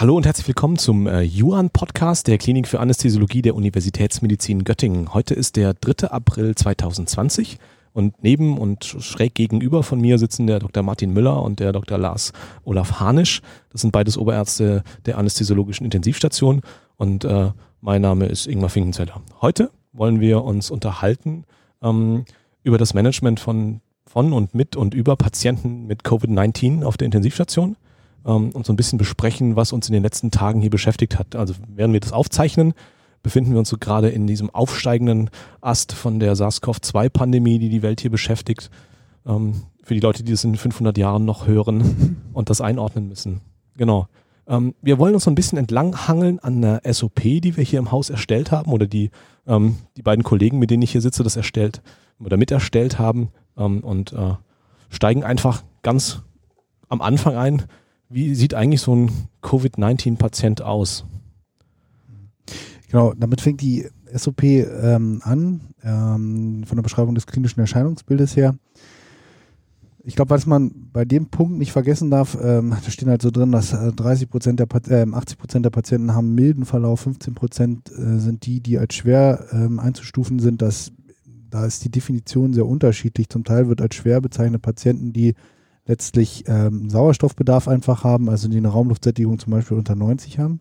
Hallo und herzlich willkommen zum äh, Juan-Podcast der Klinik für Anästhesiologie der Universitätsmedizin Göttingen. Heute ist der 3. April 2020 und neben und schräg gegenüber von mir sitzen der Dr. Martin Müller und der Dr. Lars Olaf Hanisch. Das sind beides Oberärzte der anästhesiologischen Intensivstation und äh, mein Name ist Ingmar Finkenzeller. Heute wollen wir uns unterhalten ähm, über das Management von, von und mit und über Patienten mit Covid-19 auf der Intensivstation ähm, und so ein bisschen besprechen, was uns in den letzten Tagen hier beschäftigt hat. Also während wir das aufzeichnen, befinden wir uns so gerade in diesem aufsteigenden Ast von der SARS-CoV-2-Pandemie, die die Welt hier beschäftigt. Ähm, für die Leute, die das in 500 Jahren noch hören und das einordnen müssen. Genau. Ähm, wir wollen uns so ein bisschen entlanghangeln an der SOP, die wir hier im Haus erstellt haben oder die ähm, die beiden Kollegen, mit denen ich hier sitze, das erstellt oder mit erstellt haben ähm, und äh, steigen einfach ganz am Anfang ein, wie sieht eigentlich so ein Covid-19-Patient aus? Genau, damit fängt die SOP ähm, an, ähm, von der Beschreibung des klinischen Erscheinungsbildes her. Ich glaube, was man bei dem Punkt nicht vergessen darf, ähm, da stehen halt so drin, dass 30 äh, Prozent der, äh, 80 Prozent der Patienten haben milden Verlauf, 15 Prozent äh, sind die, die als schwer ähm, einzustufen sind. Das, da ist die Definition sehr unterschiedlich. Zum Teil wird als schwer bezeichnet Patienten, die letztlich ähm, Sauerstoffbedarf einfach haben, also die eine Raumluftsättigung zum Beispiel unter 90 haben.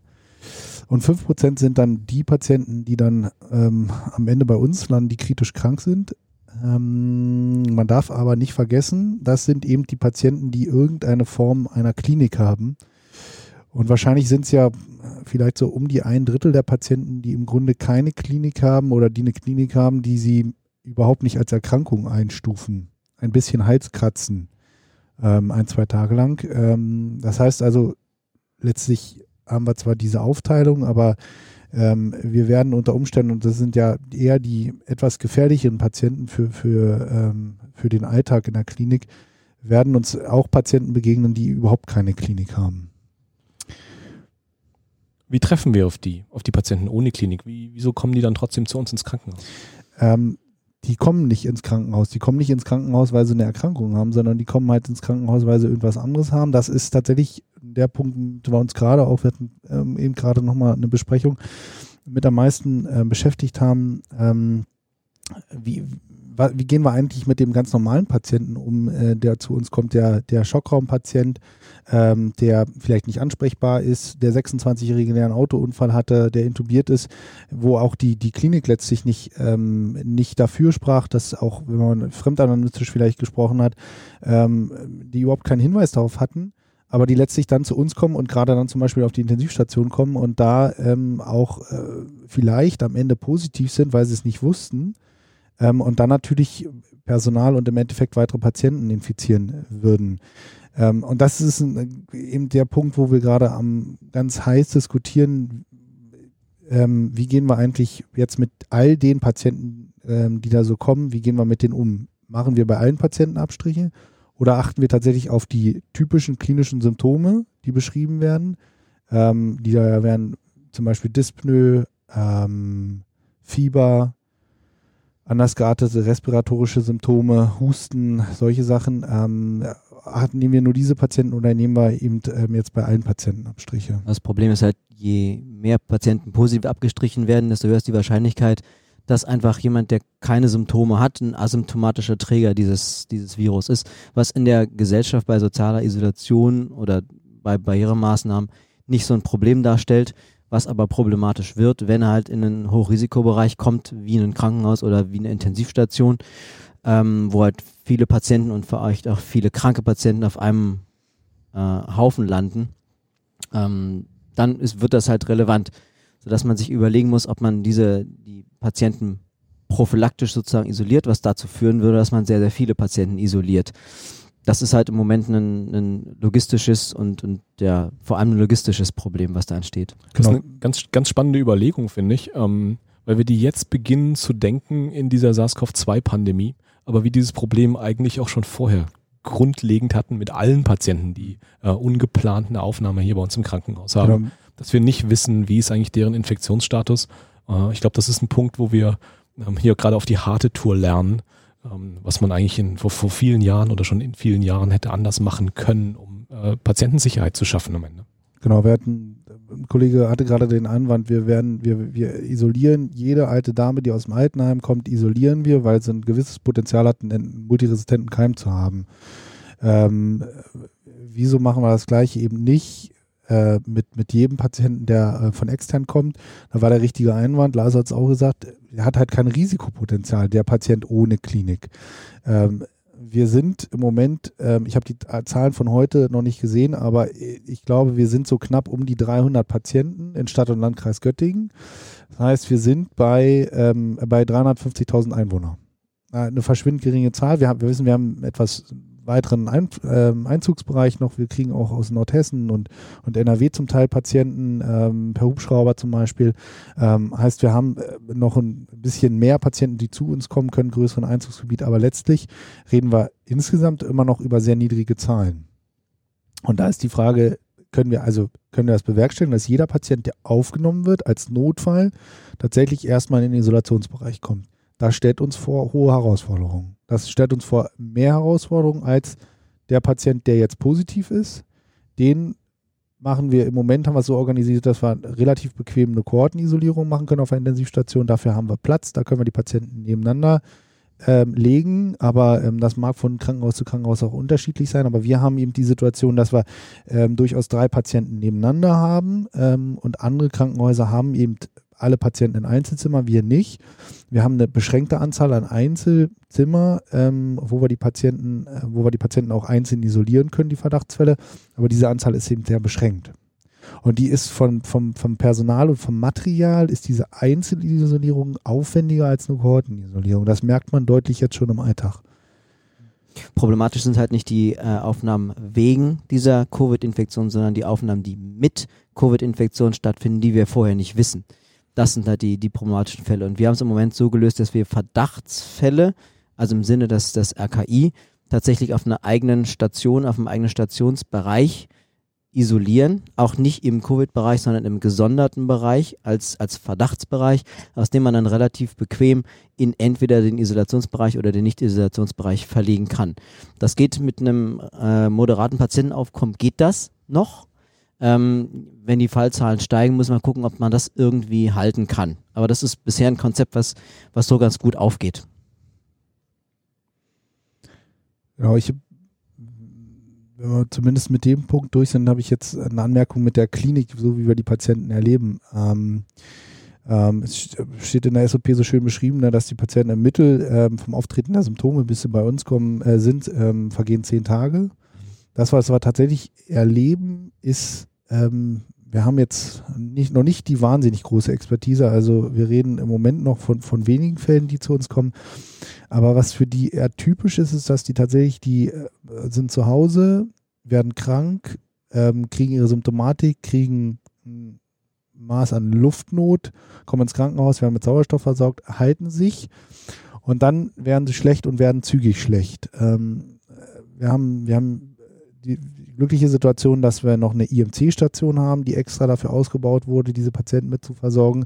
Und 5% sind dann die Patienten, die dann ähm, am Ende bei uns landen, die kritisch krank sind. Ähm, man darf aber nicht vergessen, das sind eben die Patienten, die irgendeine Form einer Klinik haben. Und wahrscheinlich sind es ja vielleicht so um die ein Drittel der Patienten, die im Grunde keine Klinik haben oder die eine Klinik haben, die sie überhaupt nicht als Erkrankung einstufen. Ein bisschen Halskratzen, ähm, ein, zwei Tage lang. Ähm, das heißt also, letztlich haben wir zwar diese Aufteilung, aber ähm, wir werden unter Umständen, und das sind ja eher die etwas gefährlicheren Patienten für, für, ähm, für den Alltag in der Klinik, werden uns auch Patienten begegnen, die überhaupt keine Klinik haben. Wie treffen wir auf die, auf die Patienten ohne Klinik? Wie, wieso kommen die dann trotzdem zu uns ins Krankenhaus? Ähm, die kommen nicht ins Krankenhaus. Die kommen nicht ins Krankenhaus, weil sie eine Erkrankung haben, sondern die kommen halt ins Krankenhaus, weil sie irgendwas anderes haben. Das ist tatsächlich der Punkt, war uns gerade auch, wir hatten ähm, eben gerade nochmal eine Besprechung mit am meisten äh, beschäftigt haben. Ähm, wie, wie gehen wir eigentlich mit dem ganz normalen Patienten um, äh, der zu uns kommt, der, der Schockraumpatient, ähm, der vielleicht nicht ansprechbar ist, der 26-Jährige, der einen Autounfall hatte, der intubiert ist, wo auch die, die Klinik letztlich nicht, ähm, nicht dafür sprach, dass auch, wenn man fremdanalytisch vielleicht gesprochen hat, ähm, die überhaupt keinen Hinweis darauf hatten aber die letztlich dann zu uns kommen und gerade dann zum Beispiel auf die Intensivstation kommen und da ähm, auch äh, vielleicht am Ende positiv sind, weil sie es nicht wussten ähm, und dann natürlich Personal und im Endeffekt weitere Patienten infizieren würden. Ähm, und das ist ein, eben der Punkt, wo wir gerade am ganz heiß diskutieren, ähm, wie gehen wir eigentlich jetzt mit all den Patienten, ähm, die da so kommen, wie gehen wir mit denen um? Machen wir bei allen Patienten Abstriche oder achten wir tatsächlich auf die typischen klinischen Symptome, die beschrieben werden? Ähm, die da werden zum Beispiel Dyspnoe, ähm, Fieber, anders geartete respiratorische Symptome, Husten, solche Sachen. Ähm, nehmen wir nur diese Patienten oder nehmen wir eben ähm, jetzt bei allen Patienten Abstriche? Das Problem ist halt, je mehr Patienten positiv abgestrichen werden, desto höher ist die Wahrscheinlichkeit, dass einfach jemand, der keine Symptome hat, ein asymptomatischer Träger dieses, dieses Virus ist, was in der Gesellschaft bei sozialer Isolation oder bei Barrieremaßnahmen nicht so ein Problem darstellt, was aber problematisch wird, wenn er halt in einen Hochrisikobereich kommt, wie in ein Krankenhaus oder wie eine Intensivstation, ähm, wo halt viele Patienten und vielleicht auch viele kranke Patienten auf einem äh, Haufen landen, ähm, dann ist, wird das halt relevant, sodass man sich überlegen muss, ob man diese die Patienten prophylaktisch sozusagen isoliert, was dazu führen würde, dass man sehr, sehr viele Patienten isoliert das ist halt im Moment ein, ein logistisches und, und ja, vor allem ein logistisches Problem, was da entsteht. Das ist genau. eine ganz, ganz spannende Überlegung, finde ich, ähm, weil wir die jetzt beginnen zu denken in dieser SARS-CoV-2-Pandemie, aber wie dieses Problem eigentlich auch schon vorher grundlegend hatten mit allen Patienten, die äh, ungeplant eine Aufnahme hier bei uns im Krankenhaus haben, genau. dass wir nicht wissen, wie ist eigentlich deren Infektionsstatus. Äh, ich glaube, das ist ein Punkt, wo wir ähm, hier gerade auf die harte Tour lernen, was man eigentlich in, vor, vor, vielen Jahren oder schon in vielen Jahren hätte anders machen können, um äh, Patientensicherheit zu schaffen am Ende. Genau, wir hatten ein Kollege hatte gerade den Einwand, wir werden, wir, wir isolieren jede alte Dame, die aus dem Altenheim kommt, isolieren wir, weil sie ein gewisses Potenzial hat, einen multiresistenten Keim zu haben. Ähm, wieso machen wir das gleiche eben nicht äh, mit, mit jedem Patienten, der äh, von extern kommt? Da war der richtige Einwand. Lars hat es auch gesagt, er hat halt kein Risikopotenzial, der Patient ohne Klinik. Ähm, wir sind im Moment, ähm, ich habe die Zahlen von heute noch nicht gesehen, aber ich glaube, wir sind so knapp um die 300 Patienten in Stadt und Landkreis Göttingen. Das heißt, wir sind bei, ähm, bei 350.000 Einwohner. Äh, eine verschwindend geringe Zahl. Wir, haben, wir wissen, wir haben etwas weiteren Ein, äh, Einzugsbereich noch. Wir kriegen auch aus Nordhessen und, und NRW zum Teil Patienten ähm, per Hubschrauber zum Beispiel. Ähm, heißt, wir haben äh, noch ein bisschen mehr Patienten, die zu uns kommen können, größeren Einzugsgebiet. Aber letztlich reden wir insgesamt immer noch über sehr niedrige Zahlen. Und da ist die Frage, können wir also können wir das bewerkstelligen, dass jeder Patient, der aufgenommen wird als Notfall, tatsächlich erstmal in den Isolationsbereich kommt. Das stellt uns vor hohe Herausforderungen. Das stellt uns vor mehr Herausforderungen als der Patient, der jetzt positiv ist. Den machen wir im Moment, haben wir es so organisiert, dass wir relativ bequem eine Kohortenisolierung machen können auf der Intensivstation. Dafür haben wir Platz, da können wir die Patienten nebeneinander ähm, legen, aber ähm, das mag von Krankenhaus zu Krankenhaus auch unterschiedlich sein. Aber wir haben eben die Situation, dass wir ähm, durchaus drei Patienten nebeneinander haben ähm, und andere Krankenhäuser haben eben alle Patienten in Einzelzimmer, wir nicht. Wir haben eine beschränkte Anzahl an Einzelzimmer, ähm, wo wir die Patienten, äh, wo wir die Patienten auch einzeln isolieren können, die Verdachtsfälle. Aber diese Anzahl ist eben sehr beschränkt. Und die ist von, vom, vom Personal und vom Material ist diese Einzelisolierung aufwendiger als eine Kohortenisolierung. Das merkt man deutlich jetzt schon im Alltag. Problematisch sind halt nicht die äh, Aufnahmen wegen dieser Covid-Infektion, sondern die Aufnahmen, die mit Covid-Infektion stattfinden, die wir vorher nicht wissen. Das sind halt die, die problematischen Fälle. Und wir haben es im Moment so gelöst, dass wir Verdachtsfälle, also im Sinne, dass das RKI tatsächlich auf einer eigenen Station, auf einem eigenen Stationsbereich isolieren, auch nicht im Covid-Bereich, sondern im gesonderten Bereich als, als Verdachtsbereich, aus dem man dann relativ bequem in entweder den Isolationsbereich oder den Nicht-Isolationsbereich verlegen kann. Das geht mit einem äh, moderaten Patientenaufkommen, geht das noch? Ähm, wenn die Fallzahlen steigen, muss man gucken, ob man das irgendwie halten kann. Aber das ist bisher ein Konzept, was, was so ganz gut aufgeht. Genau, ich, wenn wir zumindest mit dem Punkt durch sind, habe ich jetzt eine Anmerkung mit der Klinik, so wie wir die Patienten erleben. Ähm, ähm, es steht in der SOP so schön beschrieben, ne, dass die Patienten im Mittel ähm, vom Auftreten der Symptome, bis sie bei uns kommen, äh, sind, ähm, vergehen zehn Tage. Das, was wir tatsächlich erleben, ist ähm, wir haben jetzt nicht, noch nicht die wahnsinnig große Expertise. Also wir reden im Moment noch von, von wenigen Fällen, die zu uns kommen. Aber was für die eher typisch ist, ist, dass die tatsächlich, die äh, sind zu Hause, werden krank, ähm, kriegen ihre Symptomatik, kriegen ein Maß an Luftnot, kommen ins Krankenhaus, werden mit Sauerstoff versorgt, halten sich und dann werden sie schlecht und werden zügig schlecht. Ähm, wir haben, wir haben die, glückliche Situation, dass wir noch eine IMC-Station haben, die extra dafür ausgebaut wurde, diese Patienten mit zu versorgen.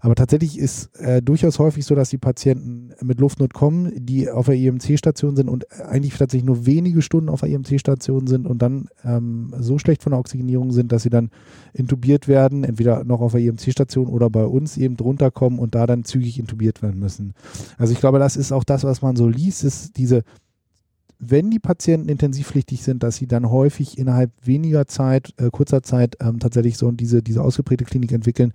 Aber tatsächlich ist äh, durchaus häufig so, dass die Patienten mit Luftnot kommen, die auf der IMC-Station sind und eigentlich tatsächlich nur wenige Stunden auf der IMC-Station sind und dann ähm, so schlecht von der Oxygenierung sind, dass sie dann intubiert werden, entweder noch auf der IMC-Station oder bei uns eben drunter kommen und da dann zügig intubiert werden müssen. Also ich glaube, das ist auch das, was man so liest, ist diese wenn die Patienten intensivpflichtig sind, dass sie dann häufig innerhalb weniger Zeit, äh, kurzer Zeit ähm, tatsächlich so diese, diese ausgeprägte Klinik entwickeln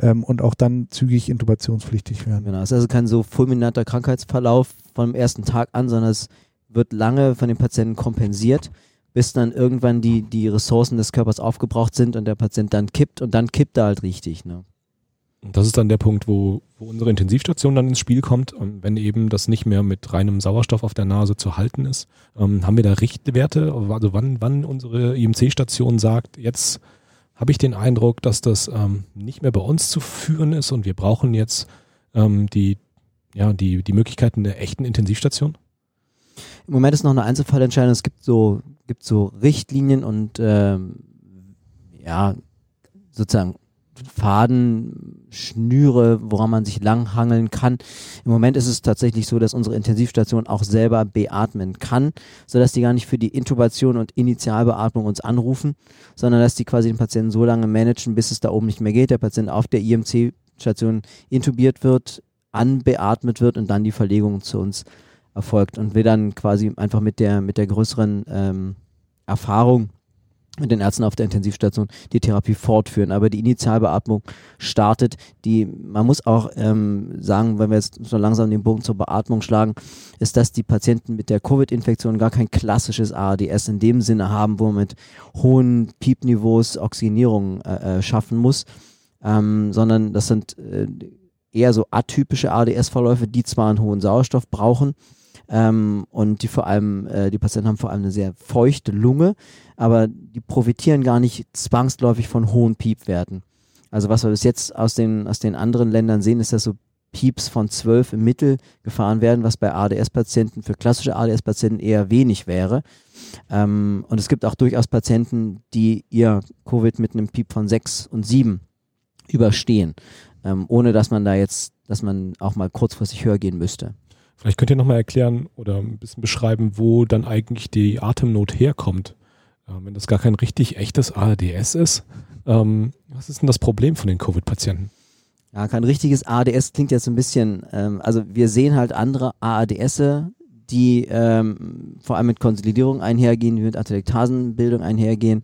ähm, und auch dann zügig intubationspflichtig werden. Genau, es ist also kein so fulminanter Krankheitsverlauf vom ersten Tag an, sondern es wird lange von den Patienten kompensiert, bis dann irgendwann die, die Ressourcen des Körpers aufgebraucht sind und der Patient dann kippt und dann kippt er halt richtig. Ne? das ist dann der Punkt, wo, wo unsere Intensivstation dann ins Spiel kommt. Ähm, wenn eben das nicht mehr mit reinem Sauerstoff auf der Nase zu halten ist, ähm, haben wir da Richtwerte, also wann, wann unsere IMC-Station sagt, jetzt habe ich den Eindruck, dass das ähm, nicht mehr bei uns zu führen ist und wir brauchen jetzt die, ja, die, die Möglichkeiten der echten Intensivstation? Im Moment ist noch eine Einzelfallentscheidung. Es gibt so, gibt so Richtlinien und ähm, ja, sozusagen Faden, Schnüre, woran man sich langhangeln kann. Im Moment ist es tatsächlich so, dass unsere Intensivstation auch selber beatmen kann, sodass die gar nicht für die Intubation und Initialbeatmung uns anrufen, sondern dass die quasi den Patienten so lange managen, bis es da oben nicht mehr geht, der Patient auf der IMC-Station intubiert wird, anbeatmet wird und dann die Verlegung zu uns erfolgt und wir dann quasi einfach mit der mit der größeren ähm, Erfahrung mit den Ärzten auf der Intensivstation die Therapie fortführen. Aber die Initialbeatmung startet. Die, man muss auch ähm, sagen, wenn wir jetzt so langsam den Bogen zur Beatmung schlagen, ist, dass die Patienten mit der Covid-Infektion gar kein klassisches ARDS in dem Sinne haben, wo man mit hohen Piepniveaus Oxygenierung äh, äh, schaffen muss, ähm, sondern das sind äh, eher so atypische ARDS-Verläufe, die zwar einen hohen Sauerstoff brauchen, ähm, und die vor allem, äh, die Patienten haben vor allem eine sehr feuchte Lunge, aber die profitieren gar nicht zwangsläufig von hohen Piepwerten. Also was wir bis jetzt aus den, aus den anderen Ländern sehen, ist, dass so Pieps von 12 im Mittel gefahren werden, was bei ADS-Patienten für klassische ADS-Patienten eher wenig wäre. Ähm, und es gibt auch durchaus Patienten, die ihr Covid mit einem Piep von 6 und 7 überstehen, ähm, ohne dass man da jetzt, dass man auch mal kurzfristig höher gehen müsste. Vielleicht könnt ihr nochmal erklären oder ein bisschen beschreiben, wo dann eigentlich die Atemnot herkommt. Ähm, wenn das gar kein richtig echtes ARDS ist, ähm, was ist denn das Problem von den Covid-Patienten? Ja, kein richtiges ARDS klingt jetzt ein bisschen, ähm, also wir sehen halt andere ARDS, die ähm, vor allem mit Konsolidierung einhergehen, die mit Atelektasenbildung einhergehen,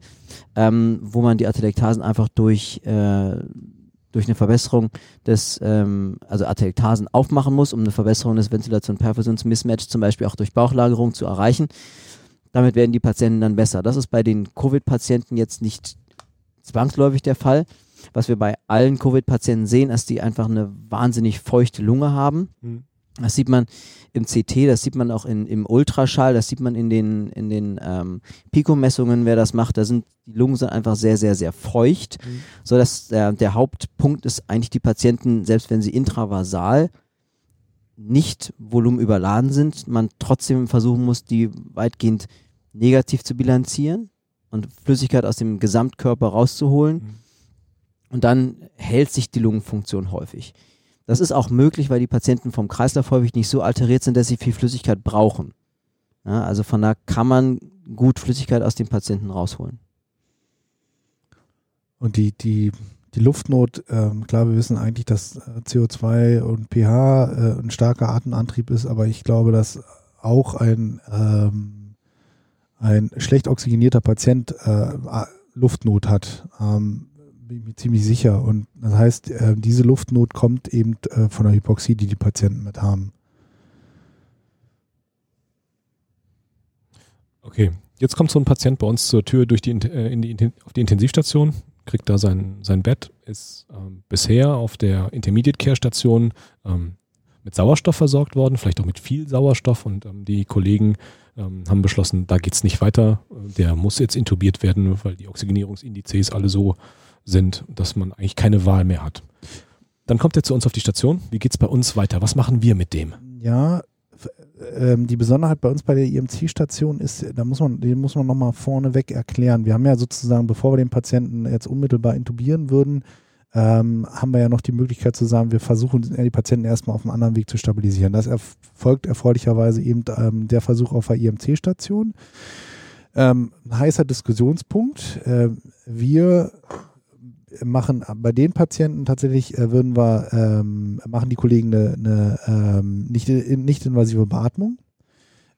ähm, wo man die Atelektasen einfach durch äh, durch eine Verbesserung des, ähm, also Atelektasen aufmachen muss, um eine Verbesserung des Ventilation-Perfusions-Mismatch zum Beispiel auch durch Bauchlagerung zu erreichen. Damit werden die Patienten dann besser. Das ist bei den Covid-Patienten jetzt nicht zwangsläufig der Fall. Was wir bei allen Covid-Patienten sehen, ist, dass die einfach eine wahnsinnig feuchte Lunge haben. Mhm. Das sieht man im CT, das sieht man auch in, im Ultraschall, das sieht man in den, in den ähm, Pico-Messungen, wer das macht. Da sind die Lungen sind einfach sehr, sehr, sehr feucht, mhm. so dass der, der Hauptpunkt ist eigentlich die Patienten, selbst wenn sie intravasal nicht volumenüberladen sind, man trotzdem versuchen muss, die weitgehend negativ zu bilanzieren und Flüssigkeit aus dem Gesamtkörper rauszuholen. Mhm. Und dann hält sich die Lungenfunktion häufig. Das ist auch möglich, weil die Patienten vom Kreislauf häufig nicht so alteriert sind, dass sie viel Flüssigkeit brauchen. Ja, also von da kann man gut Flüssigkeit aus den Patienten rausholen. Und die, die, die Luftnot, ähm, klar, wir wissen eigentlich, dass äh, CO2 und pH äh, ein starker Atemantrieb ist, aber ich glaube, dass auch ein, ähm, ein schlecht oxygenierter Patient äh, Luftnot hat. Ähm, bin ich mir ziemlich sicher. Und das heißt, äh, diese Luftnot kommt eben äh, von der Hypoxie, die die Patienten mit haben. Okay, jetzt kommt so ein Patient bei uns zur Tür durch die, äh, in die, auf die Intensivstation, kriegt da sein, sein Bett, ist ähm, bisher auf der Intermediate Care Station ähm, mit Sauerstoff versorgt worden, vielleicht auch mit viel Sauerstoff und ähm, die Kollegen ähm, haben beschlossen, da geht es nicht weiter, der muss jetzt intubiert werden, weil die Oxygenierungsindizes alle so sind, dass man eigentlich keine Wahl mehr hat. Dann kommt er zu uns auf die Station. Wie geht es bei uns weiter? Was machen wir mit dem? Ja, ähm, die Besonderheit bei uns bei der IMC-Station ist, da muss man, den muss man nochmal vorneweg erklären. Wir haben ja sozusagen, bevor wir den Patienten jetzt unmittelbar intubieren würden, ähm, haben wir ja noch die Möglichkeit zu sagen, wir versuchen die Patienten erstmal auf einem anderen Weg zu stabilisieren. Das erfolgt erfreulicherweise eben ähm, der Versuch auf der IMC-Station. Ähm, ein heißer Diskussionspunkt. Äh, wir machen bei den Patienten tatsächlich, äh, würden wir, ähm, machen die Kollegen eine, eine ähm, nicht, nicht invasive Beatmung.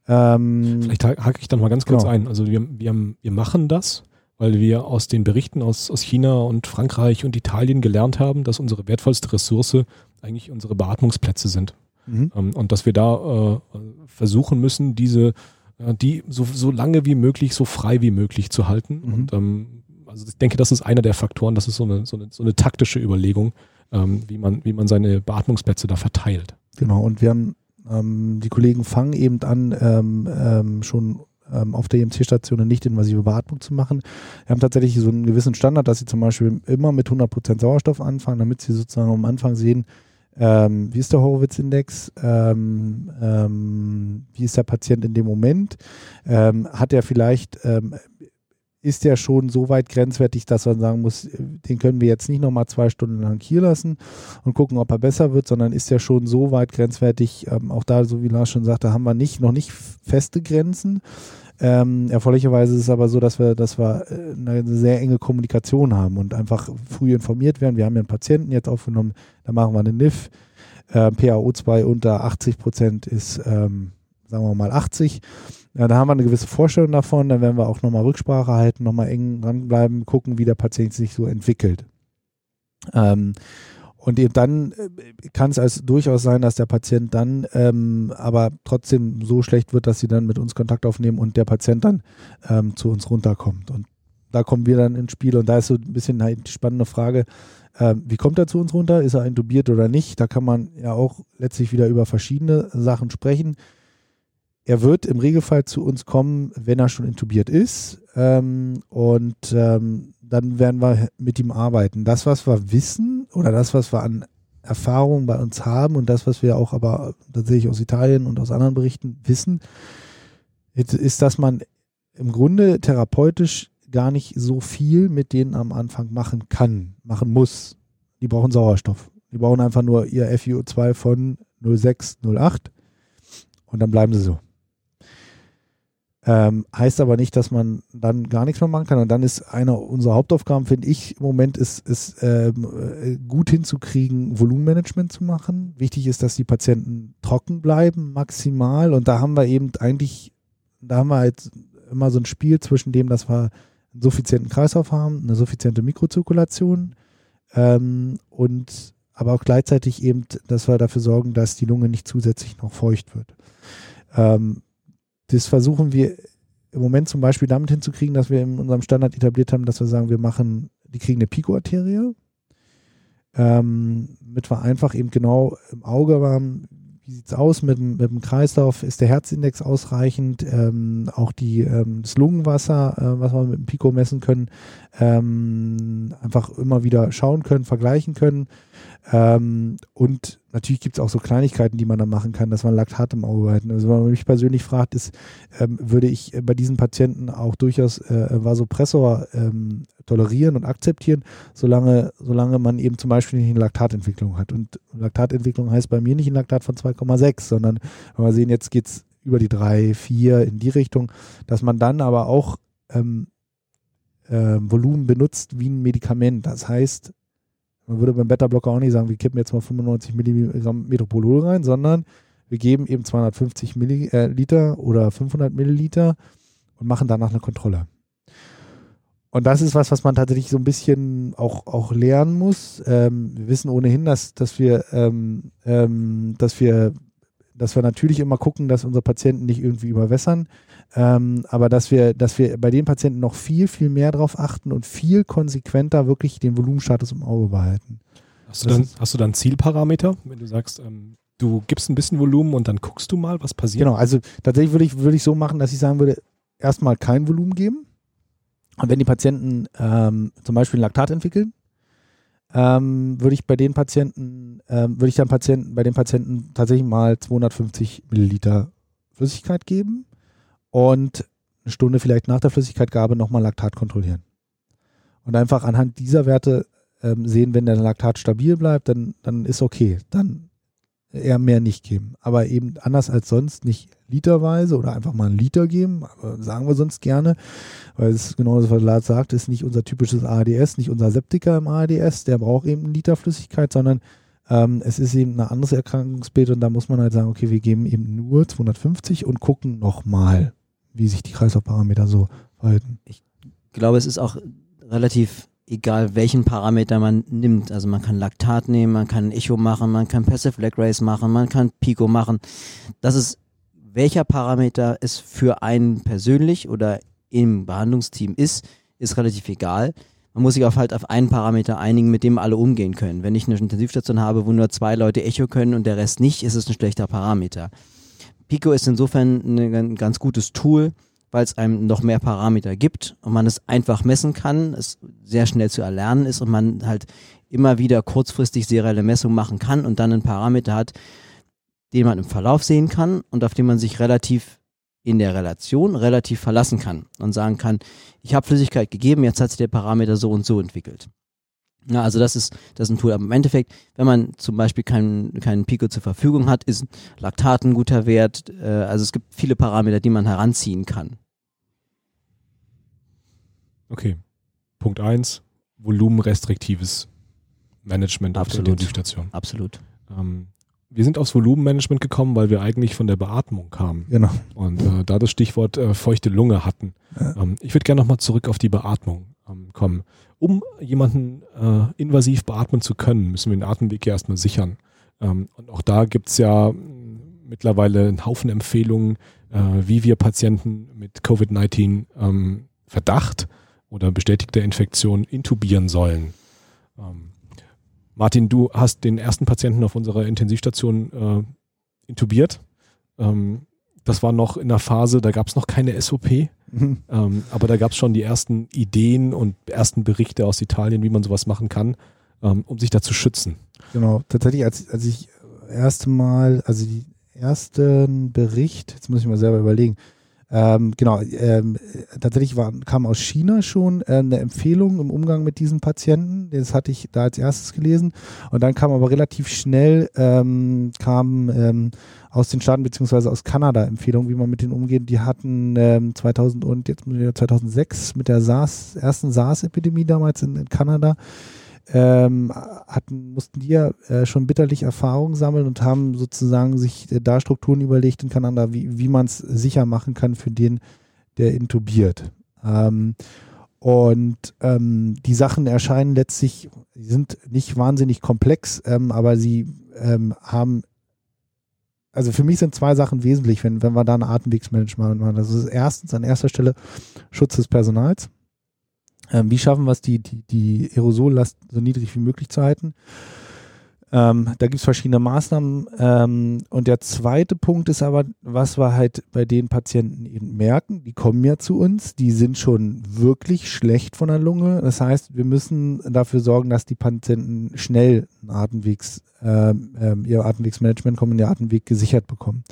Ähm, Vielleicht hake ich dann mal ganz kurz genau. ein. Also wir, wir, wir machen das, weil wir aus den Berichten aus, aus China und Frankreich und Italien gelernt haben, dass unsere wertvollste Ressource eigentlich unsere Beatmungsplätze sind. Mhm. Ähm, und dass wir da äh, versuchen müssen, diese, äh, die so, so lange wie möglich, so frei wie möglich zu halten. Mhm. Und ähm, also ich denke, das ist einer der Faktoren, das ist so eine, so eine, so eine taktische Überlegung, ähm, wie, man, wie man seine Beatmungsplätze da verteilt. Genau, und wir haben, ähm, die Kollegen fangen eben an, ähm, ähm schon ähm, auf der EMC-Station eine nicht-invasive Beatmung zu machen. Wir haben tatsächlich so einen gewissen Standard, dass sie zum Beispiel immer mit 100% Sauerstoff anfangen, damit sie sozusagen am Anfang sehen, ähm, wie ist der Horowitz-Index? Ähm, ähm, wie ist der Patient in dem Moment? Ähm, hat er vielleicht ist der schon so weit grenzwertig, dass man sagen muss, den können wir jetzt nicht nochmal zwei Stunden lang hier lassen und gucken, ob er besser wird, sondern ist der schon so weit grenzwertig, ähm, auch da, so wie Lars schon sagte, haben wir nicht, noch nicht feste Grenzen. Ähm, erfreulicherweise ist es aber so, dass wir, dass wir äh, eine sehr enge Kommunikation haben und einfach früh informiert werden. Wir haben ja einen Patienten jetzt aufgenommen, da machen wir eine NIF. Äh, PaO2 unter 80 Prozent ist, ähm, sagen wir mal, 80. Ja, da haben wir eine gewisse Vorstellung davon, dann werden wir auch nochmal Rücksprache halten, nochmal eng dranbleiben, gucken, wie der Patient sich so entwickelt. Ähm, und eben dann äh, kann es als durchaus sein, dass der Patient dann ähm, aber trotzdem so schlecht wird, dass sie dann mit uns Kontakt aufnehmen und der Patient dann ähm, zu uns runterkommt. Und da kommen wir dann ins Spiel und da ist so ein bisschen halt die spannende Frage, äh, wie kommt er zu uns runter? Ist er intubiert oder nicht? Da kann man ja auch letztlich wieder über verschiedene Sachen sprechen er wird im Regelfall zu uns kommen, wenn er schon intubiert ist. Ähm, und ähm, dann werden wir mit ihm arbeiten. Das, was wir wissen oder das, was wir an Erfahrung bei uns haben und das, was wir auch aber tatsächlich aus Italien und aus anderen Berichten wissen, ist, dass man im Grunde therapeutisch gar nicht so viel mit denen am Anfang machen kann, machen muss. Die brauchen Sauerstoff. Die brauchen einfach nur ihr FiO2 von 0,6, 0,8 und dann bleiben sie so. Ähm, heißt aber nicht, dass man dann gar nichts mehr machen kann. Und dann ist eine unserer Hauptaufgaben, finde ich, im Moment ist, ist ähm, äh, gut hinzukriegen, Volumenmanagement zu machen. Wichtig ist, dass die Patienten trocken bleiben, maximal. Und da haben wir eben eigentlich, da haben wir halt immer so ein Spiel zwischen dem, dass wir einen suffizienten Kreislauf haben, eine suffiziente Mikrozirkulation ähm, und aber auch gleichzeitig eben, dass wir dafür sorgen, dass die Lunge nicht zusätzlich noch feucht wird. Ähm, das versuchen wir im Moment zum Beispiel damit hinzukriegen, dass wir in unserem Standard etabliert haben, dass wir sagen, wir machen, die kriegen eine Pico-Arterie, ähm, damit wir einfach eben genau im Auge haben, wie sieht es aus mit, mit, dem Kreislauf, ist der Herzindex ausreichend, ähm, auch die, ähm, das Lungenwasser, äh, was wir mit dem Pico messen können, ähm, einfach immer wieder schauen können, vergleichen können. Ähm, und natürlich gibt es auch so Kleinigkeiten, die man da machen kann, dass man Laktat im Auge halten. Also wenn man mich persönlich fragt, ist, ähm, würde ich bei diesen Patienten auch durchaus äh, Vasopressor ähm, tolerieren und akzeptieren, solange, solange man eben zum Beispiel nicht eine Laktatentwicklung hat. Und Laktatentwicklung heißt bei mir nicht ein Laktat von 2,6, sondern wenn wir sehen, jetzt geht es über die 3, 4 in die Richtung, dass man dann aber auch ähm, äh, Volumen benutzt wie ein Medikament. Das heißt, man würde beim Beta-Blocker auch nicht sagen, wir kippen jetzt mal 95 Milligramm Metropolol rein, sondern wir geben eben 250 Milliliter oder 500 Milliliter und machen danach eine Kontrolle. Und das ist was, was man tatsächlich so ein bisschen auch, auch lernen muss. Ähm, wir wissen ohnehin, dass, dass wir, ähm, ähm, dass wir, dass wir natürlich immer gucken, dass unsere Patienten nicht irgendwie überwässern. Ähm, aber dass wir, dass wir bei den Patienten noch viel, viel mehr darauf achten und viel konsequenter wirklich den Volumenstatus im Auge behalten. Hast du, dann, hast du dann Zielparameter, wenn du sagst, ähm, du gibst ein bisschen Volumen und dann guckst du mal, was passiert? Genau, also tatsächlich würde ich, würde ich so machen, dass ich sagen würde, erstmal kein Volumen geben. Und wenn die Patienten ähm, zum Beispiel ein Laktat entwickeln, ähm, würde ich bei den Patienten, ähm, würde ich dann Patienten, bei den Patienten tatsächlich mal 250 Milliliter Flüssigkeit geben und eine Stunde vielleicht nach der Flüssigkeitgabe nochmal Laktat kontrollieren. Und einfach anhand dieser Werte ähm, sehen, wenn der Laktat stabil bleibt, dann, dann ist okay. Dann eher mehr nicht geben. Aber eben anders als sonst nicht literweise oder einfach mal einen Liter geben, sagen wir sonst gerne, weil es genau das, was Lars sagt, ist nicht unser typisches ARDS, nicht unser Septiker im ARDS, der braucht eben einen Liter Flüssigkeit, sondern ähm, es ist eben ein anderes Erkrankungsbild und da muss man halt sagen, okay, wir geben eben nur 250 und gucken nochmal wie sich die Kreislaufparameter so verhalten. Ich glaube, es ist auch relativ egal, welchen Parameter man nimmt. Also man kann Laktat nehmen, man kann Echo machen, man kann Passive Leg Race machen, man kann Pico machen. Das ist, welcher Parameter es für einen persönlich oder im Behandlungsteam ist, ist relativ egal. Man muss sich auf halt auf einen Parameter einigen, mit dem alle umgehen können. Wenn ich eine Intensivstation habe, wo nur zwei Leute Echo können und der Rest nicht, ist es ein schlechter Parameter. Pico ist insofern ein ganz gutes Tool, weil es einem noch mehr Parameter gibt und man es einfach messen kann, es sehr schnell zu erlernen ist und man halt immer wieder kurzfristig serielle Messungen machen kann und dann einen Parameter hat, den man im Verlauf sehen kann und auf den man sich relativ in der Relation relativ verlassen kann und sagen kann, ich habe Flüssigkeit gegeben, jetzt hat sich der Parameter so und so entwickelt. Ja, also das ist, das ist ein Tool. Aber im Endeffekt, wenn man zum Beispiel keinen keinen Pico zur Verfügung hat, ist Laktat ein guter Wert. Äh, also es gibt viele Parameter, die man heranziehen kann. Okay. Punkt 1, volumenrestriktives Management auf Absolut. der Intensivstation. Absolut. Ähm, wir sind aufs Volumenmanagement gekommen, weil wir eigentlich von der Beatmung kamen Genau. und äh, da das Stichwort äh, feuchte Lunge hatten. Ja. Ähm, ich würde gerne nochmal zurück auf die Beatmung ähm, kommen. Um jemanden äh, invasiv beatmen zu können, müssen wir den Atemweg ja erstmal sichern. Ähm, und auch da gibt es ja mittlerweile einen Haufen Empfehlungen, äh, wie wir Patienten mit Covid-19 ähm, Verdacht oder bestätigter Infektion intubieren sollen. Ähm, Martin, du hast den ersten Patienten auf unserer Intensivstation äh, intubiert. Ähm, das war noch in der Phase, da gab es noch keine SOP, Mhm. ähm, aber da gab es schon die ersten Ideen und ersten Berichte aus Italien, wie man sowas machen kann, ähm, um sich da zu schützen. Genau, tatsächlich, als, als ich erste Mal, also die ersten Bericht, jetzt muss ich mal selber überlegen, ähm, genau, ähm, tatsächlich war, kam aus China schon ähm, eine Empfehlung im Umgang mit diesen Patienten. Das hatte ich da als erstes gelesen. Und dann kam aber relativ schnell, ähm, kam ähm, aus den Staaten beziehungsweise aus Kanada Empfehlungen, wie man mit denen umgeht. Die hatten ähm, 2000 und jetzt muss ich wieder 2006 mit der SARS, ersten SARS-Epidemie damals in, in Kanada ähm, hatten, mussten die ja äh, schon bitterlich Erfahrungen sammeln und haben sozusagen sich äh, da Strukturen überlegt in Kanada, wie, wie man es sicher machen kann für den, der intubiert. Ähm, und ähm, die Sachen erscheinen letztlich, sind nicht wahnsinnig komplex, ähm, aber sie ähm, haben, also für mich sind zwei Sachen wesentlich, wenn, wenn wir da ein Atemwegsmanagement machen. Das ist erstens an erster Stelle Schutz des Personals. Ähm, wie schaffen wir es, die, die, die Aerosollast so niedrig wie möglich zu halten? Ähm, da gibt es verschiedene Maßnahmen. Ähm, und der zweite Punkt ist aber, was wir halt bei den Patienten eben merken, die kommen ja zu uns, die sind schon wirklich schlecht von der Lunge. Das heißt, wir müssen dafür sorgen, dass die Patienten schnell Atemwegs, ähm, ähm, ihr Atemwegsmanagement kommen, den Atemweg gesichert bekommen.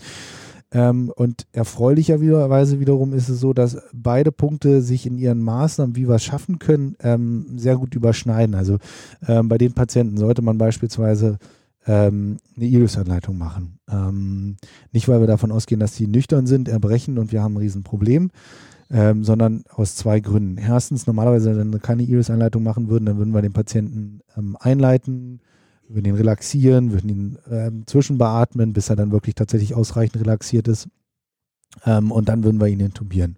Ähm, und erfreulicherweise wiederum ist es so, dass beide Punkte sich in ihren Maßnahmen, wie wir es schaffen können, ähm, sehr gut überschneiden. Also ähm, bei den Patienten sollte man beispielsweise ähm, eine ILUS-Anleitung machen. Ähm, nicht, weil wir davon ausgehen, dass sie nüchtern sind, erbrechen und wir haben ein Riesenproblem, ähm, sondern aus zwei Gründen. Erstens, normalerweise, wenn wir keine ILUS-Anleitung machen würden, dann würden wir den Patienten einleiten, würden ihn relaxieren, würden ihn ähm, zwischenbeatmen, bis er dann wirklich tatsächlich ausreichend relaxiert ist. Ähm, und dann würden wir ihn intubieren.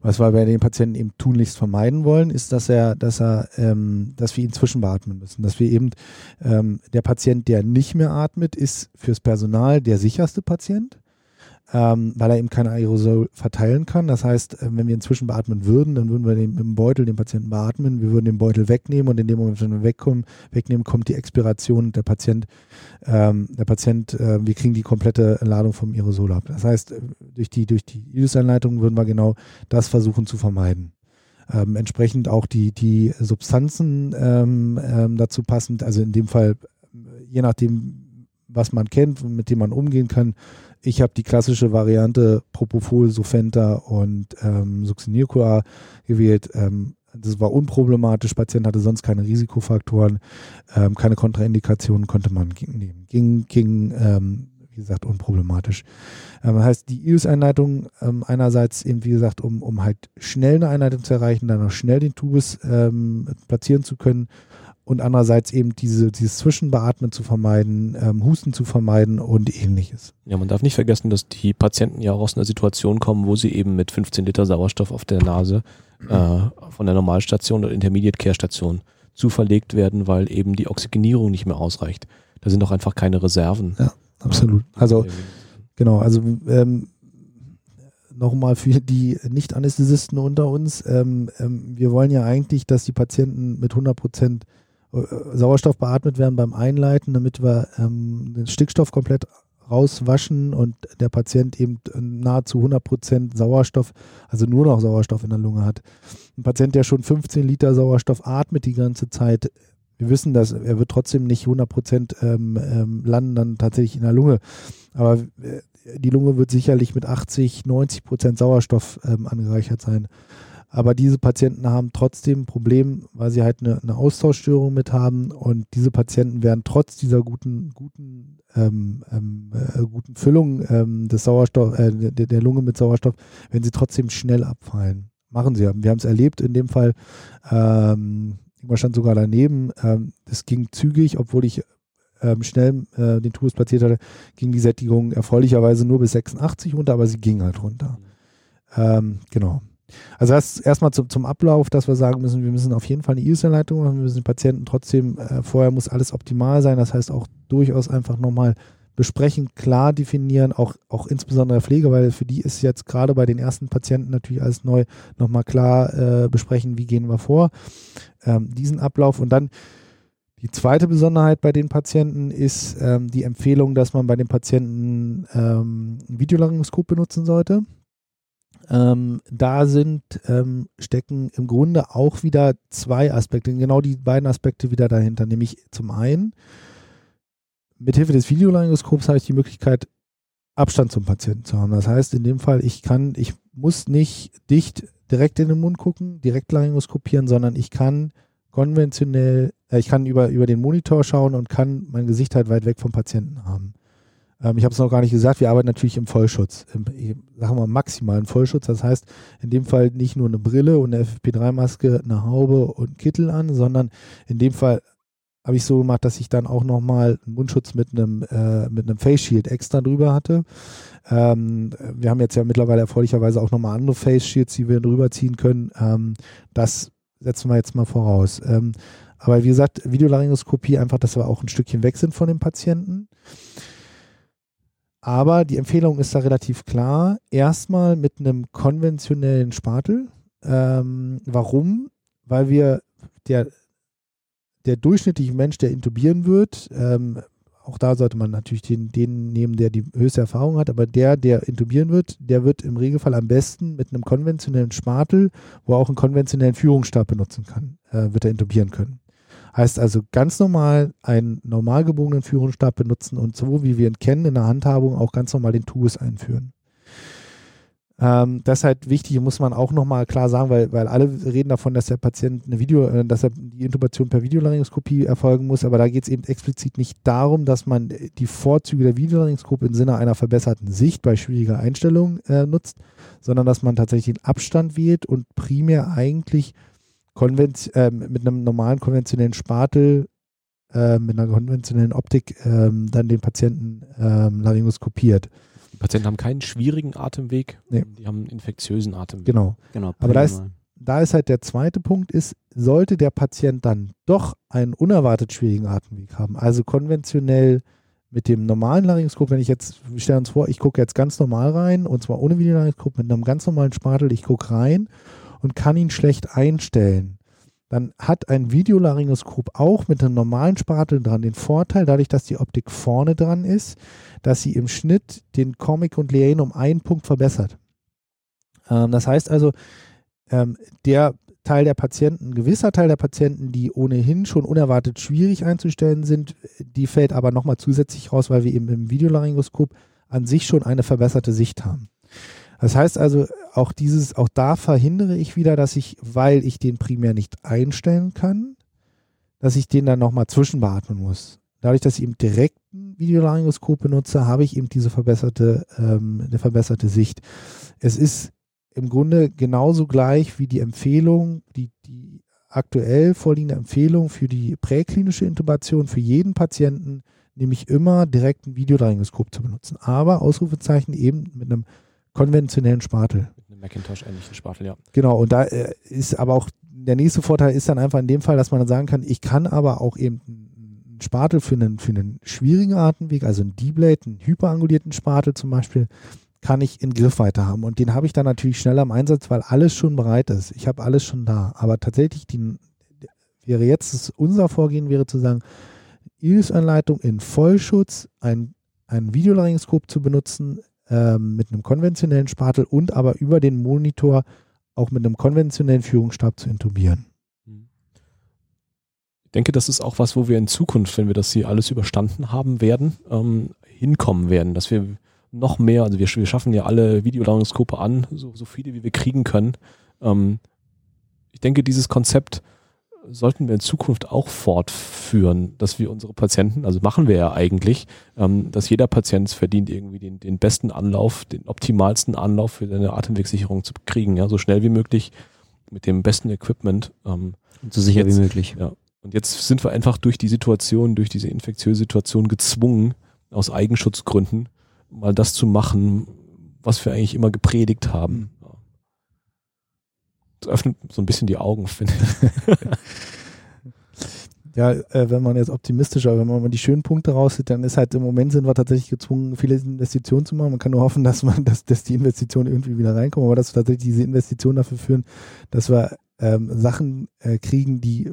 Was wir bei den Patienten eben tunlichst vermeiden wollen, ist, dass er, dass er, ähm, dass wir ihn zwischenbeatmen müssen. Dass wir eben ähm, der Patient, der nicht mehr atmet, ist fürs Personal der sicherste Patient ähm, weil er eben kein Aerosol verteilen kann. Das heißt, äh, wenn wir inzwischen beatmen würden, dann würden wir den, im Beutel den Patienten beatmen, wir würden den Beutel wegnehmen und in dem Moment, wenn wir wegkommen, wegnehmen, kommt die Expiration der Patient, ähm, der Patient, äh, wir kriegen die komplette Ladung vom Aerosol ab. Das heißt, äh, durch die, durch die ILUS-Einleitung würden wir genau das versuchen zu vermeiden. Ähm, entsprechend auch die, die Substanzen ähm, ähm, dazu passend, also in dem Fall, je nachdem, was man kennt, mit dem man umgehen kann, ich habe die klassische Variante Propofol, Sofenta und ähm, Succinylcoa gewählt. Ähm, das war unproblematisch. Patient hatte sonst keine Risikofaktoren, ähm, keine Kontraindikationen konnte man nehmen. Ging, ging ähm, wie gesagt, unproblematisch. Ähm, heißt, die IUS-Einleitung ähm, einerseits eben, wie gesagt, um, um halt schnell eine Einleitung zu erreichen, dann auch schnell den Tubus ähm, platzieren zu können und andererseits eben diese, dieses Zwischenbeatmen zu vermeiden, ähm, Husten zu vermeiden und ähnliches. Ja, man darf nicht vergessen, dass die Patienten ja auch aus einer Situation kommen, wo sie eben mit 15 Liter Sauerstoff auf der Nase äh, von der Normalstation oder Intermediate Care Station zuverlegt werden, weil eben die Oxygenierung nicht mehr ausreicht. Da sind doch einfach keine Reserven. Ja, absolut. Also genau, also ähm, nochmal für die Nicht-Anästhesisten unter uns, ähm, ähm, wir wollen ja eigentlich, dass die Patienten mit 100 Prozent Sauerstoff beatmet werden beim Einleiten, damit wir ähm, den Stickstoff komplett rauswaschen und der Patient eben nahezu 100% Sauerstoff, also nur noch Sauerstoff in der Lunge hat. Ein Patient, der schon 15 Liter Sauerstoff atmet die ganze Zeit, wir wissen das, er wird trotzdem nicht 100% ähm, ähm, landen dann tatsächlich in der Lunge. Aber die Lunge wird sicherlich mit 80, 90 Prozent Sauerstoff ähm, angereichert sein. Aber diese Patienten haben trotzdem ein Problem, weil sie halt eine, eine Austauschstörung mit haben. Und diese Patienten werden trotz dieser guten, guten, ähm, ähm, äh, guten Füllung ähm, des Sauerstoff, äh, der, der, Lunge mit Sauerstoff, werden sie trotzdem schnell abfallen. Machen sie. Wir haben es erlebt in dem Fall. Ähm, man stand sogar daneben. Ähm, das ging zügig, obwohl ich ähm, schnell äh, den Tubus platziert hatte, ging die Sättigung erfreulicherweise nur bis 86 runter, aber sie ging halt runter. Ähm, genau. Also erstmal zum, zum Ablauf, dass wir sagen müssen, wir müssen auf jeden Fall eine IUS-Anleitung machen, wir müssen den Patienten trotzdem, äh, vorher muss alles optimal sein, das heißt auch durchaus einfach nochmal besprechen, klar definieren, auch, auch insbesondere Pflege, weil für die ist jetzt gerade bei den ersten Patienten natürlich alles neu, nochmal klar äh, besprechen, wie gehen wir vor, ähm, diesen Ablauf und dann die zweite Besonderheit bei den Patienten ist ähm, die Empfehlung, dass man bei den Patienten ähm, ein Videolaryngoskop benutzen sollte. Ähm, da sind, ähm, stecken im Grunde auch wieder zwei Aspekte, genau die beiden Aspekte wieder dahinter. Nämlich zum einen, mithilfe des Videolaryngoskops habe ich die Möglichkeit, Abstand zum Patienten zu haben. Das heißt, in dem Fall, ich kann, ich muss nicht dicht direkt in den Mund gucken, direkt laryngoskopieren, sondern ich kann konventionell, äh, ich kann über, über den Monitor schauen und kann mein Gesicht halt weit weg vom Patienten haben. Ähm, ich habe es noch gar nicht gesagt, wir arbeiten natürlich im Vollschutz, im, sagen wir maximalen Vollschutz. Das heißt, in dem Fall nicht nur eine Brille und eine FFP3-Maske, eine Haube und Kittel an, sondern in dem Fall habe ich so gemacht, dass ich dann auch nochmal einen Mundschutz mit einem, äh, mit einem Face Shield extra drüber hatte. Ähm, wir haben jetzt ja mittlerweile erfreulicherweise auch nochmal andere Face Shields, die wir drüber ziehen können. Ähm, das setzen wir jetzt mal voraus. Ähm, aber wie gesagt, Videolaryngoskopie einfach, dass wir auch ein Stückchen weg sind von dem Patienten. Aber die Empfehlung ist da relativ klar. Erstmal mit einem konventionellen Spatel. Ähm, warum? Weil wir der, der durchschnittliche Mensch, der intubieren wird, ähm, auch da sollte man natürlich den, den nehmen, der die höchste Erfahrung hat, aber der, der intubieren wird, der wird im Regelfall am besten mit einem konventionellen Spatel, wo er auch einen konventionellen Führungsstab benutzen kann, äh, wird er intubieren können. Heißt also ganz normal einen normal gebogenen Führungsstab benutzen und so wie wir ihn kennen in der Handhabung auch ganz normal den Tubus einführen. Ähm, das ist halt wichtig, muss man auch nochmal klar sagen, weil, weil alle reden davon, dass der Patient eine Video, äh, dass er die Intubation per Videolaryngoskopie erfolgen muss, aber da geht es eben explizit nicht darum, dass man die Vorzüge der Videolaryngoskopie im Sinne einer verbesserten Sicht bei schwieriger Einstellung äh, nutzt, sondern dass man tatsächlich den Abstand wählt und primär eigentlich äh, mit einem normalen konventionellen Spatel, äh, mit einer konventionellen Optik ähm, dann den Patienten ähm, laryngoskopiert. Die Patienten haben keinen schwierigen Atemweg, nee. die haben einen infektiösen Atemweg. Genau. genau Aber da ist, da ist halt der zweite Punkt ist, sollte der Patient dann doch einen unerwartet schwierigen Atemweg haben, also konventionell mit dem normalen Laryngoskop, wenn ich jetzt, wir stellen uns vor, ich gucke jetzt ganz normal rein und zwar ohne Videolaryngoskop mit einem ganz normalen Spatel, ich gucke rein und kann ihn schlecht einstellen, dann hat ein Videolaryngoskop auch mit einem normalen Spatel dran den Vorteil, dadurch, dass die Optik vorne dran ist, dass sie im Schnitt den Comic und Leane um einen Punkt verbessert. Ähm, das heißt also, ähm, der Teil der Patienten, ein gewisser Teil der Patienten, die ohnehin schon unerwartet schwierig einzustellen sind, die fällt aber nochmal zusätzlich raus, weil wir eben im Videolaryngoskop an sich schon eine verbesserte Sicht haben. Das heißt also, auch dieses, auch da verhindere ich wieder, dass ich, weil ich den primär nicht einstellen kann, dass ich den dann nochmal zwischenbeatmen muss. Dadurch, dass ich eben direkt ein Videolaryngoskop benutze, habe ich eben diese verbesserte, ähm, eine verbesserte Sicht. Es ist im Grunde genauso gleich wie die Empfehlung, die, die aktuell vorliegende Empfehlung für die präklinische Intubation für jeden Patienten, nämlich immer direkt ein Videolaryngoskop zu benutzen. Aber Ausrufezeichen eben mit einem konventionellen Spatel. Mit einem Macintosh-ähnlichen Spatel, ja. Genau, und da äh, ist aber auch der nächste Vorteil ist dann einfach in dem Fall, dass man dann sagen kann, ich kann aber auch eben einen Spatel für einen, für einen schwierigen Atemweg, also einen D-Blade, einen hyperangulierten Spatel zum Beispiel, kann ich in Griffweite haben. Und den habe ich dann natürlich schneller im Einsatz, weil alles schon bereit ist. Ich habe alles schon da. Aber tatsächlich die, wäre jetzt unser Vorgehen wäre zu sagen, IRIS-Anleitung in Vollschutz, ein, ein Videolaryngoskop zu benutzen, ähm, mit einem konventionellen Spatel und aber über den Monitor auch mit einem konventionellen Führungsstab zu intubieren. Ich denke, das ist auch was, wo wir in Zukunft, wenn wir das hier alles überstanden haben werden, ähm, hinkommen werden, dass wir noch mehr, also wir, wir schaffen ja alle Videolaryngskope an, so, so viele wie wir kriegen können. Ähm, ich denke, dieses Konzept sollten wir in Zukunft auch fortführen, dass wir unsere Patienten, also machen wir ja eigentlich, ähm, dass jeder Patient verdient, irgendwie den, den besten Anlauf, den optimalsten Anlauf für seine Atemwegssicherung zu kriegen, ja, so schnell wie möglich mit dem besten Equipment. Ähm, und so sicher jetzt, wie möglich. Ja. Und jetzt sind wir einfach durch die Situation, durch diese infektiöse Situation gezwungen, aus Eigenschutzgründen mal das zu machen, was wir eigentlich immer gepredigt haben. Öffnet so ein bisschen die Augen, finde ich. Ja, äh, wenn man jetzt optimistischer, wenn man mal die schönen Punkte raussieht, dann ist halt im Moment sind wir tatsächlich gezwungen, viele Investitionen zu machen. Man kann nur hoffen, dass man, dass, dass die Investitionen irgendwie wieder reinkommen, aber dass tatsächlich diese Investitionen dafür führen, dass wir ähm, Sachen äh, kriegen, die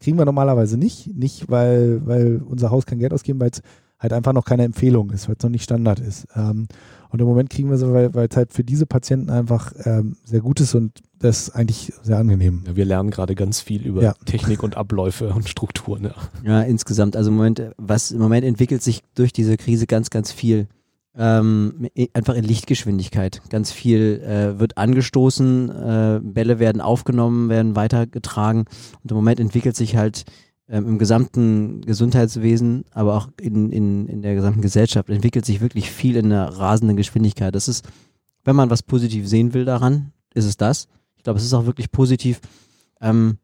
kriegen wir normalerweise nicht. Nicht, weil, weil unser Haus kein Geld ausgeben, weil es halt einfach noch keine Empfehlung ist, weil es noch nicht Standard ist. Ähm, und im Moment kriegen wir sie, weil es halt für diese Patienten einfach ähm, sehr gut ist und das ist eigentlich sehr angenehm. Ja, wir lernen gerade ganz viel über ja. Technik und Abläufe und Strukturen. Ja. ja, insgesamt. Also im Moment, was im Moment entwickelt sich durch diese Krise ganz, ganz viel. Ähm, einfach in Lichtgeschwindigkeit. Ganz viel äh, wird angestoßen, äh, Bälle werden aufgenommen, werden weitergetragen und im Moment entwickelt sich halt ähm, im gesamten Gesundheitswesen, aber auch in, in, in der gesamten Gesellschaft entwickelt sich wirklich viel in einer rasenden Geschwindigkeit. Das ist, wenn man was positiv sehen will daran, ist es das. Ich glaube, es ist auch wirklich positiv. Ähm,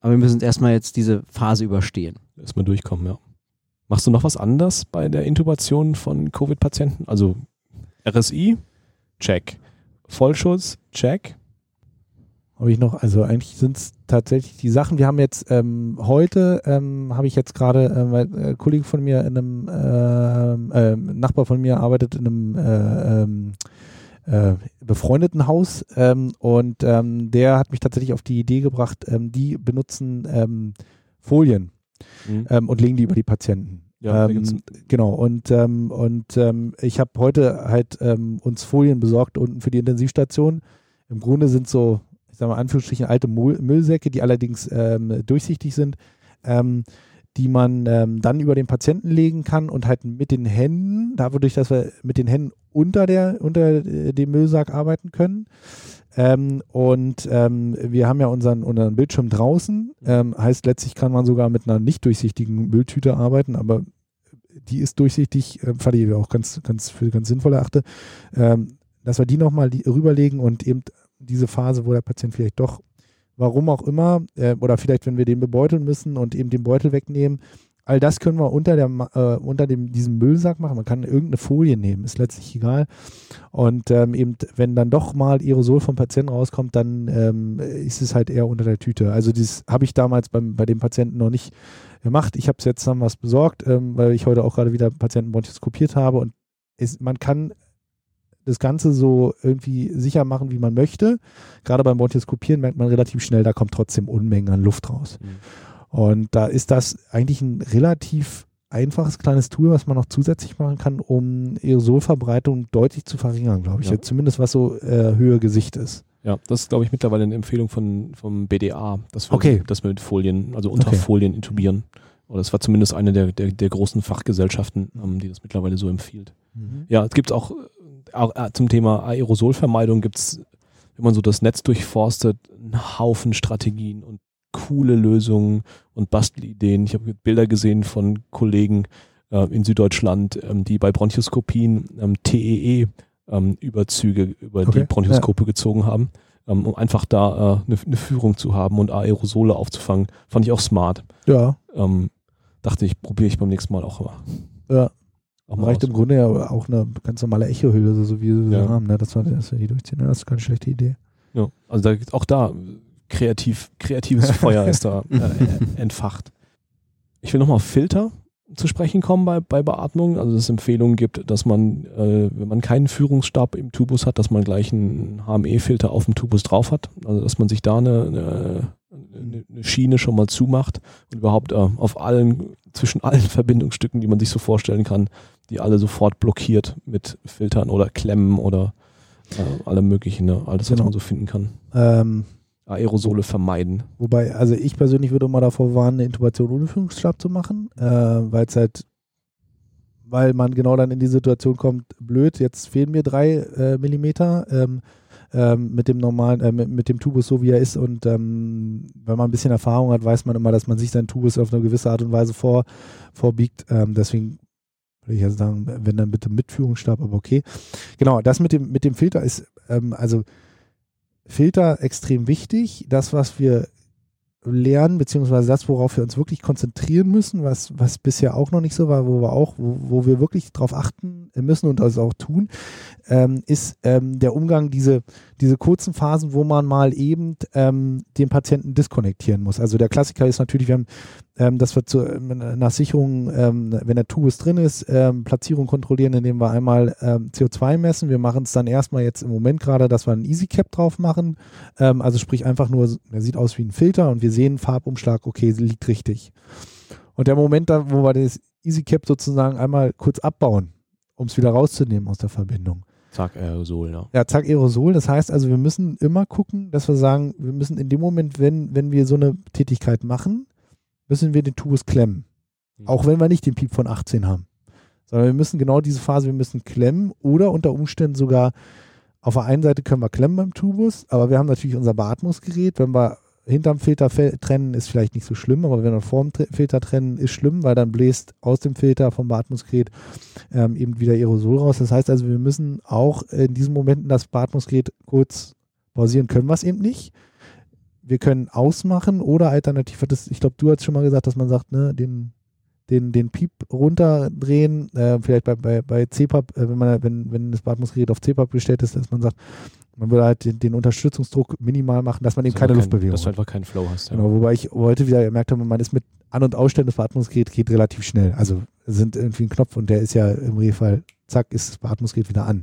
aber wir müssen erstmal jetzt diese Phase überstehen. Erstmal durchkommen, ja. Machst du noch was anders bei der Intubation von Covid-Patienten? Also RSI? Check. Vollschutz? Check habe ich noch, also eigentlich sind es tatsächlich die Sachen. Wir haben jetzt ähm, heute, ähm, habe ich jetzt gerade, äh, weil äh, ein Kollege von mir in einem, äh, äh, Nachbar von mir arbeitet in einem äh, befreundeten Haus ähm, und ähm, der hat mich tatsächlich auf die Idee gebracht, ähm, die benutzen ähm, Folien mhm. ähm, und legen die über die Patienten. Ja, ähm, genau, und, ähm, und ähm, ich habe heute halt uns Folien besorgt unten für die Intensivstation. Im Grunde sind so ich sage mal Anführungsstrichen, alte Müllsäcke, die allerdings durchsichtig sind, ähm, die man ähm, dann über den Patienten legen kann und halt mit den Händen, dadurch, dass wir mit den Händen unter, der, unter äh, dem Müllsack arbeiten können. Ähm, und ähm, wir haben ja unseren, unseren Bildschirm draußen. Ähm, heißt, letztlich kann man sogar mit einer nicht durchsichtigen Mülltüte arbeiten, aber die ist durchsichtig, äh, fand ich auch ganz, ganz, für ganz sinnvoll erachte, ähm, dass wir die nochmal rüberlegen und eben diese Phase, wo der Patient vielleicht doch, warum auch immer, äh, oder vielleicht, wenn wir den bebeuteln müssen und eben den Beutel wegnehmen, all das können wir unter, der, äh, unter dem, diesem Müllsack machen. Man kann irgendeine Folie nehmen, ist letztlich egal. Und ähm, eben, wenn dann doch mal Aerosol vom Patienten rauskommt, dann ähm, ist es halt eher unter der Tüte. Also das habe ich damals beim, bei dem Patienten noch nicht gemacht. Ich habe es jetzt dann was besorgt, ähm, weil ich heute auch gerade wieder Patienten bronchoskopiert habe und es, man kann das Ganze so irgendwie sicher machen, wie man möchte. Gerade beim Bronchoskopieren merkt man relativ schnell, da kommt trotzdem Unmengen an Luft raus. Mhm. Und da ist das eigentlich ein relativ einfaches kleines Tool, was man noch zusätzlich machen kann, um Aerosolverbreitung deutlich zu verringern, glaube ich. Ja. Zumindest was so äh, Höhe Gesicht ist. Ja, das ist, glaube ich, mittlerweile eine Empfehlung von, vom BDA, dass wir, okay. dass wir mit Folien, also unter okay. Folien intubieren. Oder das war zumindest eine der, der, der großen Fachgesellschaften, ähm, die das mittlerweile so empfiehlt. Mhm. Ja, es gibt auch auch, äh, zum Thema Aerosolvermeidung gibt es, wenn man so das Netz durchforstet, einen Haufen Strategien und coole Lösungen und Bastelideen. Ich habe Bilder gesehen von Kollegen äh, in Süddeutschland, ähm, die bei Bronchoskopien ähm, TEE-Überzüge ähm, über okay. die Bronchoskope ja. gezogen haben, ähm, um einfach da eine äh, ne Führung zu haben und Aerosole aufzufangen. Fand ich auch smart. Ja. Ähm, dachte ich, probiere ich beim nächsten Mal auch mal. Ja. Auch reicht im Grunde ja auch eine ganz normale Echohülle, so wie sie ja. haben, ne? dass wir, dass wir die durchziehen. Das ist keine schlechte Idee. Ja, also da, auch da kreativ, kreatives Feuer ist da äh, entfacht. Ich will nochmal auf Filter zu sprechen kommen bei, bei Beatmung. Also dass es Empfehlungen gibt, dass man, äh, wenn man keinen Führungsstab im Tubus hat, dass man gleich einen HME-Filter auf dem Tubus drauf hat. Also dass man sich da eine, eine, eine Schiene schon mal zumacht und überhaupt äh, auf allen, zwischen allen Verbindungsstücken, die man sich so vorstellen kann, die alle sofort blockiert mit Filtern oder Klemmen oder äh, allem möglichen, ne? alles, was genau. man so finden kann. Ähm, Aerosole vermeiden. Wobei, also ich persönlich würde mal davor warnen, eine Intubation ohne Führungsstab zu machen, äh, weil es halt weil man genau dann in die Situation kommt, blöd, jetzt fehlen mir drei äh, Millimeter ähm, ähm, mit dem normalen, äh, mit, mit, dem Tubus so wie er ist und ähm, wenn man ein bisschen Erfahrung hat, weiß man immer, dass man sich seinen Tubus auf eine gewisse Art und Weise vor, vorbiegt. Ähm, deswegen würde ich ja sagen, wenn dann bitte Mitführungsstab, aber okay. Genau, das mit dem, mit dem Filter ist, ähm, also Filter extrem wichtig. Das, was wir lernen, beziehungsweise das, worauf wir uns wirklich konzentrieren müssen, was, was bisher auch noch nicht so war, wo wir auch, wo, wo wir wirklich darauf achten müssen und das auch tun, ähm, ist ähm, der Umgang, diese, diese kurzen Phasen, wo man mal eben ähm, den Patienten diskonnektieren muss. Also der Klassiker ist natürlich, wir haben, ähm, dass wir zu, nach Sicherung, ähm, wenn der Tubus drin ist, ähm, Platzierung kontrollieren, indem wir einmal ähm, CO2 messen. Wir machen es dann erstmal jetzt im Moment gerade, dass wir einen Easy Cap drauf machen. Ähm, also sprich einfach nur, er sieht aus wie ein Filter und wir sehen Farbumschlag, okay, liegt richtig. Und der Moment dann, wo wir das Easy Cap sozusagen einmal kurz abbauen, um es wieder rauszunehmen aus der Verbindung. Zack, Aerosol, ja. Ja, zack, Aerosol. Das heißt also, wir müssen immer gucken, dass wir sagen, wir müssen in dem Moment, wenn, wenn wir so eine Tätigkeit machen, müssen wir den Tubus klemmen. Mhm. Auch wenn wir nicht den Piep von 18 haben. Sondern wir müssen genau diese Phase, wir müssen klemmen oder unter Umständen sogar auf der einen Seite können wir klemmen beim Tubus, aber wir haben natürlich unser Beatmungsgerät. Wenn wir hinterm Filter trennen, ist vielleicht nicht so schlimm, aber wenn wir vorm Filter trennen, ist schlimm, weil dann bläst aus dem Filter vom Beatmungsgerät ähm, eben wieder Aerosol raus. Das heißt also, wir müssen auch in diesen Momenten das Beatmungsgerät kurz pausieren, können wir es eben nicht. Wir können ausmachen oder alternativ, ich glaube, du hast schon mal gesagt, dass man sagt, ne, den, den, den Piep runterdrehen, äh, vielleicht bei, bei, bei CPAP, äh, wenn man, wenn, wenn das Beatmungsgerät auf CPAP gestellt ist, dass man sagt, man würde halt den, den Unterstützungsdruck minimal machen, dass man eben keine kein, Luftbewegung Dass du einfach keinen Flow hast. Ja. Genau, wobei ich heute wieder gemerkt habe, man ist mit An- und Ausstellen des Beatmungsgeräts geht relativ schnell. Also sind irgendwie ein Knopf und der ist ja im Regelfall, zack, ist das Beatmungsgerät wieder an.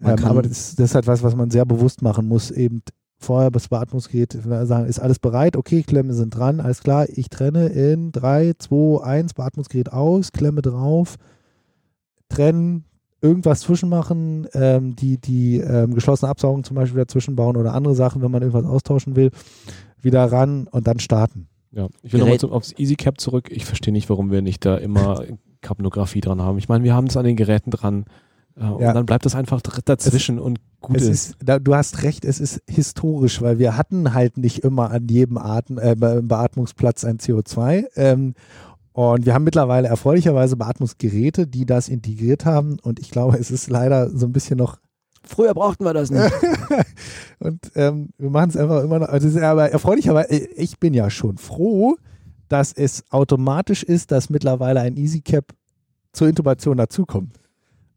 Mhm. Ähm, aber das, das, ist halt was, was man sehr bewusst machen muss, eben vorher das Beatmungsgerät sagen, ist alles bereit, okay, Klemme sind dran, alles klar, ich trenne in 3, 2, 1, Beatmungsgerät aus, Klemme drauf, trennen, irgendwas zwischenmachen, ähm, die, die ähm, geschlossene Absaugung zum Beispiel dazwischen bauen oder andere Sachen, wenn man irgendwas austauschen will, wieder ran und dann starten. Ja, ich will nochmal aufs EasyCap zurück. Ich verstehe nicht, warum wir nicht da immer Kapnographie dran haben. Ich meine, wir haben es an den Geräten dran und ja. dann bleibt das einfach dazwischen es, und gut ist. ist da, du hast recht, es ist historisch, weil wir hatten halt nicht immer an jedem Atem, äh, Beatmungsplatz ein CO2. Ähm, und wir haben mittlerweile erfreulicherweise Beatmungsgeräte, die das integriert haben. Und ich glaube, es ist leider so ein bisschen noch. Früher brauchten wir das nicht. und ähm, wir machen es einfach immer noch. Also aber erfreulicherweise, äh, ich bin ja schon froh, dass es automatisch ist, dass mittlerweile ein EasyCap zur Intubation dazukommt.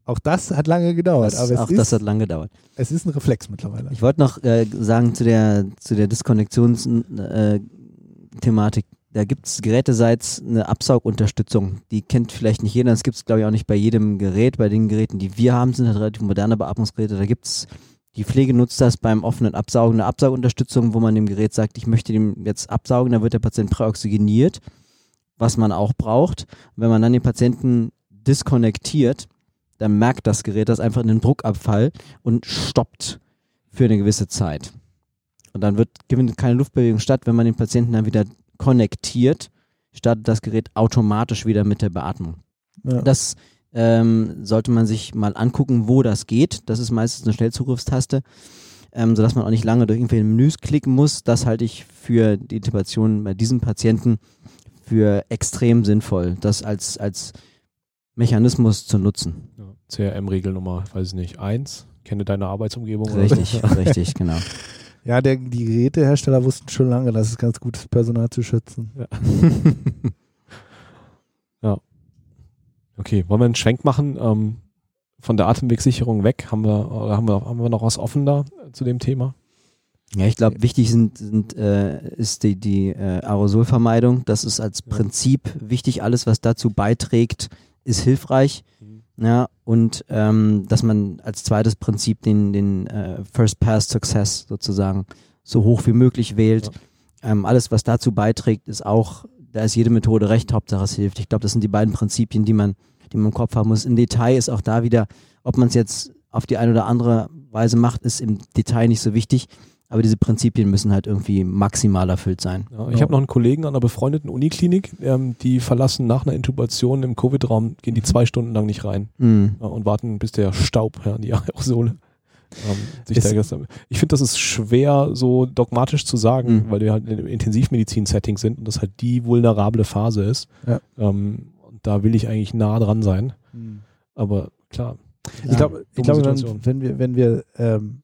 Auch das hat lange gedauert. Das, aber auch ist, das hat lange gedauert. Es ist ein Reflex mittlerweile. Ich wollte noch äh, sagen zu der, zu der Diskonnektionsthematik. Äh, da gibt es geräteseits eine Absaugunterstützung. Die kennt vielleicht nicht jeder. Das gibt es, glaube ich, auch nicht bei jedem Gerät. Bei den Geräten, die wir haben, sind halt relativ moderne Beatmungsgeräte. Da gibt es, die Pflege nutzt das beim offenen Absaugen, eine Absaugunterstützung, wo man dem Gerät sagt, ich möchte dem jetzt absaugen, dann wird der Patient präoxygeniert, was man auch braucht. Wenn man dann den Patienten diskonnektiert, dann merkt das Gerät das einfach in den Druckabfall und stoppt für eine gewisse Zeit. Und dann wird gewinnt keine Luftbewegung statt, wenn man den Patienten dann wieder konnektiert, startet das Gerät automatisch wieder mit der Beatmung. Ja. Das ähm, sollte man sich mal angucken, wo das geht. Das ist meistens eine Schnellzugriffstaste, ähm, sodass man auch nicht lange durch irgendwelche Menüs klicken muss. Das halte ich für die Intubation bei diesem Patienten für extrem sinnvoll, das als, als Mechanismus zu nutzen. Ja, CRM-Regel Nummer, weiß ich nicht, eins. Kenne deine Arbeitsumgebung. Richtig, richtig, genau. Ja, der, die Gerätehersteller wussten schon lange, dass es ganz gut ist, Personal zu schützen. Ja. ja. Okay, wollen wir einen Schwenk machen? Ähm, von der Atemwegssicherung weg? Haben wir, haben wir, haben wir noch was offen da zu dem Thema? Ja, ich glaube, wichtig sind, sind äh, ist die, die äh, Aerosolvermeidung. Das ist als Prinzip wichtig. Alles, was dazu beiträgt, ist hilfreich. Ja, und ähm, dass man als zweites Prinzip den, den äh, First Pass Success sozusagen so hoch wie möglich wählt. Ja. Ähm, alles, was dazu beiträgt, ist auch, da ist jede Methode recht, Hauptsache es hilft. Ich glaube, das sind die beiden Prinzipien, die man, die man im Kopf haben muss. Im Detail ist auch da wieder, ob man es jetzt auf die eine oder andere Weise macht, ist im Detail nicht so wichtig. Aber diese Prinzipien müssen halt irgendwie maximal erfüllt sein. Ja, ich habe noch einen Kollegen an einer befreundeten Uniklinik, ähm, die verlassen nach einer Intubation im Covid-Raum, gehen die zwei Stunden lang nicht rein Mhm. ja, und warten, bis der Staub, ja, die Aerosole, ähm, sich Ist- da gestern. Ich finde, das ist schwer so dogmatisch zu sagen, Mhm. weil wir halt in einem Intensivmedizin-Setting sind und das halt die vulnerable Phase ist. Ja. Ähm, und da will ich eigentlich nah dran sein. Aber klar. Ich glaube, ich glaube wenn wir, wenn wir, ähm,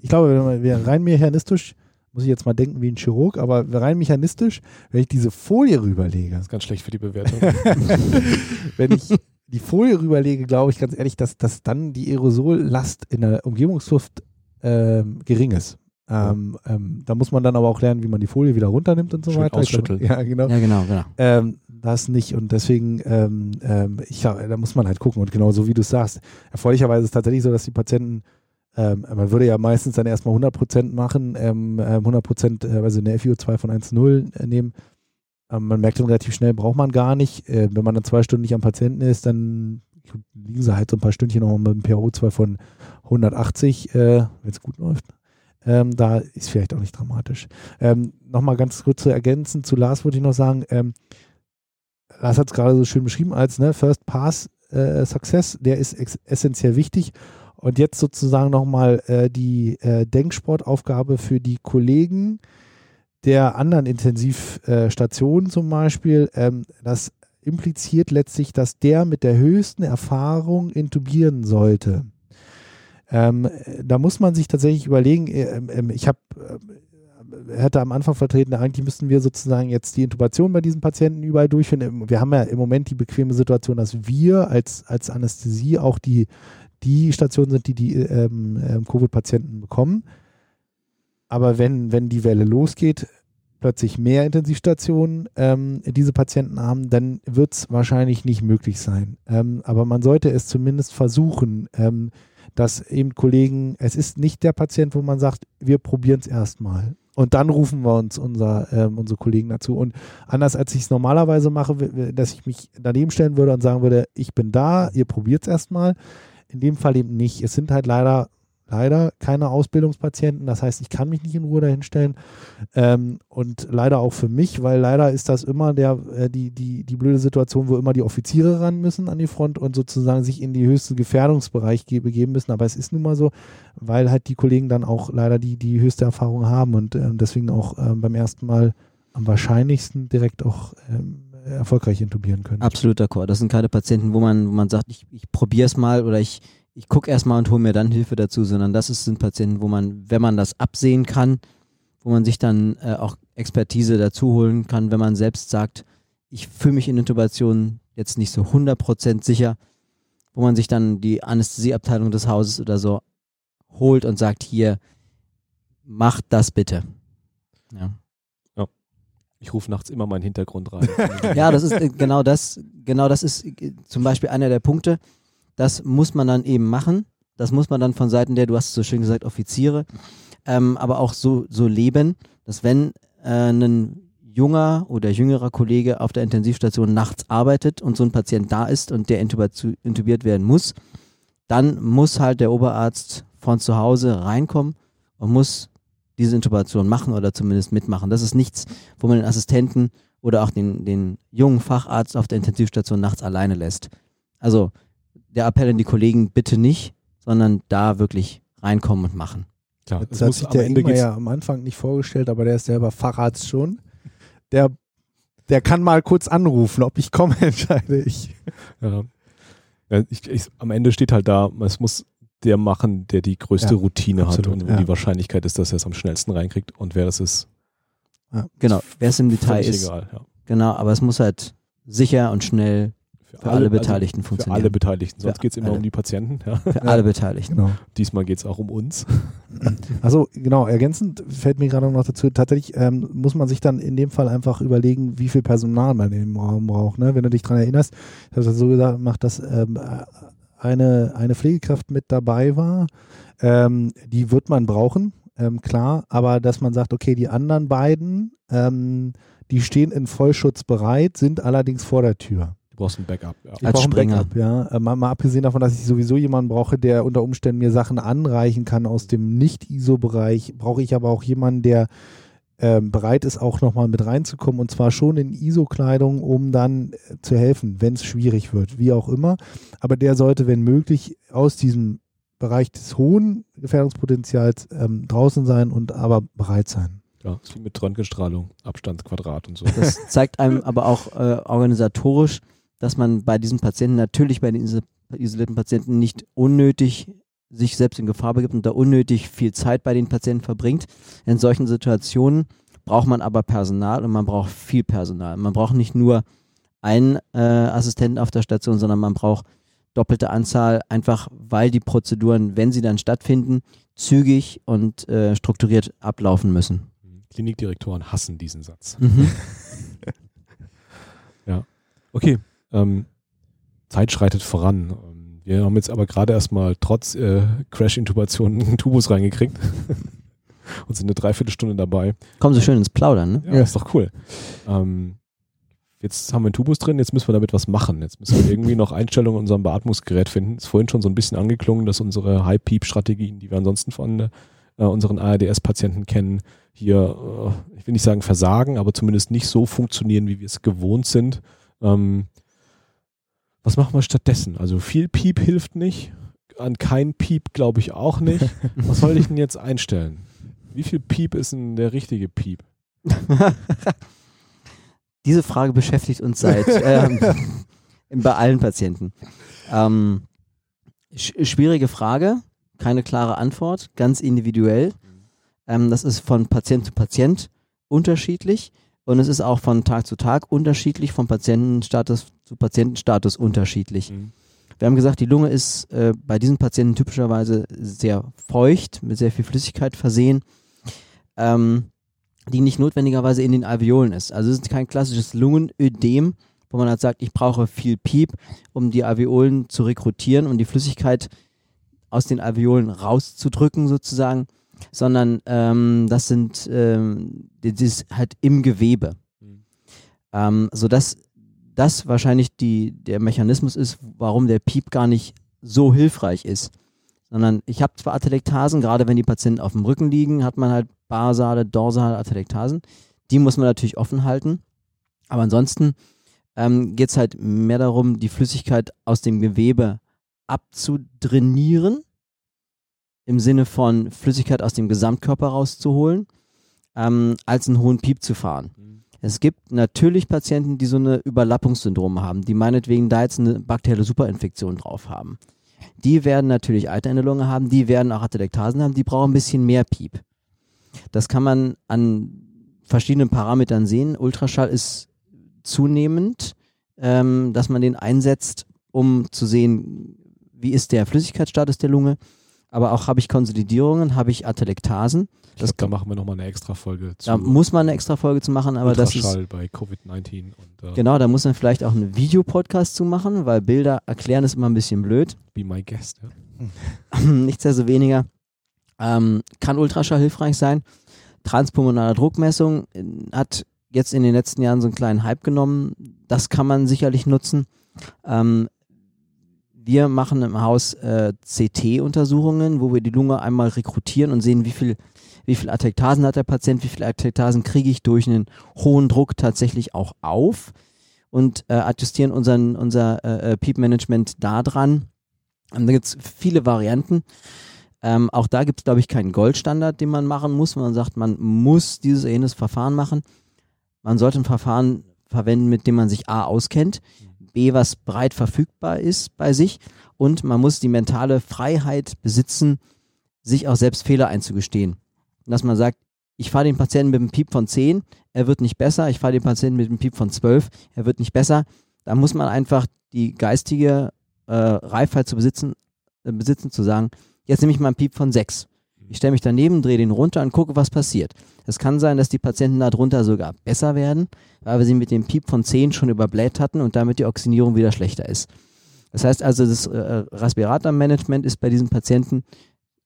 ich glaube, wir rein mechanistisch, muss ich jetzt mal denken wie ein Chirurg, aber rein mechanistisch, wenn ich diese Folie rüberlege, Das ist ganz schlecht für die Bewertung. wenn ich die Folie rüberlege, glaube ich ganz ehrlich, dass, dass dann die Aerosollast in der Umgebungsluft ähm, gering ist. Ähm, ähm, da muss man dann aber auch lernen, wie man die Folie wieder runternimmt und so Schön weiter. ausschütteln. Ja, genau. Ja, genau, genau. Ähm, das nicht und deswegen, ähm, ähm, ich, da muss man halt gucken und genau so wie du es sagst. Erfreulicherweise ist es tatsächlich so, dass die Patienten, ähm, man würde ja meistens dann erstmal 100% machen, ähm, ähm, 100% äh, also eine FiO2 von 1,0 äh, nehmen. Ähm, man merkt dann relativ schnell, braucht man gar nicht. Äh, wenn man dann zwei Stunden nicht am Patienten ist, dann liegen sie halt so ein paar Stündchen nochmal mit einem PRO2 von 180, äh, wenn es gut läuft. Ähm, da ist vielleicht auch nicht dramatisch. Ähm, Nochmal ganz kurz zu ergänzen, zu Lars wollte ich noch sagen, ähm, Lars hat es gerade so schön beschrieben als ne, First Pass äh, Success, der ist essentiell wichtig. Und jetzt sozusagen nochmal äh, die äh, Denksportaufgabe für die Kollegen der anderen Intensivstationen zum Beispiel. Ähm, das impliziert letztlich, dass der mit der höchsten Erfahrung intubieren sollte. Ähm, äh, da muss man sich tatsächlich überlegen, äh, ähm, ich habe er hatte am Anfang vertreten, eigentlich müssten wir sozusagen jetzt die Intubation bei diesen Patienten überall durchführen. Wir haben ja im Moment die bequeme Situation, dass wir als, als Anästhesie auch die, die Station sind, die die ähm, ähm, Covid-Patienten bekommen. Aber wenn, wenn die Welle losgeht, plötzlich mehr Intensivstationen ähm, diese Patienten haben, dann wird es wahrscheinlich nicht möglich sein. Ähm, aber man sollte es zumindest versuchen, ähm, dass eben Kollegen, es ist nicht der Patient, wo man sagt, wir probieren es erstmal. Und dann rufen wir uns unser, ähm, unsere Kollegen dazu. Und anders als ich es normalerweise mache, dass ich mich daneben stellen würde und sagen würde, ich bin da, ihr probiert es erstmal. In dem Fall eben nicht. Es sind halt leider, leider keine Ausbildungspatienten. Das heißt, ich kann mich nicht in Ruhe dahinstellen. Ähm, und leider auch für mich, weil leider ist das immer der, äh, die, die, die blöde Situation, wo immer die Offiziere ran müssen an die Front und sozusagen sich in die höchste Gefährdungsbereich ge begeben müssen. Aber es ist nun mal so, weil halt die Kollegen dann auch leider die, die höchste Erfahrung haben und ähm, deswegen auch ähm, beim ersten Mal am wahrscheinlichsten direkt auch ähm, erfolgreich intubieren können. Absolut d'accord. Das sind keine Patienten, wo man, wo man sagt, ich, ich probiere es mal oder ich, ich gucke erst mal und hole mir dann Hilfe dazu, sondern das ist, sind Patienten, wo man, wenn man das absehen kann, wo man sich dann äh, auch Expertise dazu holen kann, wenn man selbst sagt, ich fühle mich in Intubation jetzt nicht so 100% sicher, wo man sich dann die Anästhesieabteilung des Hauses oder so holt und sagt, hier, macht das bitte. Ja. Ich rufe nachts immer meinen Hintergrund rein. Ja, das ist äh, genau das, genau das ist äh, zum Beispiel einer der Punkte. Das muss man dann eben machen. Das muss man dann von Seiten der, du hast es so schön gesagt, Offiziere, ähm, aber auch so, so leben, dass wenn äh, ein junger oder jüngerer Kollege auf der Intensivstation nachts arbeitet und so ein Patient da ist und der intubiert werden muss, dann muss halt der Oberarzt von zu Hause reinkommen und muss diese Intubation machen oder zumindest mitmachen. Das ist nichts, wo man den Assistenten oder auch den, den jungen Facharzt auf der Intensivstation nachts alleine lässt. Also der Appell an die Kollegen, bitte nicht, sondern da wirklich reinkommen und machen. Klar, Das es hat muss sich am der Ende ja am Anfang nicht vorgestellt, aber der ist selber Facharzt schon. Der, der kann mal kurz anrufen, ob ich komme, entscheide ich. ja. Ja, ich, ich, am Ende steht halt da, es muss der machen, der die größte Ja, Routine absolut, hat und wo ja. die Wahrscheinlichkeit ist, dass er es am schnellsten reinkriegt und wer das ist, Genau, wer es im Detail ist. egal. Ja. Genau, aber es muss halt sicher und schnell für alle Beteiligten also Für funktionieren. alle Beteiligten. Sonst Für geht es immer alle. um die Patienten. Ja. Für alle Beteiligten. Genau. Diesmal geht es auch um uns. Also genau, ergänzend fällt mir gerade noch dazu, tatsächlich ähm, muss man sich dann in dem Fall einfach überlegen, wie viel Personal man im Raum braucht. Ne? Wenn du dich daran erinnerst, ich habe das so gesagt, macht, dass ähm, eine, eine Pflegekraft mit dabei war, ähm, die wird man brauchen, ähm, klar, aber dass man sagt, okay, die anderen beiden, ähm, die stehen in Vollschutz bereit, sind allerdings vor der Tür. Du brauchst ein Backup. Ja. Ich Als brauche ein Springer. Backup, ja. Äh, Mal, mal abgesehen davon, dass ich sowieso jemanden brauche, der unter Umständen mir Sachen anreichen kann aus dem Nicht-ISO-Bereich, brauche ich aber auch jemanden, der ähm, bereit ist, auch nochmal mit reinzukommen und zwar schon in ISO-Kleidung, um dann äh, zu helfen, wenn es schwierig wird, wie auch immer. Aber der sollte, wenn möglich, aus diesem Bereich des hohen Gefährdungspotenzials ähm, draußen sein und aber bereit sein. Ja, ist wie mit Röntgenstrahlung, Abstandsquadrat und so. Das zeigt einem aber auch äh, organisatorisch, dass man bei diesen Patienten, natürlich bei den iso- isolierten Patienten, nicht unnötig sich selbst in Gefahr begibt und da unnötig viel Zeit bei den Patienten verbringt. In solchen Situationen braucht man aber Personal und man braucht viel Personal. Man braucht nicht nur einen äh, Assistenten auf der Station, sondern man braucht doppelte Anzahl, einfach weil die Prozeduren, wenn sie dann stattfinden, zügig und äh, strukturiert ablaufen müssen. Klinikdirektoren hassen diesen Satz. Mhm. Okay, ähm, Zeit schreitet voran. Wir haben jetzt aber gerade erstmal trotz äh, Crash-Intubation einen Tubus reingekriegt und sind eine Dreiviertelstunde dabei. Kommen Sie schön ins Plaudern, ne? Ja, ist doch cool. Ähm, jetzt haben wir einen Tubus drin, jetzt müssen wir damit was machen. Jetzt müssen wir irgendwie noch Einstellungen in unserem Beatmungsgerät finden. Ist vorhin schon so ein bisschen angeklungen, dass unsere High-Peep-Strategien, die wir ansonsten von äh, unseren ARDS-Patienten kennen, hier, äh, ich will nicht sagen versagen, aber zumindest nicht so funktionieren, wie wir es gewohnt sind. Ähm, was machen wir stattdessen? Also viel Piep hilft nicht. An kein Piep glaube ich auch nicht. Was soll ich denn jetzt einstellen? Wie viel Piep ist denn der richtige Piep? Diese Frage beschäftigt uns seit ähm, bei allen Patienten. Ähm, sch schwierige Frage, keine klare Antwort, ganz individuell. Ähm, das ist von Patient zu Patient unterschiedlich und es ist auch von Tag zu Tag unterschiedlich, von Patientenstatus zu Patientenstatus unterschiedlich. Wir haben gesagt, die Lunge ist äh, bei diesen Patienten typischerweise sehr feucht, mit sehr viel Flüssigkeit versehen, ähm, die nicht notwendigerweise in den Alveolen ist. Also es ist kein klassisches Lungenödem, wo man halt sagt, ich brauche viel Piep, um die Alveolen zu rekrutieren und die Flüssigkeit aus den Alveolen rauszudrücken sozusagen, sondern ähm, das sind ähm, das ist halt im Gewebe. Mhm. Ähm, sodass das wahrscheinlich die, der Mechanismus ist, warum der Piep gar nicht so hilfreich ist. Sondern ich habe zwar Atelektasen, gerade wenn die Patienten auf dem Rücken liegen, hat man halt basale, dorsale Atelektasen. Die muss man natürlich offen halten. Aber ansonsten ähm, geht es halt mehr darum, die Flüssigkeit aus dem Gewebe abzudrainieren, im Sinne von Flüssigkeit aus dem Gesamtkörper rauszuholen, ähm, als einen hohen Piep zu fahren. Es gibt natürlich Patienten, die so eine Überlappungssyndrome haben, die meinetwegen da jetzt eine bakterielle Superinfektion drauf haben. Die werden natürlich Eiter in der Lunge haben, die werden auch Atelektasen haben, die brauchen ein bisschen mehr Piep. Das kann man an verschiedenen Parametern sehen. Ultraschall ist zunehmend, ähm, dass man den einsetzt, um zu sehen, wie ist der Flüssigkeitsstatus der Lunge. Aber auch habe ich Konsolidierungen, habe ich Atelektasen. Ich glaub, da machen wir nochmal eine extra Folge zu Da muss man eine extra Folge zu machen, aber das ist Ultraschall bei Covid-19. Und, äh, Genau, da muss man vielleicht auch einen Videopodcast zu machen, weil Bilder erklären ist immer ein bisschen blöd. Be my guest. Ja. Nichtsdestoweniger ähm, kann Ultraschall hilfreich sein. Transpulmonale Druckmessung äh, hat jetzt in den letzten Jahren so einen kleinen Hype genommen. Das kann man sicherlich nutzen. Ähm, wir machen im Haus äh, CT-Untersuchungen, wo wir die Lunge einmal rekrutieren und sehen, wie viel, wie viel Atektasen hat der Patient, wie viele Atektasen kriege ich durch einen hohen Druck tatsächlich auch auf und äh, adjustieren unseren, unser äh, äh, Peep-Management da dran. Und da gibt es viele Varianten. Ähm, auch da gibt es, glaube ich, keinen Goldstandard, den man machen muss. Man sagt, man muss dieses jenes Verfahren machen. Man sollte ein Verfahren verwenden, mit dem man sich A auskennt, B, was breit verfügbar ist bei sich und man muss die mentale Freiheit besitzen, sich auch selbst Fehler einzugestehen. Dass man sagt, ich fahre den Patienten mit einem Piep von 10, er wird nicht besser, ich fahre den Patienten mit einem Piep von 12, er wird nicht besser. Da muss man einfach die geistige äh, Reifheit zu besitzen, äh, besitzen, zu sagen, jetzt nehme ich mal einen Piep von 6. Ich stelle mich daneben, drehe den runter und gucke, was passiert. Es kann sein, dass die Patienten darunter sogar besser werden, weil wir sie mit dem Piep von 10 schon überbläht hatten und damit die Oxidierung wieder schlechter ist. Das heißt also, das äh, Respiratormanagement ist bei diesen Patienten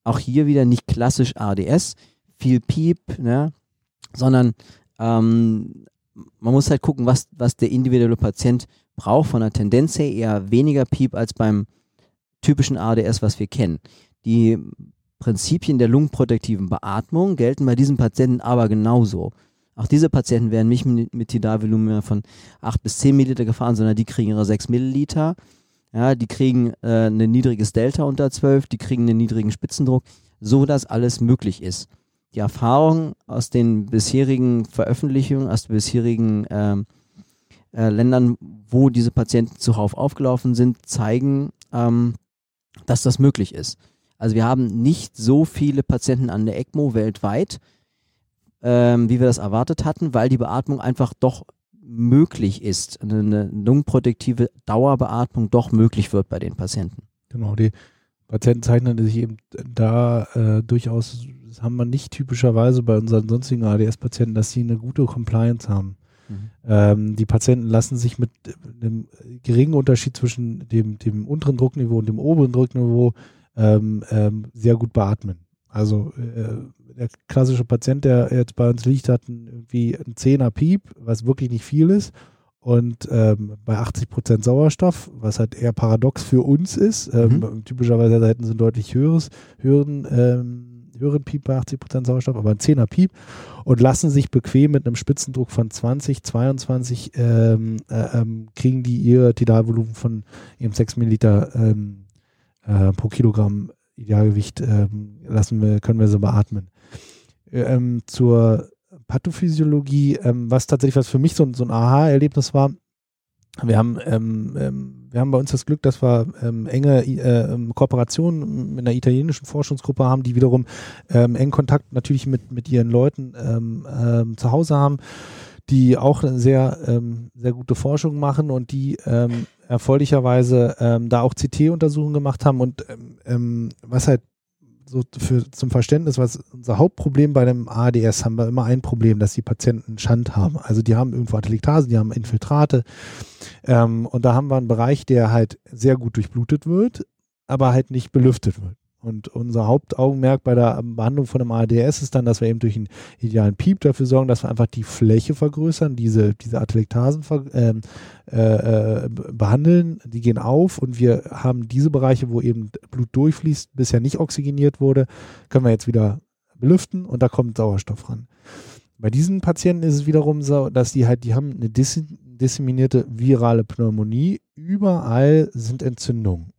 auch hier wieder nicht klassisch ADS, viel Piep, ne, sondern ähm, man muss halt gucken, was, was der individuelle Patient braucht von der Tendenz her eher weniger Piep als beim typischen ADS, was wir kennen. Die Prinzipien der lungenprotektiven Beatmung gelten bei diesen Patienten aber genauso. Auch diese Patienten werden nicht mit Tidalvolumen von 8 bis 10 Milliliter gefahren, sondern die kriegen ihre 6 Milliliter. Ja, die kriegen äh, ein niedriges Delta unter 12, die kriegen einen niedrigen Spitzendruck, so dass alles möglich ist. Die Erfahrung aus den bisherigen Veröffentlichungen, aus den bisherigen ähm, äh, Ländern, wo diese Patienten zuhauf aufgelaufen sind, zeigen, ähm, dass das möglich ist. Also wir haben nicht so viele Patienten an der ECMO weltweit, ähm, wie wir das erwartet hatten, weil die Beatmung einfach doch möglich ist, eine lungenprotektive Dauerbeatmung doch möglich wird bei den Patienten. Genau, die Patienten zeichnen sich eben da äh, durchaus, das haben wir nicht typischerweise bei unseren sonstigen ADS-Patienten, dass sie eine gute Compliance haben. Mhm. Ähm, die Patienten lassen sich mit einem geringen Unterschied zwischen dem, dem unteren Druckniveau und dem oberen Druckniveau ähm, ähm, sehr gut beatmen. Also äh, der klassische Patient, der jetzt bei uns liegt, hat ein, irgendwie ein 10er Piep, was wirklich nicht viel ist. Und ähm, bei 80 Prozent Sauerstoff, was halt eher paradox für uns ist, ähm, mhm. typischerweise hätten sie ein deutlich höheres, höheren, ähm, höheren Piep bei 80 Prozent Sauerstoff, aber ein 10er Piep und lassen sich bequem mit einem Spitzendruck von 20, 22 ähm, äh, kriegen die ihr Tidalvolumen von eben 6 Milliliter ähm, äh, pro Kilogramm Idealgewicht ähm, lassen wir, können wir so beatmen. Ähm, zur Pathophysiologie, ähm, was tatsächlich was für mich so, so ein Aha-Erlebnis war, wir haben, ähm, ähm, wir haben bei uns das Glück, dass wir ähm, enge äh, ähm, Kooperationen mit einer italienischen Forschungsgruppe haben, die wiederum engen Kontakt natürlich mit, mit ihren Leuten zu Hause haben, die auch sehr, ähm, sehr gute Forschung machen und die ähm, erfreulicherweise ähm, da auch CT-Untersuchungen gemacht haben und ähm, ähm, was halt so für, zum Verständnis, was unser Hauptproblem bei dem ADS haben wir immer ein Problem, dass die Patienten Schand haben. Also die haben irgendwo Atelektasen, die haben Infiltrate ähm, und da haben wir einen Bereich, der halt sehr gut durchblutet wird, aber halt nicht belüftet wird. Und unser Hauptaugenmerk bei der Behandlung von einem ADS ist dann, dass wir eben durch einen idealen Piep dafür sorgen, dass wir einfach die Fläche vergrößern, diese, diese Atelektasen ähm, äh, äh, behandeln, die gehen auf und wir haben diese Bereiche, wo eben Blut durchfließt, bisher nicht oxygeniert wurde, können wir jetzt wieder belüften und da kommt Sauerstoff ran. Bei diesen Patienten ist es wiederum so, dass die halt, die haben eine disseminierte virale Pneumonie, überall sind Entzündungen.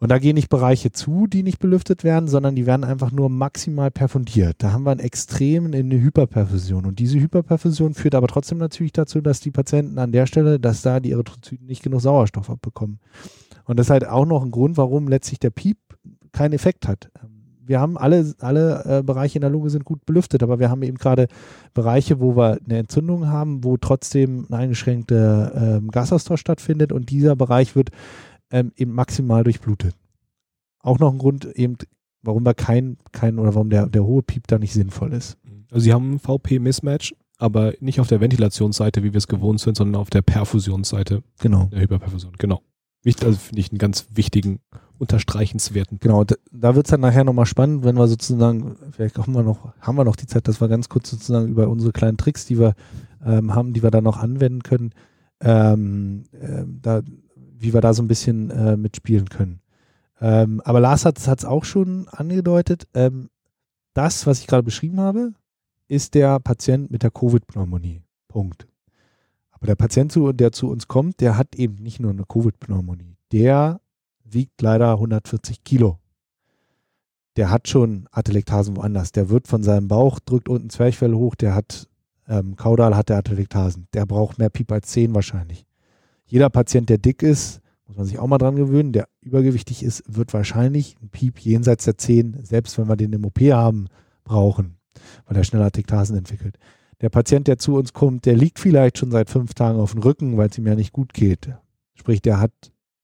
Und da gehen nicht Bereiche zu, die nicht belüftet werden, sondern die werden einfach nur maximal perfundiert. Da haben wir einen Extremen in eine Hyperperfusion. Und diese Hyperperfusion führt aber trotzdem natürlich dazu, dass die Patienten an der Stelle, dass da die Erythrozyten nicht genug Sauerstoff abbekommen. Und das ist halt auch noch ein Grund, warum letztlich der Piep keinen Effekt hat. Wir haben alle, alle äh, Bereiche in der Lunge sind gut belüftet, aber wir haben eben gerade Bereiche, wo wir eine Entzündung haben, wo trotzdem ein eingeschränkter äh, Gasaustausch stattfindet und dieser Bereich wird ähm, eben maximal durchblutet. Auch noch ein Grund eben, warum da kein, kein oder warum der, der hohe Piep da nicht sinnvoll ist. Also sie haben VP-Mismatch, aber nicht auf der Ventilationsseite, wie wir es gewohnt sind, sondern auf der Perfusionsseite. Genau. Der Hyperperfusion, genau. Also finde ich einen ganz wichtigen, unterstreichenswerten. Genau, da, da wird es dann nachher nochmal spannend, wenn wir sozusagen, vielleicht haben wir noch, haben wir noch die Zeit, dass wir ganz kurz sozusagen über unsere kleinen Tricks, die wir ähm, haben, die wir dann noch anwenden können, ähm, äh, da wie wir da so ein bisschen äh, mitspielen können. Ähm, aber Lars hat es auch schon angedeutet. Ähm, das, was ich gerade beschrieben habe, ist der Patient mit der Covid-Pneumonie. Punkt. Aber der Patient, der zu uns kommt, der hat eben nicht nur eine Covid-Pneumonie. Der wiegt leider 140 Kilo. Der hat schon Atelektasen woanders. Der wird von seinem Bauch, drückt unten Zwerchfell hoch, der hat ähm, Kaudal hat der Atelektasen. Der braucht mehr Piep als 10 wahrscheinlich jeder Patient, der dick ist, muss man sich auch mal dran gewöhnen, der übergewichtig ist, wird wahrscheinlich ein Piep jenseits der 10, selbst wenn wir den im OP haben, brauchen, weil er schneller Tektasen entwickelt. Der Patient, der zu uns kommt, der liegt vielleicht schon seit fünf Tagen auf dem Rücken, weil es ihm ja nicht gut geht. Sprich, der hat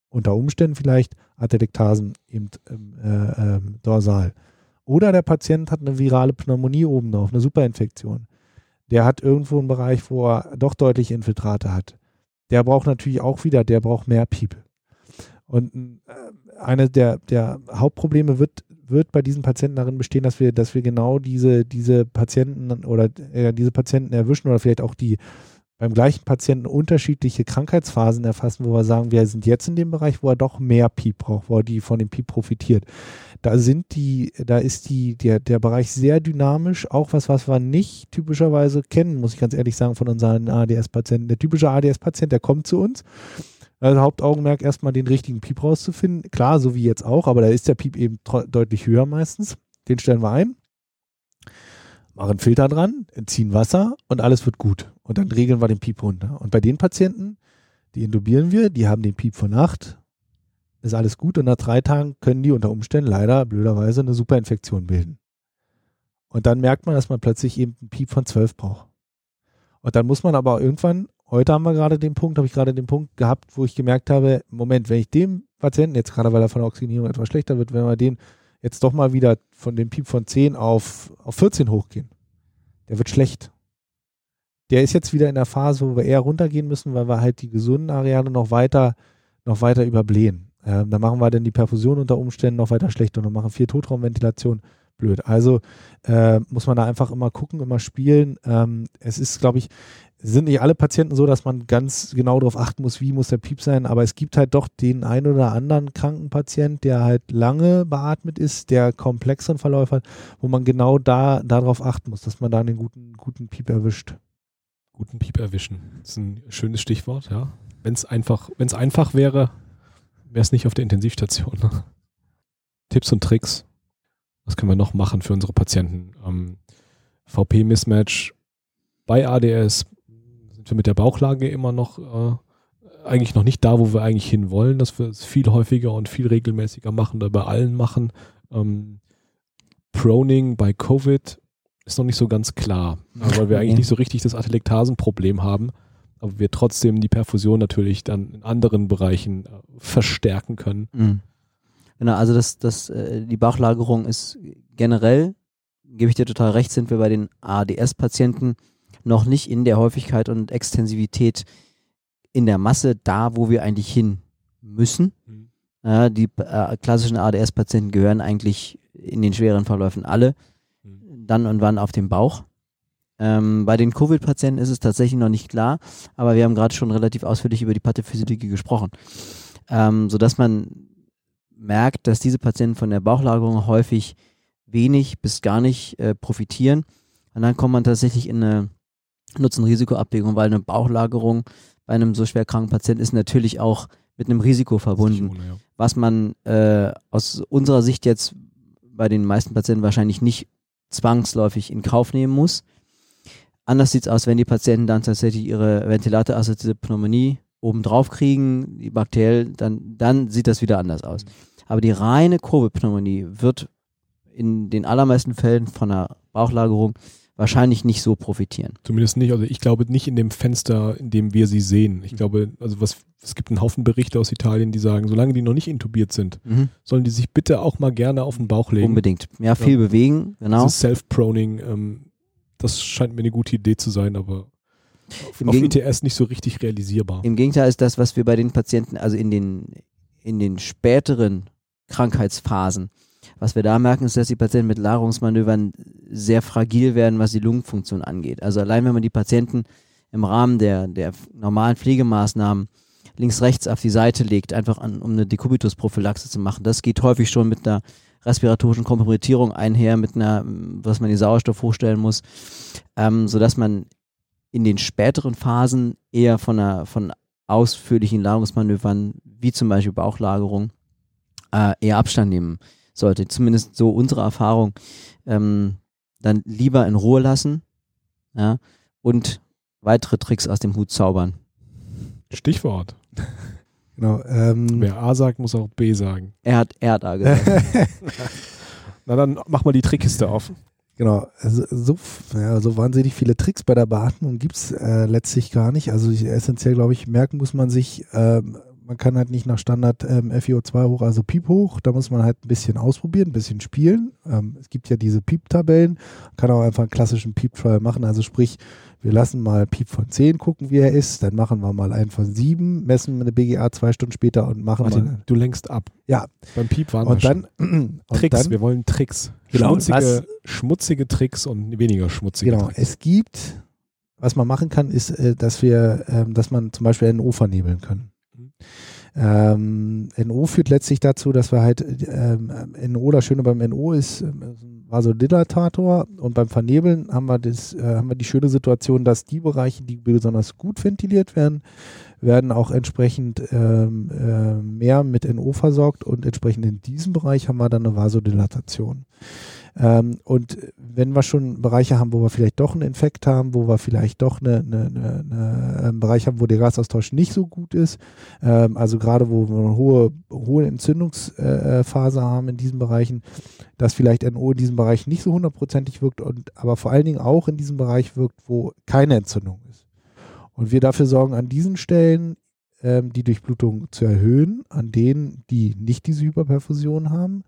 unter Umständen vielleicht Atelektasen im äh, äh, dorsal. Oder der Patient hat eine virale Pneumonie oben drauf, eine Superinfektion. Der hat irgendwo einen Bereich, wo er doch deutlich Infiltrate hat der braucht natürlich auch wieder, der braucht mehr Piep. Und äh, eine der, der Hauptprobleme wird, wird bei diesen Patienten darin bestehen, dass wir, dass wir genau diese, diese Patienten oder äh, diese Patienten erwischen oder vielleicht auch die beim gleichen Patienten unterschiedliche Krankheitsphasen erfassen, wo wir sagen, wir sind jetzt in dem Bereich, wo er doch mehr Piep braucht, wo er die von dem Piep profitiert. Da sind die, da ist die, der, der Bereich sehr dynamisch, auch was, was wir nicht typischerweise kennen, muss ich ganz ehrlich sagen, von unseren ADS-Patienten. Der typische ADS-Patient, der kommt zu uns. Also Hauptaugenmerk erstmal den richtigen Piep rauszufinden. Klar, so wie jetzt auch, aber da ist der Piep eben deutlich höher meistens. Den stellen wir ein machen Filter dran, ziehen Wasser und alles wird gut. Und dann regeln wir den Piep runter. Und bei den Patienten, die intubieren wir, die haben den Piep von Nacht, ist alles gut und nach drei Tagen können die unter Umständen leider blöderweise eine Superinfektion bilden. Und dann merkt man, dass man plötzlich eben einen Piep von 12 braucht. Und dann muss man aber irgendwann, heute haben wir gerade den Punkt, habe ich gerade den Punkt gehabt, wo ich gemerkt habe, Moment, wenn ich dem Patienten, jetzt gerade weil er von der Oxygenierung etwas schlechter wird, wenn wir den jetzt doch mal wieder von dem Piep von 10 auf, auf 14 hochgehen. Der wird schlecht. Der ist jetzt wieder in der Phase, wo wir eher runtergehen müssen, weil wir halt die gesunden Areale noch weiter, noch weiter überblähen. Ähm, da machen wir dann die Perfusion unter Umständen noch weiter schlecht und machen vier Totraumventilation blöd. Also äh, muss man da einfach immer gucken, immer spielen. Ähm, es ist, glaube ich, sind nicht alle Patienten so, dass man ganz genau darauf achten muss, wie muss der Piep sein, aber es gibt halt doch den einen oder anderen kranken Patient, der halt lange beatmet ist, der komplexeren Verlauf hat, wo man genau da darauf achten muss, dass man da einen guten, guten Piep erwischt. Guten Piep erwischen. Das ist ein schönes Stichwort, ja. Wenn es einfach, wenn es einfach wäre, wäre es nicht auf der Intensivstation. Ne? Tipps und Tricks. Was können wir noch machen für unsere Patienten? Ähm, VP-Mismatch bei ADS, sind wir mit der Bauchlage immer noch äh, eigentlich noch nicht da, wo wir eigentlich hin wollen, dass wir es viel häufiger und viel regelmäßiger machen oder bei allen machen. Ähm, Proning bei Covid ist noch nicht so ganz klar, weil wir eigentlich nicht so richtig das Atelektasenproblem haben, aber wir trotzdem die Perfusion natürlich dann in anderen Bereichen äh, verstärken können. Mhm. Genau, also das, das, äh, die Bauchlagerung ist generell, gebe ich dir total recht, sind wir bei den ADS-Patienten noch nicht in der Häufigkeit und Extensivität in der Masse da, wo wir eigentlich hin müssen. Mhm. Äh, die äh, klassischen ADS-Patienten gehören eigentlich in den schweren Verläufen alle mhm. dann und wann auf dem Bauch. Ähm, bei den Covid-Patienten ist es tatsächlich noch nicht klar, aber wir haben gerade schon relativ ausführlich über die Pathophysiologie gesprochen, ähm, sodass man merkt, dass diese Patienten von der Bauchlagerung häufig wenig bis gar nicht äh, profitieren. Und dann kommt man tatsächlich in eine Nutzen-Risiko-Abwägung, weil eine Bauchlagerung bei einem so schwer kranken Patienten ist natürlich auch mit einem Risiko verbunden, ohne, ja. was man äh, aus unserer Sicht jetzt bei den meisten Patienten wahrscheinlich nicht zwangsläufig in Kauf nehmen muss. Anders sieht es aus, wenn die Patienten dann tatsächlich ihre ventilatorassoziierte Pneumonie obendrauf kriegen, die bakteriell, dann, dann sieht das wieder anders aus. Aber die reine Covid-Pneumonie wird in den allermeisten Fällen von einer Bauchlagerung wahrscheinlich nicht so profitieren. Zumindest nicht, also ich glaube nicht in dem Fenster, in dem wir sie sehen. Ich mhm. glaube, also was, es gibt einen Haufen Berichte aus Italien, die sagen, solange die noch nicht intubiert sind, mhm. sollen die sich bitte auch mal gerne auf den Bauch legen. Unbedingt. Ja, viel ja. bewegen, genau. Dieses Self-Proning, ähm, das scheint mir eine gute Idee zu sein, aber auf, Im auf ITS nicht so richtig realisierbar. Im Gegenteil ist das, was wir bei den Patienten, also in den, in den späteren Krankheitsphasen, was wir da merken, ist, dass die Patienten mit Lagerungsmanövern sehr fragil werden, was die Lungenfunktion angeht. Also allein wenn man die Patienten im Rahmen der, der normalen Pflegemaßnahmen links, rechts auf die Seite legt, einfach an, um eine Dekubitusprophylaxe zu machen, das geht häufig schon mit einer respiratorischen Kompromittierung einher, mit einer, was man den Sauerstoff hochstellen muss, ähm, sodass man in den späteren Phasen eher von einer, von ausführlichen Lagerungsmanövern, wie zum Beispiel Bauchlagerung, äh, eher Abstand nehmen sollte. Zumindest so unsere Erfahrung. Ähm, dann lieber in Ruhe lassen ja, und weitere Tricks aus dem Hut zaubern. Stichwort. Genau, ähm, Wer A sagt, muss auch B sagen. Er hat, er hat A gesagt. Na dann mach mal die Trickkiste auf. Genau, also so, ja, so wahnsinnig viele Tricks bei der Beatmung gibt es äh, letztlich gar nicht. Also essentiell, glaube ich, merken muss man sich, ähm, man kann halt nicht nach Standard ähm, FiO2 hoch, also Piep hoch. Da muss man halt ein bisschen ausprobieren, ein bisschen spielen. Ähm, es gibt ja diese Piep-Tabellen. Kann auch einfach einen klassischen Piep-Trial machen. Also sprich, wir lassen mal Piep von 10 gucken, wie er ist. Dann machen wir mal einen von 7, messen eine BGA zwei Stunden später und machen Martin, mal. Du lenkst ab. Ja. Beim Piep waren und wir dann, schon. Tricks, dann, wir wollen Tricks. Genau, schmutzige, schmutzige Tricks und weniger schmutzige genau, Tricks. es gibt was man machen kann, ist, äh, dass wir, ähm, dass man zum Beispiel NO vernebeln. Mhm. Ähm, NO führt letztlich dazu, dass wir halt ähm, NO, das Schöne beim NO ist, ähm, Vasodilatator und beim Vernebeln haben wir, das, äh, haben wir die schöne Situation, dass die Bereiche, die besonders gut ventiliert werden, werden auch entsprechend ähm, äh, mehr mit NO versorgt und entsprechend in diesem Bereich haben wir dann eine Vasodilatation. Ähm, und wenn wir schon Bereiche haben, wo wir vielleicht doch einen Infekt haben, wo wir vielleicht doch eine, eine, eine, eine einen Bereich haben, wo der Gasaustausch nicht so gut ist, ähm, also gerade wo wir eine hohe, hohe Entzündungsphase haben in diesen Bereichen, dass vielleicht NO in diesem Bereich nicht so hundertprozentig wirkt und aber vor allen Dingen auch in diesem Bereich wirkt, wo keine Entzündung ist. Und wir dafür sorgen, an diesen Stellen ähm, die Durchblutung zu erhöhen, an denen, die nicht diese Hyperperfusion haben,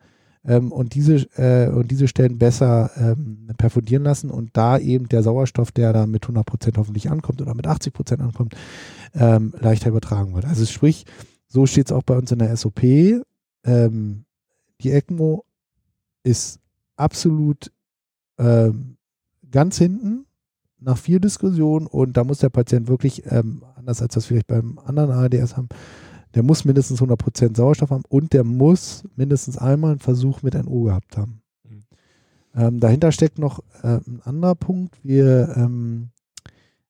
ähm, und, diese, äh, und diese Stellen besser ähm, perfundieren lassen und da eben der Sauerstoff, der da mit 100 Prozent hoffentlich ankommt oder mit 80 Prozent ankommt, ähm, leichter übertragen wird. Also sprich, so steht es auch bei uns in der SOP. Ähm, die ECMO ist absolut ähm, ganz hinten nach vier Diskussionen und da muss der Patient wirklich, ähm, anders als das vielleicht beim anderen ARDS haben, der muss mindestens 100% Sauerstoff haben und der muss mindestens einmal einen Versuch mit NO gehabt haben. Mhm. Ähm, dahinter steckt noch äh, ein anderer Punkt. Wir, ähm,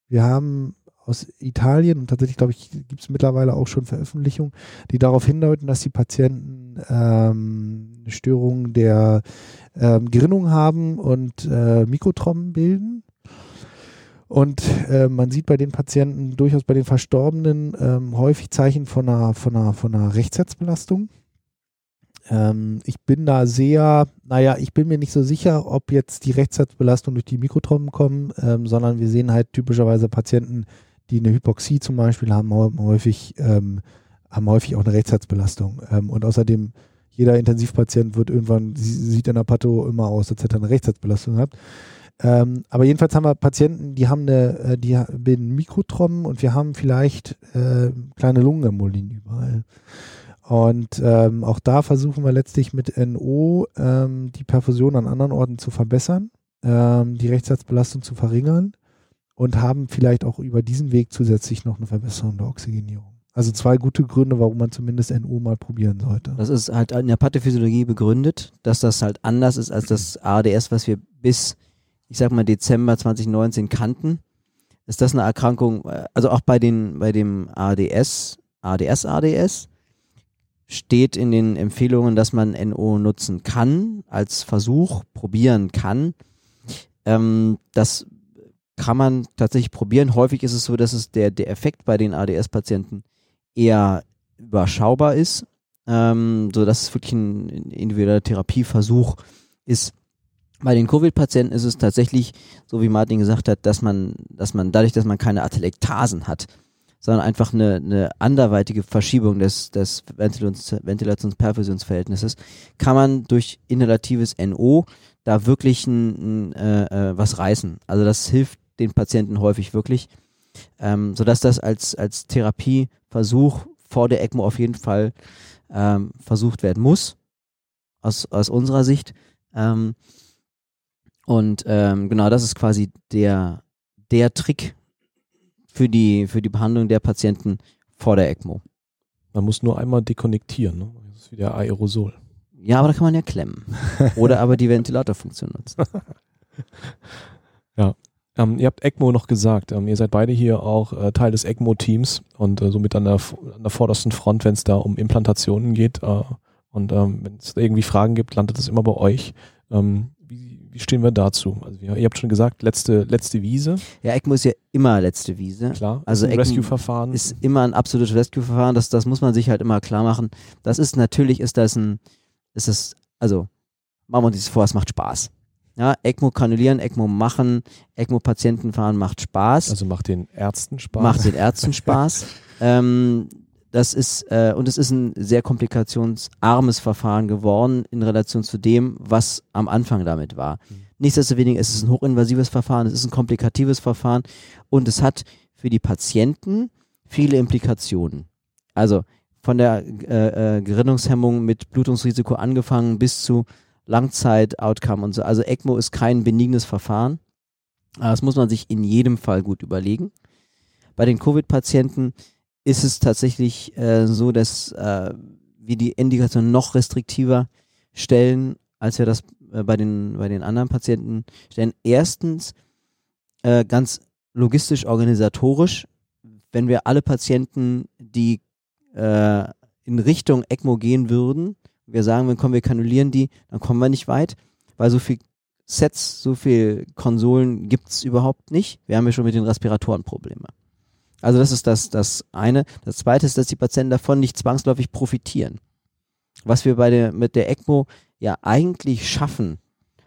wir haben aus Italien und tatsächlich, glaube ich, gibt es mittlerweile auch schon Veröffentlichungen, die darauf hindeuten, dass die Patienten ähm, Störungen der ähm, Gerinnung haben und äh, Mikrotromben bilden. Und äh, man sieht bei den Patienten, durchaus bei den Verstorbenen, ähm, häufig Zeichen von einer, von einer, von einer Rechtsherzbelastung. Ähm, ich bin da sehr, naja, ich bin mir nicht so sicher, ob jetzt die Rechtsherzbelastung durch die Mikrotromben kommen, ähm, sondern wir sehen halt typischerweise Patienten, die eine Hypoxie zum Beispiel haben, häufig, ähm, haben häufig auch eine Rechtsherzbelastung. Ähm, und außerdem, jeder Intensivpatient wird irgendwann, sieht in der Patho immer aus, als hätte er eine Rechtsherzbelastung gehabt. Ähm, aber jedenfalls haben wir Patienten, die haben eine, äh, die bilden Mikrotromben und wir haben vielleicht äh, kleine Lungenembolien überall. Und ähm, auch da versuchen wir letztlich mit NO ähm, die Perfusion an anderen Orten zu verbessern, ähm, die Rechtsherzbelastung zu verringern und haben vielleicht auch über diesen Weg zusätzlich noch eine Verbesserung der Oxygenierung. Also zwei gute Gründe, warum man zumindest NO mal probieren sollte. Das ist halt in der Pathophysiologie begründet, dass das halt anders ist als das ADS, was wir bis ich sag mal, Dezember 2019 kannten, ist das eine Erkrankung, äh, also auch bei den, bei dem ADS, ADS, ADS, steht in den Empfehlungen, dass man NO nutzen kann, als Versuch probieren kann. Ähm, das kann man tatsächlich probieren. Häufig ist es so, dass es der, der Effekt bei den ADS-Patienten eher überschaubar ist, ähm, so dass es wirklich ein individueller Therapieversuch ist. Bei den Covid-Patienten ist es tatsächlich, so wie Martin gesagt hat, dass man, dass man dadurch, dass man keine Atelektasen hat, sondern einfach eine, eine anderweitige Verschiebung des, des Ventilations-Perfusionsverhältnisses, kann man durch inhalatives NO da wirklich ein, ein, äh, äh, was reißen. Also das hilft den Patienten häufig wirklich, ähm, sodass das als, als Therapieversuch vor der ECMO auf jeden Fall ähm, versucht werden muss, aus, aus unserer Sicht. Ähm, und ähm, genau das ist quasi der, der Trick für die, für die Behandlung der Patienten vor der ECMO. Man muss nur einmal dekonnektieren, ne? Das ist wie der Aerosol. Ja, aber da kann man ja klemmen. Oder aber die Ventilatorfunktion nutzen. ja. Ähm, ihr habt ECMO noch gesagt. Ähm, ihr seid beide hier auch äh, Teil des ECMO-Teams und äh, somit an der, an der vordersten Front, wenn es da um Implantationen geht. Äh, und ähm, wenn es irgendwie Fragen gibt, landet es immer bei euch. Ähm, wie stehen wir dazu? Also ihr habt schon gesagt, letzte, letzte Wiese. Ja, ECMO ist ja immer letzte Wiese. Klar, also ein Rescue-Verfahren. Ist immer ein absolutes Rescue-Verfahren, das, das muss man sich halt immer klar machen. Das ist natürlich, ist das ein, ist das, also machen wir uns das vor, es macht Spaß. Ja, ECMO granulieren, ECMO machen, ECMO-Patienten fahren macht Spaß. Also macht den Ärzten Spaß. Macht den Ärzten Spaß. ähm, das ist, äh, und es ist ein sehr komplikationsarmes Verfahren geworden in Relation zu dem, was am Anfang damit war. Mhm. Nichtsdestoweniger ist es ein hochinvasives Verfahren, es ist ein komplikatives Verfahren und es hat für die Patienten viele Implikationen. Also von der äh, äh, Gerinnungshemmung mit Blutungsrisiko angefangen bis zu Langzeit-Outcome und so. Also ECMO ist kein benignes Verfahren. Das muss man sich in jedem Fall gut überlegen. Bei den Covid-Patienten ist es tatsächlich äh, so, dass äh, wir die Indikation noch restriktiver stellen, als wir das äh, bei, den, bei den anderen Patienten stellen. Erstens, äh, ganz logistisch, organisatorisch, wenn wir alle Patienten, die äh, in Richtung ECMO gehen würden, wir sagen, wenn kommen, wir kanulieren die, dann kommen wir nicht weit, weil so viel Sets, so viel Konsolen gibt's überhaupt nicht. Wir haben ja schon mit den Respiratoren Probleme. Also das ist das, das eine. Das zweite ist, dass die Patienten davon nicht zwangsläufig profitieren. Was wir bei der, mit der ECMO ja eigentlich schaffen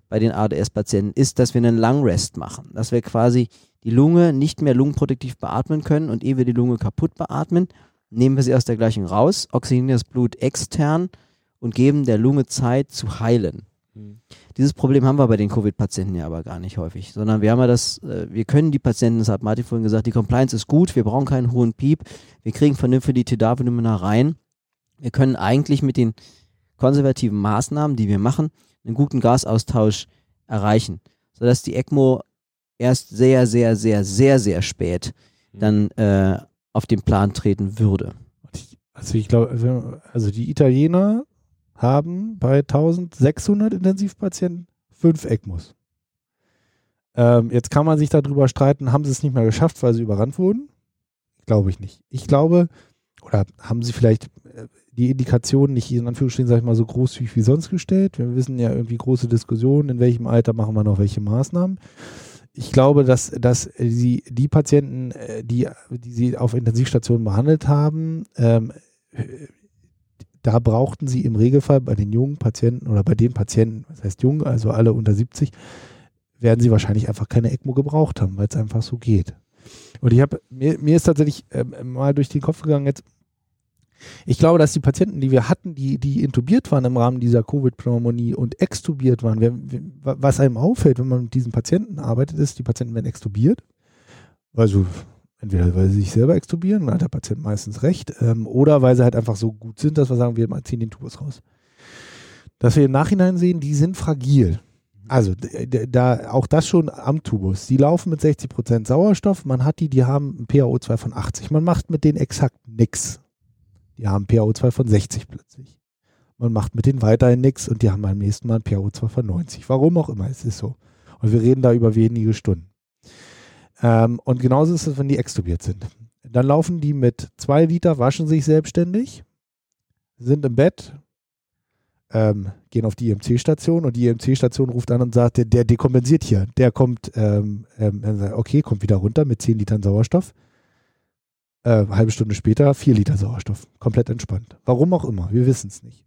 bei den ADS-Patienten, ist, dass wir einen Lungrest machen. Dass wir quasi die Lunge nicht mehr lungenprotektiv beatmen können und ehe wir die Lunge kaputt beatmen, nehmen wir sie aus der gleichen raus, oxygenieren das Blut extern und geben der Lunge Zeit zu heilen. Mhm. Dieses Problem haben wir bei den Covid-Patienten ja aber gar nicht häufig, sondern wir haben ja das, äh, wir können die Patienten, das hat Martin vorhin gesagt, die Compliance ist gut, wir brauchen keinen hohen Piep, wir kriegen vernünftig die TDAV-Volumina rein. Wir können eigentlich mit den konservativen Maßnahmen, die wir machen, einen guten Gasaustausch erreichen, sodass die ECMO erst sehr, sehr, sehr, sehr, sehr spät mhm. dann äh, auf den Plan treten würde. Also ich glaube, also, also die Italiener haben bei 1600 Intensivpatienten fünf ECMOs. Ähm, jetzt kann man sich darüber streiten, haben sie es nicht mehr geschafft, weil sie überrannt wurden? Glaube ich nicht. Ich glaube, oder haben sie vielleicht äh, die Indikationen nicht in Anführungsstrichen, sag ich mal, so großzügig wie sonst gestellt? Wir wissen ja irgendwie große Diskussionen, in welchem Alter machen wir noch welche Maßnahmen. Ich glaube, dass, dass sie die Patienten, äh, die, die sie auf Intensivstationen behandelt haben, ähm, da brauchten sie im Regelfall bei den jungen Patienten oder bei den Patienten, das heißt jung, also alle unter 70, werden sie wahrscheinlich einfach keine ECMO gebraucht haben, weil es einfach so geht. Und ich habe, mir, mir ist tatsächlich ähm, mal durch den Kopf gegangen jetzt, ich glaube, dass die Patienten, die wir hatten, die, die intubiert waren im Rahmen dieser Covid-Pneumonie und extubiert waren, wer, was einem auffällt, wenn man mit diesen Patienten arbeitet, ist, die Patienten werden extubiert. Also Entweder weil sie sich selber extubieren, dann hat der Patient meistens recht, ähm, oder weil sie halt einfach so gut sind, dass wir sagen, wir ziehen den Tubus raus. Dass wir im Nachhinein sehen, die sind fragil. Also da auch das schon am Tubus. Die laufen mit 60% Sauerstoff. Man hat die, die haben ein PaO2 von 80. Man macht mit denen exakt nichts. Die haben PaO2 von 60 plötzlich. Man macht mit denen weiterhin nichts und die haben beim nächsten Mal ein PaO2 von 90. Warum auch immer, es ist so. Und wir reden da über wenige Stunden. Ähm, und genauso ist es, wenn die extubiert sind. Dann laufen die mit zwei Liter, waschen sich selbstständig, sind im Bett, ähm, gehen auf die IMC-Station und die IMC-Station ruft an und sagt, der, der dekompensiert hier. Der kommt, ähm, ähm, okay, kommt wieder runter mit 10 Litern Sauerstoff. Äh, halbe Stunde später 4 Liter Sauerstoff. Komplett entspannt. Warum auch immer, wir wissen es nicht.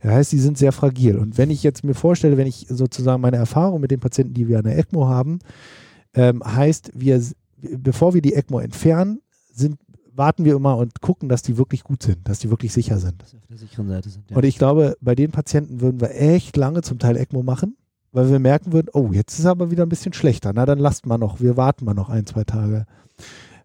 Das heißt, die sind sehr fragil. Und wenn ich jetzt mir vorstelle, wenn ich sozusagen meine Erfahrung mit den Patienten, die wir an der ECMO haben, ähm, heißt, wir, bevor wir die ECMO entfernen, sind, warten wir immer und gucken, dass die wirklich gut sind, dass die wirklich sicher sind. Dass sie auf der sicheren Seite sind. Ja. Und ich glaube, bei den Patienten würden wir echt lange zum Teil ECMO machen, weil wir merken würden, oh, jetzt ist es aber wieder ein bisschen schlechter. Na, dann lasst mal noch, wir warten mal noch ein, zwei Tage.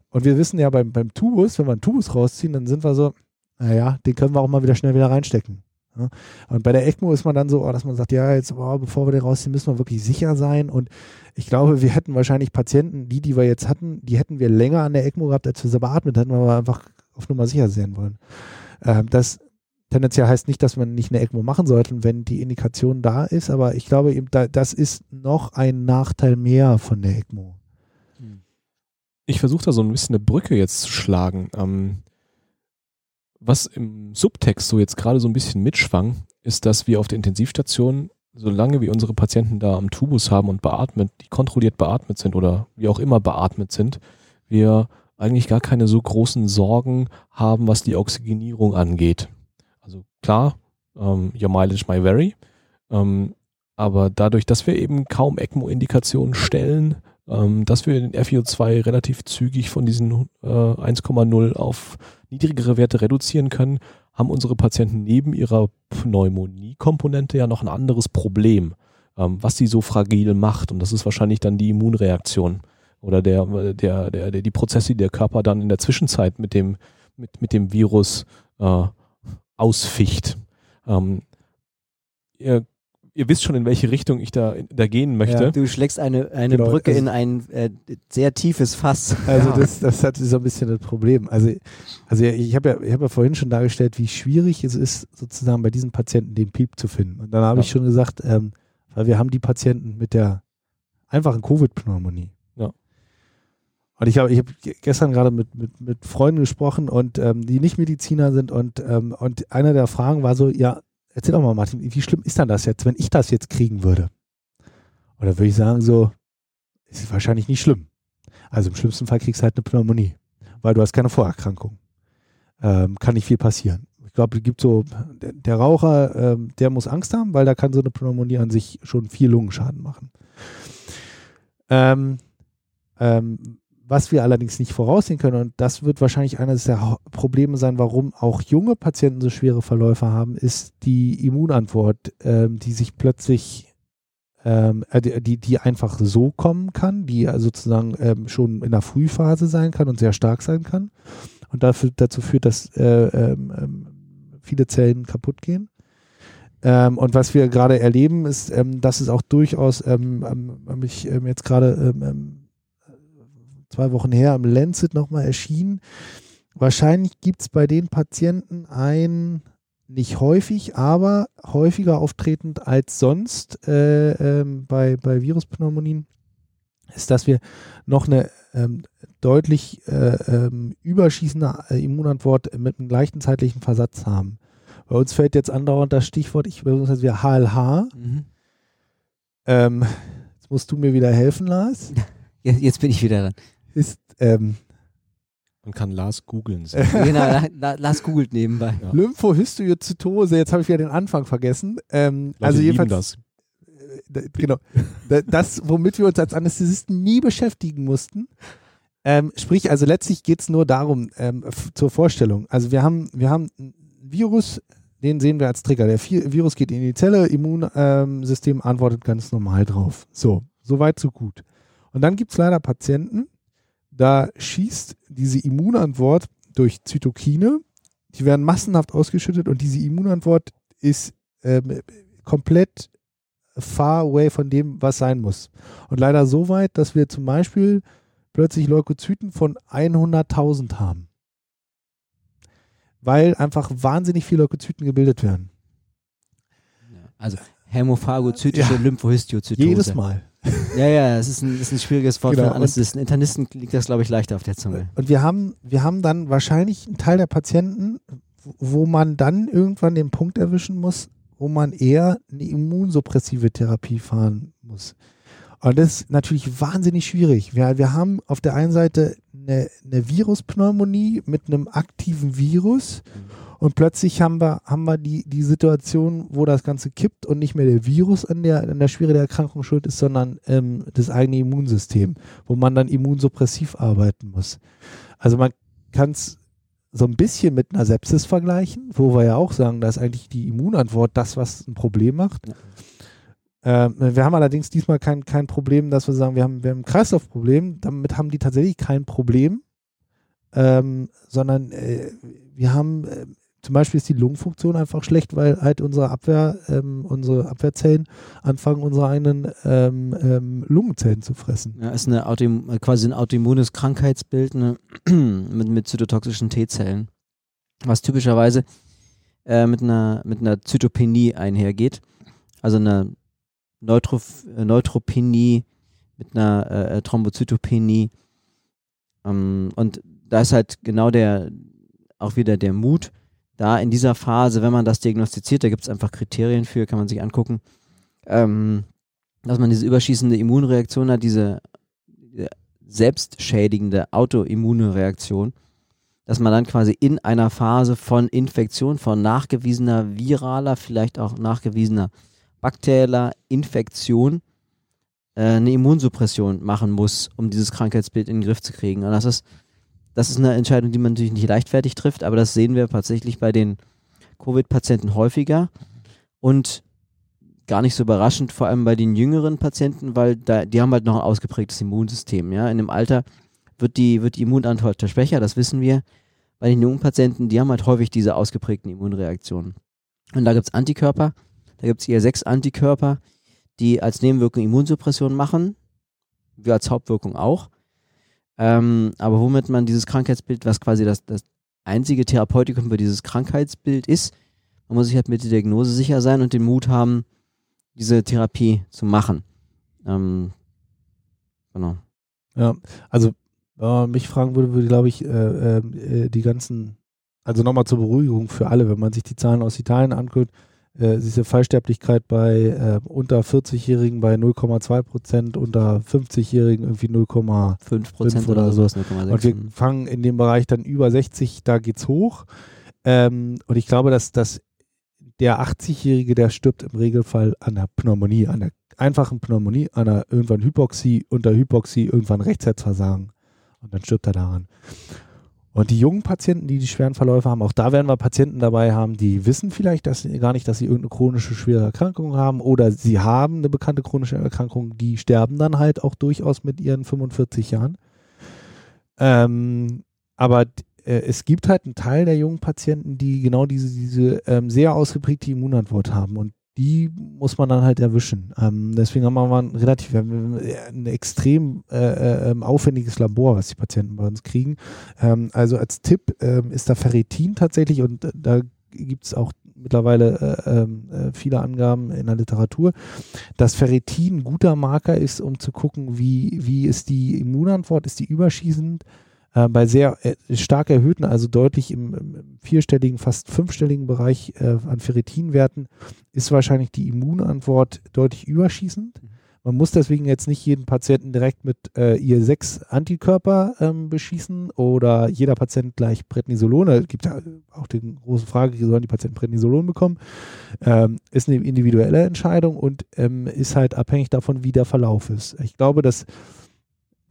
Und wir wissen ja beim, beim Tubus, wenn wir einen Tubus rausziehen, dann sind wir so, naja, den können wir auch mal wieder schnell wieder reinstecken. Ja. Und bei der ECMO ist man dann so, oh, dass man sagt, ja, jetzt, oh, bevor wir den rausziehen, müssen wir wirklich sicher sein. Und ich glaube, wir hätten wahrscheinlich Patienten, die, die wir jetzt hatten, die hätten wir länger an der ECMO gehabt, als wir sie beatmet hätten, weil wir einfach auf Nummer sicher sein wollen. Ähm, das tendenziell heißt nicht, dass man nicht eine ECMO machen sollte, wenn die Indikation da ist, aber ich glaube eben, da, das ist noch ein Nachteil mehr von der ECMO. Ich versuche da so ein bisschen eine Brücke jetzt zu schlagen. Ähm, was im Subtext so jetzt gerade so ein bisschen mitschwang, ist, dass wir auf der Intensivstation solange wir unsere Patienten da am Tubus haben und beatmet, die kontrolliert beatmet sind oder wie auch immer beatmet sind, wir eigentlich gar keine so großen Sorgen haben, was die Oxygenierung angeht. Also klar, ähm, your mileage may vary, ähm, aber dadurch, dass wir eben kaum ECMO-Indikationen stellen, ähm, dass wir den FiO2 relativ zügig von diesen äh, 1,0 auf niedrigere Werte reduzieren können, haben unsere Patienten neben ihrer Pneumonie-Komponente ja noch ein anderes Problem, ähm, was sie so fragil macht. Und das ist wahrscheinlich dann die Immunreaktion oder der, der, der, der, die Prozesse, die der Körper dann in der Zwischenzeit mit dem, mit, mit dem Virus äh, ausficht. Ähm, ihr, ihr wisst schon, in welche Richtung ich da, da gehen möchte. Ja. Du schlägst eine, eine Genau, Brücke also- in ein äh, sehr tiefes Fass. Also Ja. das, das hat so ein bisschen das Problem. Also, also ich habe ja, ich habe ja vorhin schon dargestellt, wie schwierig es ist, sozusagen bei diesen Patienten den Piep zu finden. Und dann habe Ja. ich schon gesagt, ähm, weil wir haben die Patienten mit der einfachen Covid-Pneumonie. Ja. Und ich habe ich hab gestern gerade mit, mit, mit Freunden gesprochen und ähm, die nicht Mediziner sind und, ähm, und einer der Fragen war so, ja, erzähl doch mal Martin, wie schlimm ist dann das jetzt, wenn ich das jetzt kriegen würde? Oder würde ich sagen so, ist wahrscheinlich nicht schlimm. Also im schlimmsten Fall kriegst du halt eine Pneumonie, weil du hast keine Vorerkrankung. Ähm, kann nicht viel passieren. Ich glaube, es gibt so, der, der Raucher, ähm, der muss Angst haben, weil da kann so eine Pneumonie an sich schon viel Lungenschaden machen. Ähm, ähm, was wir allerdings nicht voraussehen können, und das wird wahrscheinlich eines der Probleme sein, warum auch junge Patienten so schwere Verläufe haben, ist die Immunantwort, ähm, die sich plötzlich, ähm, äh, die- die, einfach so kommen kann, die sozusagen ähm, schon in der Frühphase sein kann und sehr stark sein kann und dafür, dazu führt, dass äh, ähm, ähm, viele Zellen kaputt gehen. Ähm, und was wir gerade erleben, ist, ähm, dass es auch durchaus, ähm, ähm, habe ich ähm, jetzt gerade ähm, ähm, zwei Wochen her im Lancet nochmal erschienen. Wahrscheinlich gibt es bei den Patienten ein, nicht häufig, aber häufiger auftretend als sonst äh, ähm, bei, bei Viruspneumonien, ist, dass wir noch eine ähm, deutlich äh, ähm, überschießende äh, Immunantwort mit einem leichten zeitlichen Versatz haben. Bei uns fällt jetzt andauernd das Stichwort, ich benutze wir HLH. Mhm. Ähm, jetzt musst du mir wieder helfen, Lars. Jetzt bin ich wieder dran. Ist ähm, Man kann Lars googeln. genau, la, la, Lars googelt nebenbei. Ja. Lymphohistiozytose, jetzt habe ich wieder den Anfang vergessen. Ähm, Leute also jedenfalls, das. äh, genau, Da- das, womit wir uns als Anästhesisten nie beschäftigen mussten. Ähm, sprich, also letztlich geht es nur darum, ähm, zur Vorstellung. Also wir haben, wir haben ein Virus, den sehen wir als Trigger. Der Vi- Virus geht in die Zelle, Immunsystem antwortet ganz normal drauf. So, soweit, so gut. Und dann gibt es leider Patienten, da schießt diese Immunantwort durch Zytokine, die werden massenhaft ausgeschüttet und diese Immunantwort ist ähm, komplett far away von dem, was sein muss. Und leider so weit, dass wir zum Beispiel plötzlich Leukozyten von 100.000 haben. Weil einfach wahnsinnig viele Leukozyten gebildet werden. Also hämophagozytische Ja. Lymphohistiozytose. Jedes Mal. Ja, ja, das ist ein, ist ein schwieriges Wort Genau, für Anästhesisten. Internisten liegt das, glaube ich, leichter auf der Zunge. Und wir haben, wir haben dann wahrscheinlich einen Teil der Patienten, wo- man dann irgendwann den Punkt erwischen muss, wo man eher eine immunsuppressive Therapie fahren muss. Und das ist natürlich wahnsinnig schwierig. Wir, wir haben auf der einen Seite eine, eine Viruspneumonie mit einem aktiven Virus und plötzlich haben wir, haben wir die, die Situation, wo das Ganze kippt und nicht mehr der Virus an der, an der Schwere der Erkrankung schuld ist, sondern ähm, das eigene Immunsystem, wo man dann immunsuppressiv arbeiten muss. Also man kann es so ein bisschen mit einer Sepsis vergleichen, wo wir ja auch sagen, da ist eigentlich die Immunantwort das, was ein Problem macht. Ähm, wir haben allerdings diesmal kein, kein Problem, dass wir sagen, wir haben, wir haben ein Kreislaufproblem. Damit haben die tatsächlich kein Problem, ähm, sondern äh, wir haben äh, zum Beispiel ist die Lungenfunktion einfach schlecht, weil halt unsere Abwehr, ähm, unsere Abwehrzellen anfangen, unsere eigenen ähm, ähm, Lungenzellen zu fressen. Ja, ist eine Autoim äh, quasi ein autoimmunes Krankheitsbild ne, mit, mit zytotoxischen T-Zellen, was typischerweise äh, mit, einer, mit einer Zytopenie einhergeht. Also eine Neutroph äh, Neutropenie mit einer äh, Thrombozytopenie. Ähm, und da ist halt genau der, auch wieder der Mut, da in dieser Phase, wenn man das diagnostiziert, da gibt es einfach Kriterien für, kann man sich angucken, ähm, dass man diese überschießende Immunreaktion hat, diese diese selbstschädigende autoimmune Reaktion, dass man dann quasi in einer Phase von Infektion, von nachgewiesener viraler, vielleicht auch nachgewiesener bakterieller Infektion äh, eine Immunsuppression machen muss, um dieses Krankheitsbild in den Griff zu kriegen. Und das ist, das ist eine Entscheidung, die man natürlich nicht leichtfertig trifft, aber das sehen wir tatsächlich bei den Covid-Patienten häufiger und gar nicht so überraschend, vor allem bei den jüngeren Patienten, weil da, die haben halt noch ein ausgeprägtes Immunsystem. Ja? In dem Alter wird die, wird die Immunantwort schwächer, das wissen wir. Bei den jungen Patienten, die haben halt häufig diese ausgeprägten Immunreaktionen. Und da gibt es Antikörper, Da gibt es IL-6-Antikörper, die als Nebenwirkung Immunsuppression machen, wie als Hauptwirkung auch. Ähm, aber womit man dieses Krankheitsbild, was quasi das, das einzige Therapeutikum für dieses Krankheitsbild ist, man muss sich halt mit der Diagnose sicher sein und den Mut haben, diese Therapie zu machen. Ähm, genau. Ja, also wenn man mich fragen würde, würde glaube ich äh, äh, die ganzen, also nochmal zur Beruhigung für alle, wenn man sich die Zahlen aus Italien anguckt, äh, diese Fallsterblichkeit bei äh, unter 40-Jährigen bei 0,2 Prozent, unter 50-Jährigen irgendwie 0,5 Prozent oder, oder so. Und wir fangen in dem Bereich dann über 60, da geht's hoch. Ähm, und ich glaube, dass, dass der 80-Jährige, der stirbt im Regelfall an der Pneumonie, an der einfachen Pneumonie, an der irgendwann Hypoxie, unter Hypoxie irgendwann Rechtsherzversagen. Und dann stirbt er daran. Und die jungen Patienten, die die schweren Verläufe haben, auch da werden wir Patienten dabei haben, die wissen vielleicht dass, gar nicht, dass sie irgendeine chronische schwere Erkrankung haben oder sie haben eine bekannte chronische Erkrankung, die sterben dann halt auch durchaus mit ihren 45 Jahren. Ähm, aber äh, es gibt halt einen Teil der jungen Patienten, die genau diese, diese ähm, sehr ausgeprägte Immunantwort haben und die muss man dann halt erwischen. Ähm, deswegen haben wir ein relativ ein extrem äh, äh, ähm, aufwendiges Labor, was die Patienten bei uns kriegen. Ähm, also als Tipp ähm, ist da Ferritin tatsächlich und äh, da gibt es auch mittlerweile äh, ähm, äh, viele Angaben in der Literatur, dass Ferritin ein guter Marker ist, um zu gucken, wie, wie ist die Immunantwort, ist die überschießend, äh, bei sehr äh, stark erhöhten, also deutlich im, im vierstelligen, fast fünfstelligen Bereich äh, an Ferritinwerten ist wahrscheinlich die Immunantwort deutlich überschießend. Mhm. Man muss deswegen jetzt nicht jeden Patienten direkt mit äh, IL-6 Antikörper ähm, beschießen oder jeder Patient gleich Prednisolon. Es gibt ja auch die große Frage, sollen die Patienten Prednisolon bekommen? Ähm, ist eine individuelle Entscheidung und ähm, ist halt abhängig davon, wie der Verlauf ist. Ich glaube, dass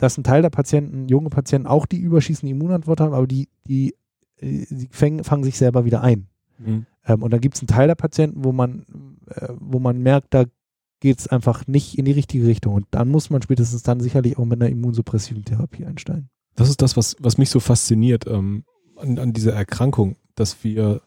dass ein Teil der Patienten, junge Patienten, auch die überschießende Immunantwort haben, aber die, die, die äh, fangen, fangen sich selber wieder ein. Mhm. Ähm, und dann gibt es einen Teil der Patienten, wo man, äh, wo man merkt, da geht es einfach nicht in die richtige Richtung. Und dann muss man spätestens dann sicherlich auch mit einer immunsuppressiven Therapie einsteigen. Das ist das, was, was mich so fasziniert ähm, an, an dieser Erkrankung, dass wir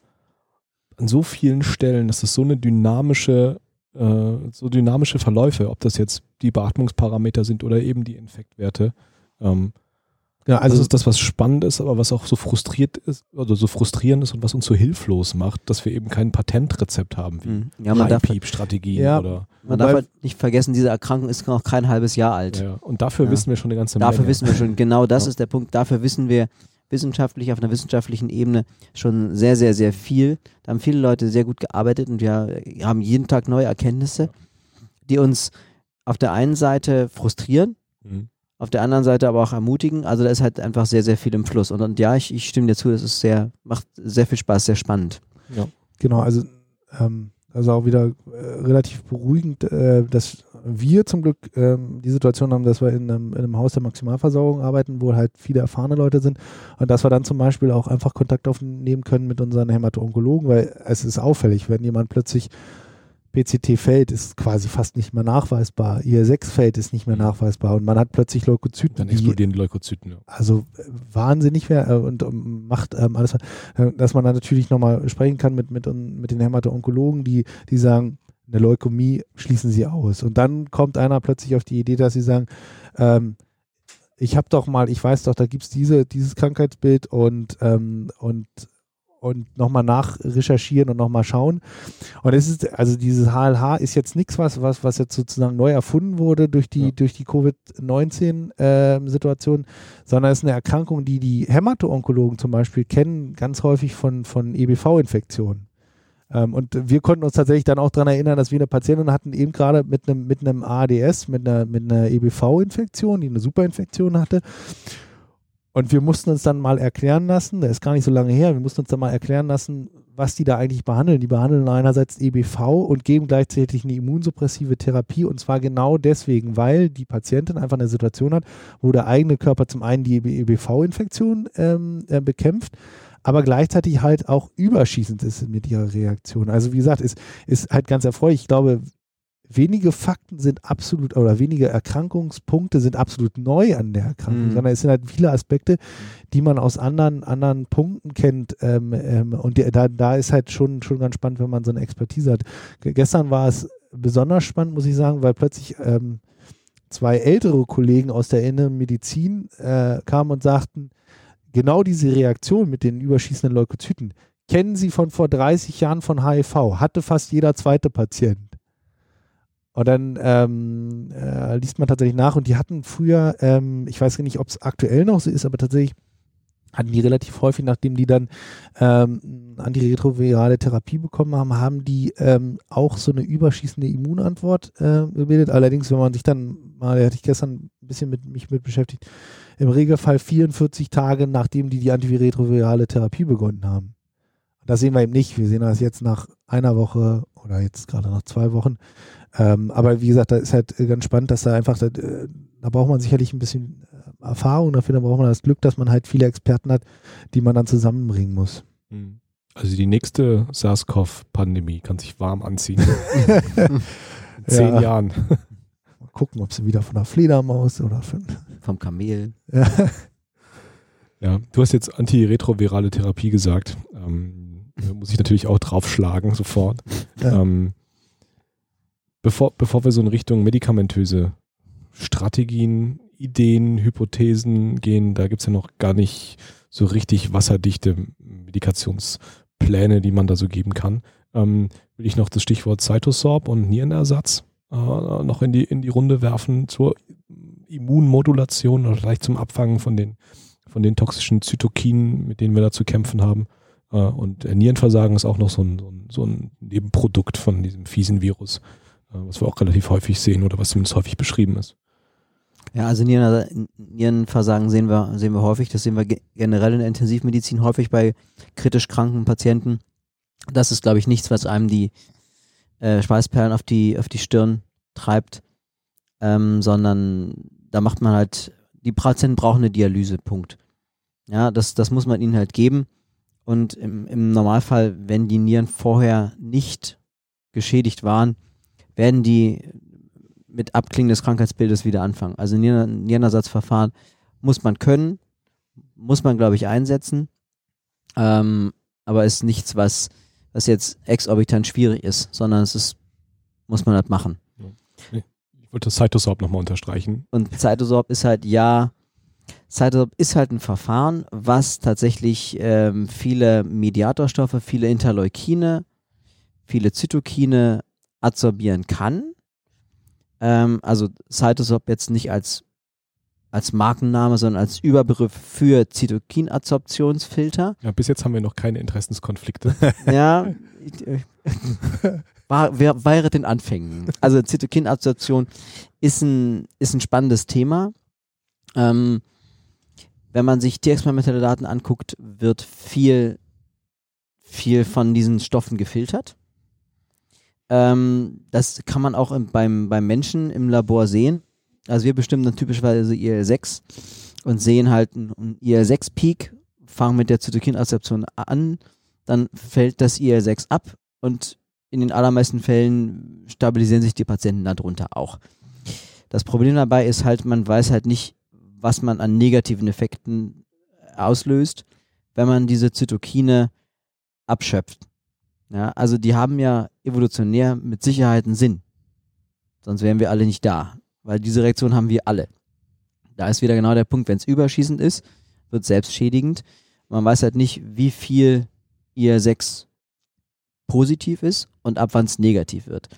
an so vielen Stellen, dass es so eine dynamische äh, so dynamische Verläufe, ob das jetzt die Beatmungsparameter sind oder eben die Infektwerte. Ähm, ja, also das ist das, was spannend ist, aber was auch so frustriert ist, oder so frustrierend ist und was uns so hilflos macht, dass wir eben kein Patentrezept haben wie mhm. ja, man strategien ja, oder. Man darf halt nicht vergessen, diese Erkrankung ist noch kein halbes Jahr alt. Ja, und dafür ja. wissen wir schon eine ganze Menge. Dafür wissen wir schon, genau das ist der Punkt. Dafür wissen wir, wissenschaftlich, auf einer wissenschaftlichen Ebene schon sehr, sehr, sehr viel. Da haben viele Leute sehr gut gearbeitet und wir haben jeden Tag neue Erkenntnisse, die uns auf der einen Seite frustrieren, mhm. auf der anderen Seite aber auch ermutigen. Also da ist halt einfach sehr, sehr viel im Fluss. Und, und ja, ich, ich stimme dir zu, es ist sehr, macht sehr viel Spaß, sehr spannend. Ja. Genau, also ähm, also auch wieder äh, relativ beruhigend, äh, dass wir zum Glück ähm, die Situation haben, dass wir in einem, in einem, Haus der Maximalversorgung arbeiten, wo halt viele erfahrene Leute sind und dass wir dann zum Beispiel auch einfach Kontakt aufnehmen können mit unseren Hämato-Onkologen, weil es ist auffällig, wenn jemand plötzlich PCT-Feld ist quasi fast nicht mehr nachweisbar. IL-6-Feld ist nicht mehr mhm. nachweisbar und man hat plötzlich Leukozyten. Dann explodieren die Leukozyten, ja. Also äh, wahnsinnig mehr äh, und um, macht ähm, alles, äh, dass man dann natürlich nochmal sprechen kann mit, mit, mit den Hämato-Onkologen, die, die sagen, eine Leukämie schließen sie aus. Und dann kommt einer plötzlich auf die Idee, dass sie sagen, ähm, ich habe doch mal, ich weiß doch, da gibt es diese, dieses Krankheitsbild und, ähm, und und nochmal nachrecherchieren und nochmal schauen. Und es ist, also dieses HLH ist jetzt nichts, was, was, was jetzt sozusagen neu erfunden wurde durch die, ja. durch die Covid-19-Situation, äh, sondern es ist eine Erkrankung, die die Hämato-Onkologen zum Beispiel kennen, ganz häufig von, von EBV-Infektionen. Ähm, und wir konnten uns tatsächlich dann auch daran erinnern, dass wir eine Patientin hatten, eben gerade mit einem, mit einem ADS, mit einer, mit einer EBV-Infektion, die eine Superinfektion hatte. Und wir mussten uns dann mal erklären lassen, der ist gar nicht so lange her, wir mussten uns dann mal erklären lassen, was die da eigentlich behandeln. Die behandeln einerseits EBV und geben gleichzeitig eine immunsuppressive Therapie und zwar genau deswegen, weil die Patientin einfach eine Situation hat, wo der eigene Körper zum einen die EBV-Infektion ähm, äh, bekämpft, aber gleichzeitig halt auch überschießend ist mit ihrer Reaktion. Also wie gesagt, ist, ist halt ganz erfreulich. Ich glaube, wenige Fakten sind absolut oder wenige Erkrankungspunkte sind absolut neu an der Erkrankung, Mhm. sondern es sind halt viele Aspekte, die man aus anderen, anderen Punkten kennt. Ähm, ähm, und die, da, da ist halt schon, schon ganz spannend, wenn man so eine Expertise hat. Ge- Gestern war es besonders spannend, muss ich sagen, weil plötzlich ähm, zwei ältere Kollegen aus der inneren Medizin äh, kamen und sagten, genau diese Reaktion mit den überschießenden Leukozyten kennen Sie von vor 30 Jahren von HIV, hatte fast jeder zweite Patient. Und dann ähm, äh, liest man tatsächlich nach und die hatten früher, ähm, ich weiß nicht, ob es aktuell noch so ist, aber tatsächlich hatten die relativ häufig, nachdem die dann ähm, antiretrovirale Therapie bekommen haben, haben die ähm, auch so eine überschießende Immunantwort äh, gebildet. Allerdings, wenn man sich dann mal, da hatte ich gestern ein bisschen mit mich mit beschäftigt, im Regelfall 44 Tage, nachdem die die antiretrovirale Therapie begonnen haben. Das sehen wir eben nicht. Wir sehen das jetzt nach einer Woche oder jetzt gerade nach zwei Wochen. Ähm, aber wie gesagt, da ist halt äh, ganz spannend, dass da einfach, da, äh, da braucht man sicherlich ein bisschen äh, Erfahrung dafür, da braucht man das Glück, dass man halt viele Experten hat, die man dann zusammenbringen muss. Mhm. Also die nächste SARS-CoV-Pandemie kann sich warm anziehen. In zehn Ja. Jahren. Mal gucken, ob sie wieder von der Fledermaus oder von. Vom Kamel. Ja. Du hast jetzt antiretrovirale Therapie gesagt. Ähm, da muss ich natürlich auch draufschlagen sofort. Ja. Ähm, bevor, bevor wir so in Richtung medikamentöse Strategien, Ideen, Hypothesen gehen, da gibt's ja noch gar nicht so richtig wasserdichte Medikationspläne, die man da so geben kann. Ähm, will ich noch das Stichwort Cytosorb und Nierenersatz äh, noch in die, in die Runde werfen zur Immunmodulation oder vielleicht zum Abfangen von den, von den toxischen Zytokinen, mit denen wir da zu kämpfen haben. Äh, und äh, Nierenversagen ist auch noch so ein, so, ein, so ein Nebenprodukt von diesem fiesen Virus, äh, was wir auch relativ häufig sehen oder was zumindest häufig beschrieben ist. Ja, also Nieren, Nierenversagen sehen wir, sehen wir häufig. Das sehen wir ge- generell in der Intensivmedizin häufig bei kritisch kranken Patienten. Das ist, glaube ich, nichts, was einem die äh, Schweißperlen auf die, auf die Stirn treibt, ähm, sondern da macht man halt, die Patienten brauchen eine Dialyse, Punkt. Ja, das, das muss man ihnen halt geben. Und im, im Normalfall, wenn die Nieren vorher nicht geschädigt waren, werden die mit Abklingen des Krankheitsbildes wieder anfangen. Also Nieren Nierenersatzverfahren muss man können, muss man, glaube ich, einsetzen, ähm, aber ist nichts, was, was jetzt exorbitant schwierig ist, sondern es ist, muss man halt machen. Wollte das Cytosorb nochmal unterstreichen. Und Cytosorb ist halt, ja, Cytosorb ist halt ein Verfahren, was tatsächlich ähm, viele Mediatorstoffe, viele Interleukine, viele Zytokine adsorbieren kann. Ähm, also Cytosorb jetzt nicht als, als Markenname, sondern als Überbegriff für Zytokinadsorptionsfilter. Ja, bis jetzt haben wir noch keine Interessenskonflikte. Ja, ich- war, wer, wäre den Anfängen. Also Zytokinabsorption ist ein, ist ein spannendes Thema. Ähm, wenn man sich tierexperimentelle Daten anguckt, wird viel, viel von diesen Stoffen gefiltert. Ähm, das kann man auch im, beim, beim Menschen im Labor sehen. Also wir bestimmen dann typischerweise IL-6 und sehen halt einen, einen IL-6-Peak, fangen mit der Zytokinadsorption an, dann fällt das IL-6 ab und in den allermeisten Fällen stabilisieren sich die Patienten darunter auch. Das Problem dabei ist halt, man weiß halt nicht, was man an negativen Effekten auslöst, wenn man diese Zytokine abschöpft. Ja, also die haben ja evolutionär mit Sicherheit einen Sinn. Sonst wären wir alle nicht da, weil diese Reaktion haben wir alle. Da ist wieder genau der Punkt, wenn es überschießend ist, wird selbstschädigend. Man weiß halt nicht, wie viel IL-6 positiv ist und ab wann es negativ wird.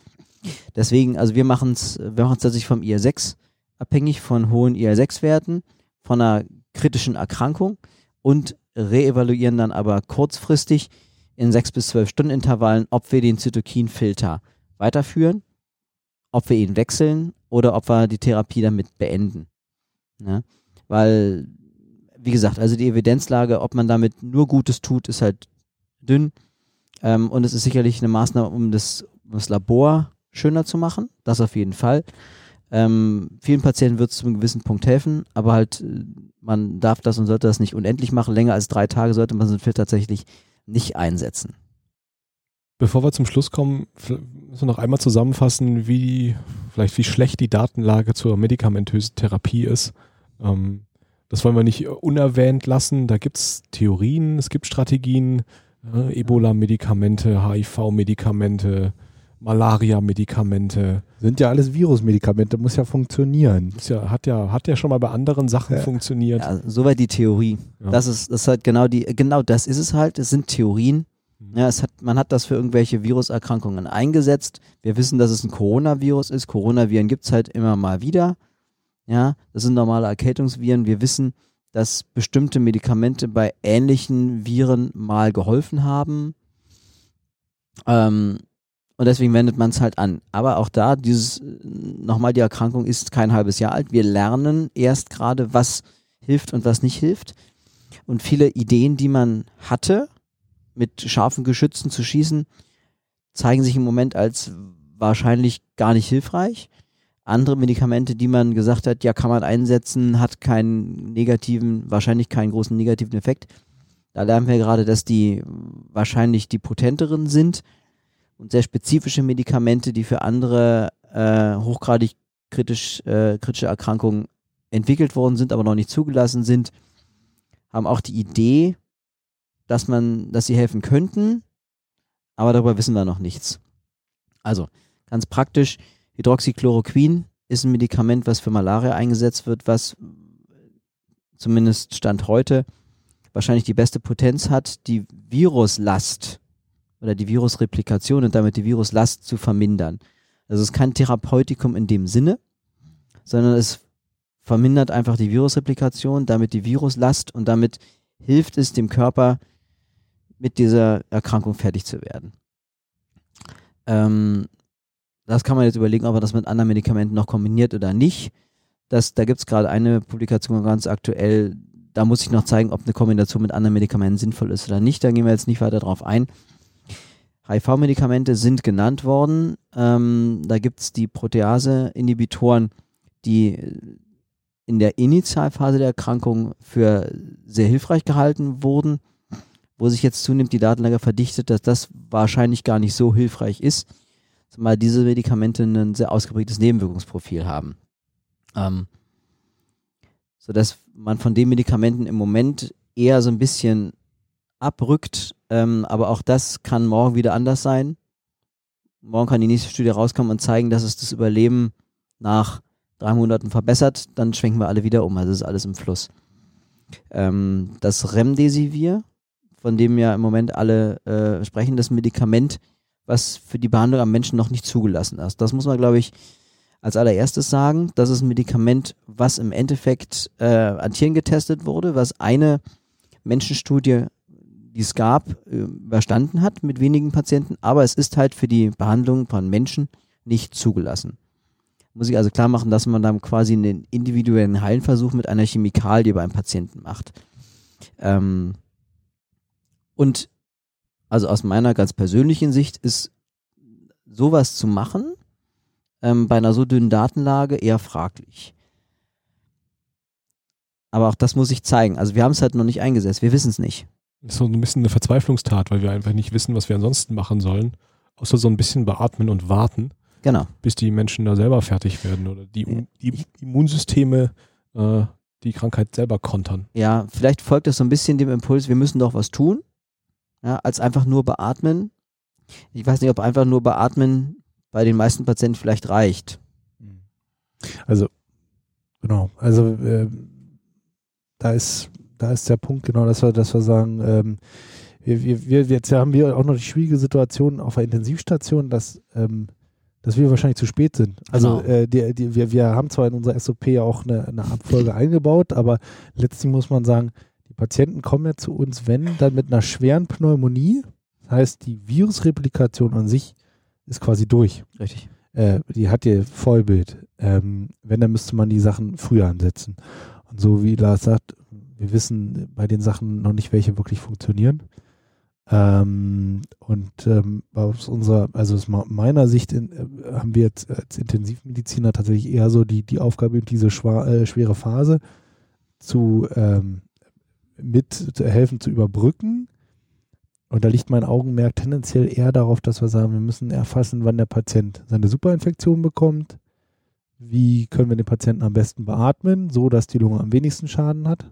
Deswegen, also wir machen es wir tatsächlich vom IL-6 abhängig von hohen IL-6-Werten, von einer kritischen Erkrankung und reevaluieren dann aber kurzfristig in sechs bis zwölf Stunden Intervallen, ob wir den Zytokinfilter weiterführen, ob wir ihn wechseln oder ob wir die Therapie damit beenden. Ja? Weil, wie gesagt, also die Evidenzlage, ob man damit nur Gutes tut, ist halt dünn. Ähm, und es ist sicherlich eine Maßnahme, um das, um das Labor schöner zu machen. Das auf jeden Fall. Ähm, vielen Patienten wird es zu einem gewissen Punkt helfen, aber halt, äh, man darf das und sollte das nicht unendlich machen. Länger als drei Tage sollte man so einen Filter tatsächlich nicht einsetzen. Bevor wir zum Schluss kommen, müssen wir noch einmal zusammenfassen, wie vielleicht wie schlecht die Datenlage zur medikamentösen Therapie ist. Ähm, das wollen wir nicht unerwähnt lassen. Da gibt es Theorien, es gibt Strategien, äh, Ebola-Medikamente, HIV-Medikamente, Malaria-Medikamente. Sind ja alles Virusmedikamente, muss ja funktionieren. Ist ja, hat, ja, hat ja schon mal bei anderen Sachen ja. funktioniert. Ja, soweit die Theorie. Ja. Das ist, das ist halt genau die, genau das ist es halt. Es sind Theorien. Mhm. Ja, es hat, man hat das für irgendwelche Viruserkrankungen eingesetzt. Wir wissen, dass es ein Coronavirus ist. Coronaviren gibt es halt immer mal wieder. Ja, das sind normale Erkältungsviren. Wir wissen, dass bestimmte Medikamente bei ähnlichen Viren mal geholfen haben. Ähm, und deswegen wendet man es halt an. Aber auch da, dieses, nochmal, die Erkrankung ist kein halbes Jahr alt. Wir lernen erst gerade, was hilft und was nicht hilft. Und viele Ideen, die man hatte, mit scharfen Geschützen zu schießen, zeigen sich im Moment als wahrscheinlich gar nicht hilfreich. Andere Medikamente, die man gesagt hat, ja, kann man einsetzen, hat keinen negativen, wahrscheinlich keinen großen negativen Effekt. Da lernen wir gerade, dass die wahrscheinlich die potenteren sind und sehr spezifische Medikamente, die für andere äh, hochgradig kritisch, äh, kritische Erkrankungen entwickelt worden sind, aber noch nicht zugelassen sind, haben auch die Idee, dass man, dass sie helfen könnten, aber darüber wissen wir noch nichts. Also, ganz praktisch, Hydroxychloroquin ist ein Medikament, was für Malaria eingesetzt wird, was zumindest Stand heute wahrscheinlich die beste Potenz hat, die Viruslast oder die Virusreplikation und damit die Viruslast zu vermindern. Also es ist kein Therapeutikum in dem Sinne, sondern es vermindert einfach die Virusreplikation, damit die Viruslast und damit hilft es dem Körper, mit dieser Erkrankung fertig zu werden. Ähm, das kann man jetzt überlegen, ob man das mit anderen Medikamenten noch kombiniert oder nicht. Das, da gibt es gerade eine Publikation ganz aktuell, da muss ich noch zeigen, ob eine Kombination mit anderen Medikamenten sinnvoll ist oder nicht. Da gehen wir jetzt nicht weiter drauf ein. HIV-Medikamente sind genannt worden. Ähm, da gibt es die Protease-Inhibitoren, die in der Initialphase der Erkrankung für sehr hilfreich gehalten wurden, wo sich jetzt zunehmend die Datenlage verdichtet, dass das wahrscheinlich gar nicht so hilfreich ist, zumal diese Medikamente ein sehr ausgeprägtes Nebenwirkungsprofil haben. Ähm, sodass man von den Medikamenten im Moment eher so ein bisschen abrückt. Ähm, aber auch das kann morgen wieder anders sein. Morgen kann die nächste Studie rauskommen und zeigen, dass es das Überleben nach drei Monaten verbessert. Dann schwenken wir alle wieder um. Also ist alles im Fluss. Ähm, das Remdesivir, von dem ja im Moment alle äh, sprechen, das Medikament, was für die Behandlung am Menschen noch nicht zugelassen ist. Das muss man, glaube ich, als allererstes sagen. Das ist ein Medikament, was im Endeffekt äh, an Tieren getestet wurde, was eine Menschenstudie die es gab, äh, überstanden hat mit wenigen Patienten, aber es ist halt für die Behandlung von Menschen nicht zugelassen. Muss ich also klar machen, dass man dann quasi einen individuellen Heilversuch mit einer Chemikalie bei einem Patienten macht. Ähm und also aus meiner ganz persönlichen Sicht ist sowas zu machen ähm, bei einer so dünnen Datenlage eher fraglich. Aber auch das muss ich zeigen. Also wir haben es halt noch nicht eingesetzt. Wir wissen es nicht ist so ein bisschen eine Verzweiflungstat, weil wir einfach nicht wissen, was wir ansonsten machen sollen, außer so ein bisschen beatmen und warten. Genau. Bis die Menschen da selber fertig werden oder die, die Immunsysteme äh, die Krankheit selber kontern. Ja, vielleicht folgt das so ein bisschen dem Impuls, wir müssen doch was tun, ja, als einfach nur beatmen. Ich weiß nicht, ob einfach nur beatmen bei den meisten Patienten vielleicht reicht. Also, genau, also äh, da ist da ist der Punkt genau, dass wir, dass wir sagen, ähm, wir, wir, wir, jetzt haben wir auch noch die schwierige Situation auf der Intensivstation, dass, ähm, dass wir wahrscheinlich zu spät sind. Also genau. äh, die, die, wir, wir haben zwar in unserer SOP ja auch eine, eine Abfolge eingebaut, aber letztlich muss man sagen, Patienten kommen ja zu uns, wenn, dann mit einer schweren Pneumonie. Das heißt, die Virusreplikation an sich ist quasi durch. Richtig. Äh, die hat ihr Vollbild. Ähm, wenn, dann müsste man die Sachen früher ansetzen. Und so wie Lars sagt, wir wissen bei den Sachen noch nicht, welche wirklich funktionieren. Ähm, und ähm, aus unserer, also aus meiner Sicht in, äh, haben wir jetzt als Intensivmediziner tatsächlich eher so die, die Aufgabe, diese schwa, äh, schwere Phase zu ähm, mit zu helfen zu überbrücken, Und da liegt mein Augenmerk tendenziell eher darauf, dass wir sagen, wir müssen erfassen, wann der Patient seine Superinfektion bekommt. Wie können wir den Patienten am besten beatmen, so dass die Lunge am wenigsten Schaden hat?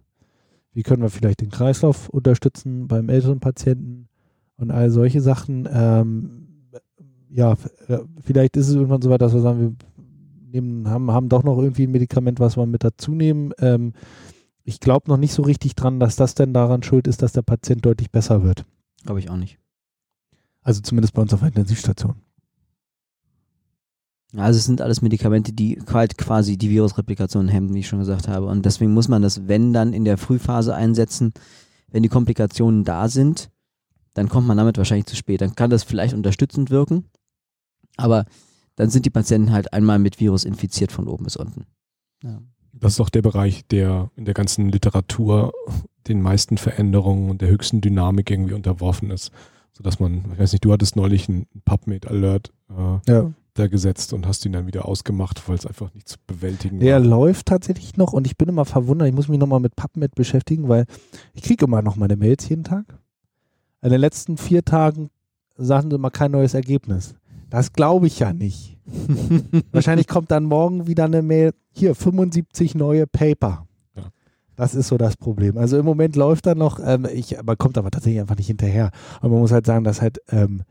Wie können wir vielleicht den Kreislauf unterstützen beim älteren Patienten und all solche Sachen? Ähm, ja, vielleicht ist es irgendwann so weit, dass wir sagen, wir nehmen, haben, haben doch noch irgendwie ein Medikament, was wir mit dazu nehmen. Ähm, ich glaube noch nicht so richtig dran, dass das denn daran schuld ist, dass der Patient deutlich besser wird. Glaube ich auch nicht. Also zumindest bei uns auf der Intensivstation. Also es sind alles Medikamente, die halt quasi die Virusreplikation hemmen, wie ich schon gesagt habe. Und deswegen muss man das, wenn dann in der Frühphase einsetzen, wenn die Komplikationen da sind, dann kommt man damit wahrscheinlich zu spät. Dann kann das vielleicht unterstützend wirken, aber dann sind die Patienten halt einmal mit Virus infiziert von oben bis unten. Ja. Das ist auch der Bereich, der in der ganzen Literatur den meisten Veränderungen und der höchsten Dynamik irgendwie unterworfen ist. Sodass man, ich weiß nicht, du hattest neulich einen PubMed-Alert äh, ja. da gesetzt und hast ihn dann wieder ausgemacht, weil es einfach nicht zu bewältigen der war. Der läuft tatsächlich noch und ich bin immer verwundert, ich muss mich nochmal mit PubMed beschäftigen, weil ich kriege immer noch meine Mails jeden Tag. In den letzten vier Tagen sagen sie immer kein neues Ergebnis. Das glaube ich ja nicht. Wahrscheinlich kommt dann morgen wieder eine Mail, hier 75 neue Paper. Das ist so das Problem. Also im Moment läuft da noch, ähm, ich, man kommt aber tatsächlich einfach nicht hinterher. Und man muss halt sagen, dass halt, ähm,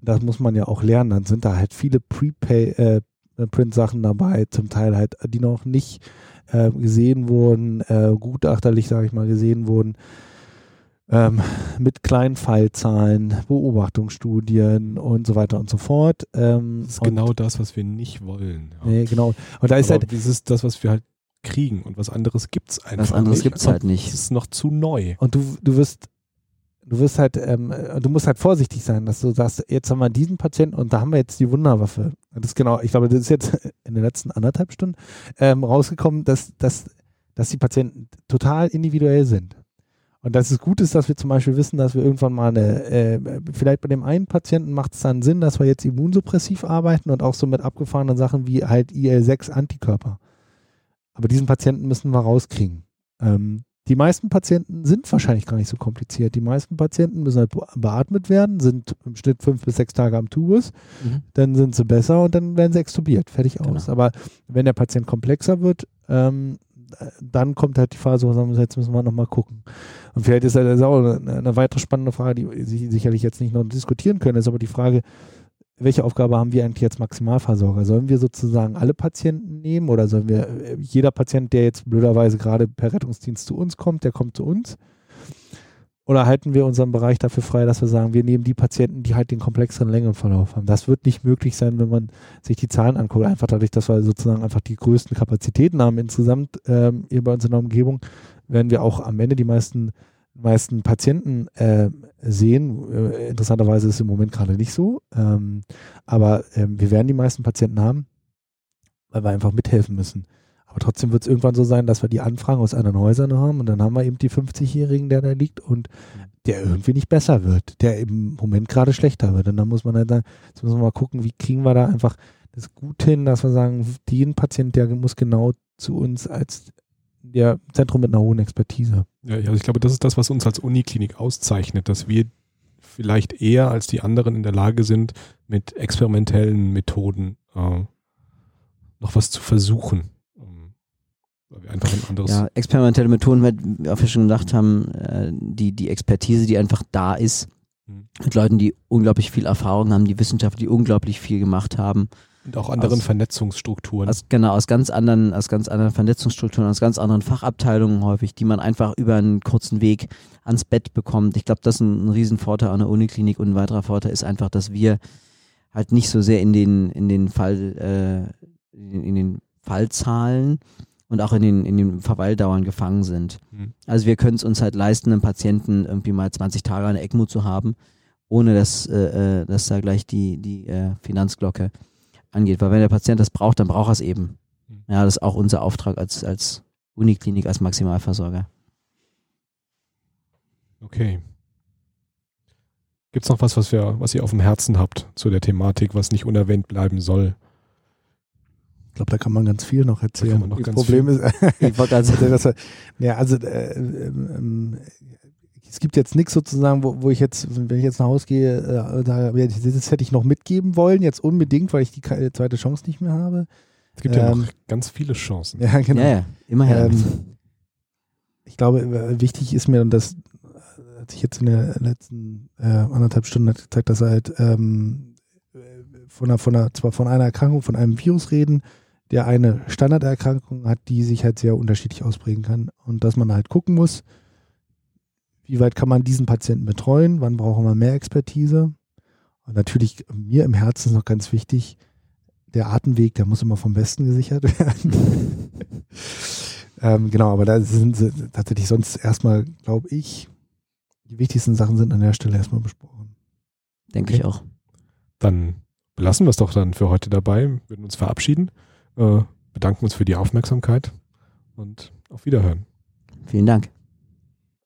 das muss man ja auch lernen, dann sind da halt viele Prepay-Print-Sachen äh, dabei, zum Teil halt, die noch nicht äh, gesehen wurden, äh, gutachterlich, sage ich mal, gesehen wurden. Ähm, mit kleinen Fallzahlen, Beobachtungsstudien und so weiter und so fort. Ähm, das ist genau das, was wir nicht wollen. Ja. Nee, genau. Und da ist Aber halt. Das ist das, was wir halt kriegen und was anderes gibt es einfach Was anderes gibt es halt nicht. Das ist noch zu neu. Und du, du wirst, du wirst halt, ähm, du musst halt vorsichtig sein, dass du sagst, jetzt haben wir diesen Patienten und da haben wir jetzt die Wunderwaffe. Das ist genau, ich glaube, das ist jetzt in den letzten anderthalb Stunden ähm, rausgekommen, dass, dass, dass die Patienten total individuell sind. Und dass es gut ist, dass wir zum Beispiel wissen, dass wir irgendwann mal eine, äh, vielleicht bei dem einen Patienten macht es dann Sinn, dass wir jetzt immunsuppressiv arbeiten und auch so mit abgefahrenen Sachen wie halt IL-6-Antikörper. Aber diesen Patienten müssen wir rauskriegen. Ähm, die meisten Patienten sind wahrscheinlich gar nicht so kompliziert. Die meisten Patienten müssen halt beatmet werden, sind im Schnitt fünf bis sechs Tage am Tubus, mhm. dann sind sie besser und dann werden sie extubiert, fertig genau. aus. Aber wenn der Patient komplexer wird, ähm, dann kommt halt die Phase, wo wir sagen, jetzt müssen wir nochmal gucken. Und vielleicht ist das auch eine, weitere spannende Frage, die Sie sicherlich jetzt nicht noch diskutieren können, ist aber die Frage, welche Aufgabe haben wir eigentlich als Maximalversorger? Sollen wir sozusagen alle Patienten nehmen oder sollen wir, äh, jeder Patient, der jetzt blöderweise gerade per Rettungsdienst zu uns kommt, der kommt zu uns? Oder halten wir unseren Bereich dafür frei, dass wir sagen, wir nehmen die Patienten, die halt den komplexeren Längenverlauf haben? Das wird nicht möglich sein, wenn man sich die Zahlen anguckt. Einfach dadurch, dass wir sozusagen einfach die größten Kapazitäten haben insgesamt ähm, hier bei uns in der Umgebung, werden wir auch am Ende die meisten meisten Patienten äh, sehen. Äh, interessanterweise ist es im Moment gerade nicht so. Ähm, aber ähm, wir werden die meisten Patienten haben, weil wir einfach mithelfen müssen. Aber trotzdem wird es irgendwann so sein, dass wir die Anfragen aus anderen Häusern haben und dann haben wir eben die 50-Jährigen, der da liegt und der irgendwie nicht besser wird, der im Moment gerade schlechter wird. Und dann muss man halt sagen, jetzt müssen wir mal gucken, wie kriegen wir da einfach das gut hin, dass wir sagen, den Patient, der muss genau zu uns als der Zentrum mit einer hohen Expertise. Ja, also ich glaube, das ist das, was uns als Uniklinik auszeichnet, dass wir vielleicht eher als die anderen in der Lage sind, mit experimentellen Methoden äh, noch was zu versuchen. Weil wir einfach ein anderes. Ja, experimentelle Methoden, weil wir auch schon gedacht haben, äh, die, die Expertise, die einfach da ist, mhm. mit Leuten, die unglaublich viel Erfahrung haben, die Wissenschaftler, die unglaublich viel gemacht haben und auch anderen aus, Vernetzungsstrukturen. Aus, genau, aus ganz anderen, aus ganz anderen Vernetzungsstrukturen, aus ganz anderen Fachabteilungen häufig, die man einfach über einen kurzen Weg ans Bett bekommt. Ich glaube, das ist ein, ein Riesenvorteil an der Uniklinik und ein weiterer Vorteil ist einfach, dass wir halt nicht so sehr in den, in den Fall, äh, in, in den Fallzahlen und auch in den, in den Verweildauern gefangen sind. Mhm. Also wir können es uns halt leisten, einen Patienten irgendwie mal 20 Tage an ECMO zu haben, ohne dass, äh, äh, dass da gleich die, die äh, Finanzglocke angeht. Weil wenn der Patient das braucht, dann braucht er es eben. Hm. Ja, das ist auch unser Auftrag als, als Uniklinik, als Maximalversorger. Okay. Gibt es noch was, was, wir, was ihr auf dem Herzen habt zu der Thematik, was nicht unerwähnt bleiben soll? Ich glaube, da kann man ganz viel noch erzählen. Noch das Problem viel. ist, ich wollte also, das, ja, also äh, äh, es gibt jetzt nichts sozusagen, wo, wo ich jetzt, wenn ich jetzt nach Hause gehe, äh, da, das hätte ich noch mitgeben wollen, jetzt unbedingt, weil ich die ke- zweite Chance nicht mehr habe. Es gibt ja Ähm, noch ganz viele Chancen. Ja, genau. Ja, ja, immer her. damit. Ähm, ich glaube, äh, wichtig ist mir, und das äh, hat sich jetzt in der letzten äh, anderthalb Stunden gezeigt, dass er halt ähm, äh, von einer, von einer, zwar von einer Erkrankung, von einem Virus reden, der eine Standarderkrankung hat, die sich halt sehr unterschiedlich ausprägen kann. Und dass man halt gucken muss, wie weit kann man diesen Patienten betreuen, wann brauchen wir mehr Expertise. Und natürlich mir im Herzen ist noch ganz wichtig, der Atemweg, der muss immer vom Besten gesichert werden. ähm, genau, aber da sind sie tatsächlich sonst erstmal, glaube ich, die wichtigsten Sachen sind an der Stelle erstmal besprochen. Denke okay. ich auch. Dann belassen wir es doch dann für heute dabei, würden uns verabschieden, äh, bedanken uns für die Aufmerksamkeit und auf Wiederhören. Vielen Dank.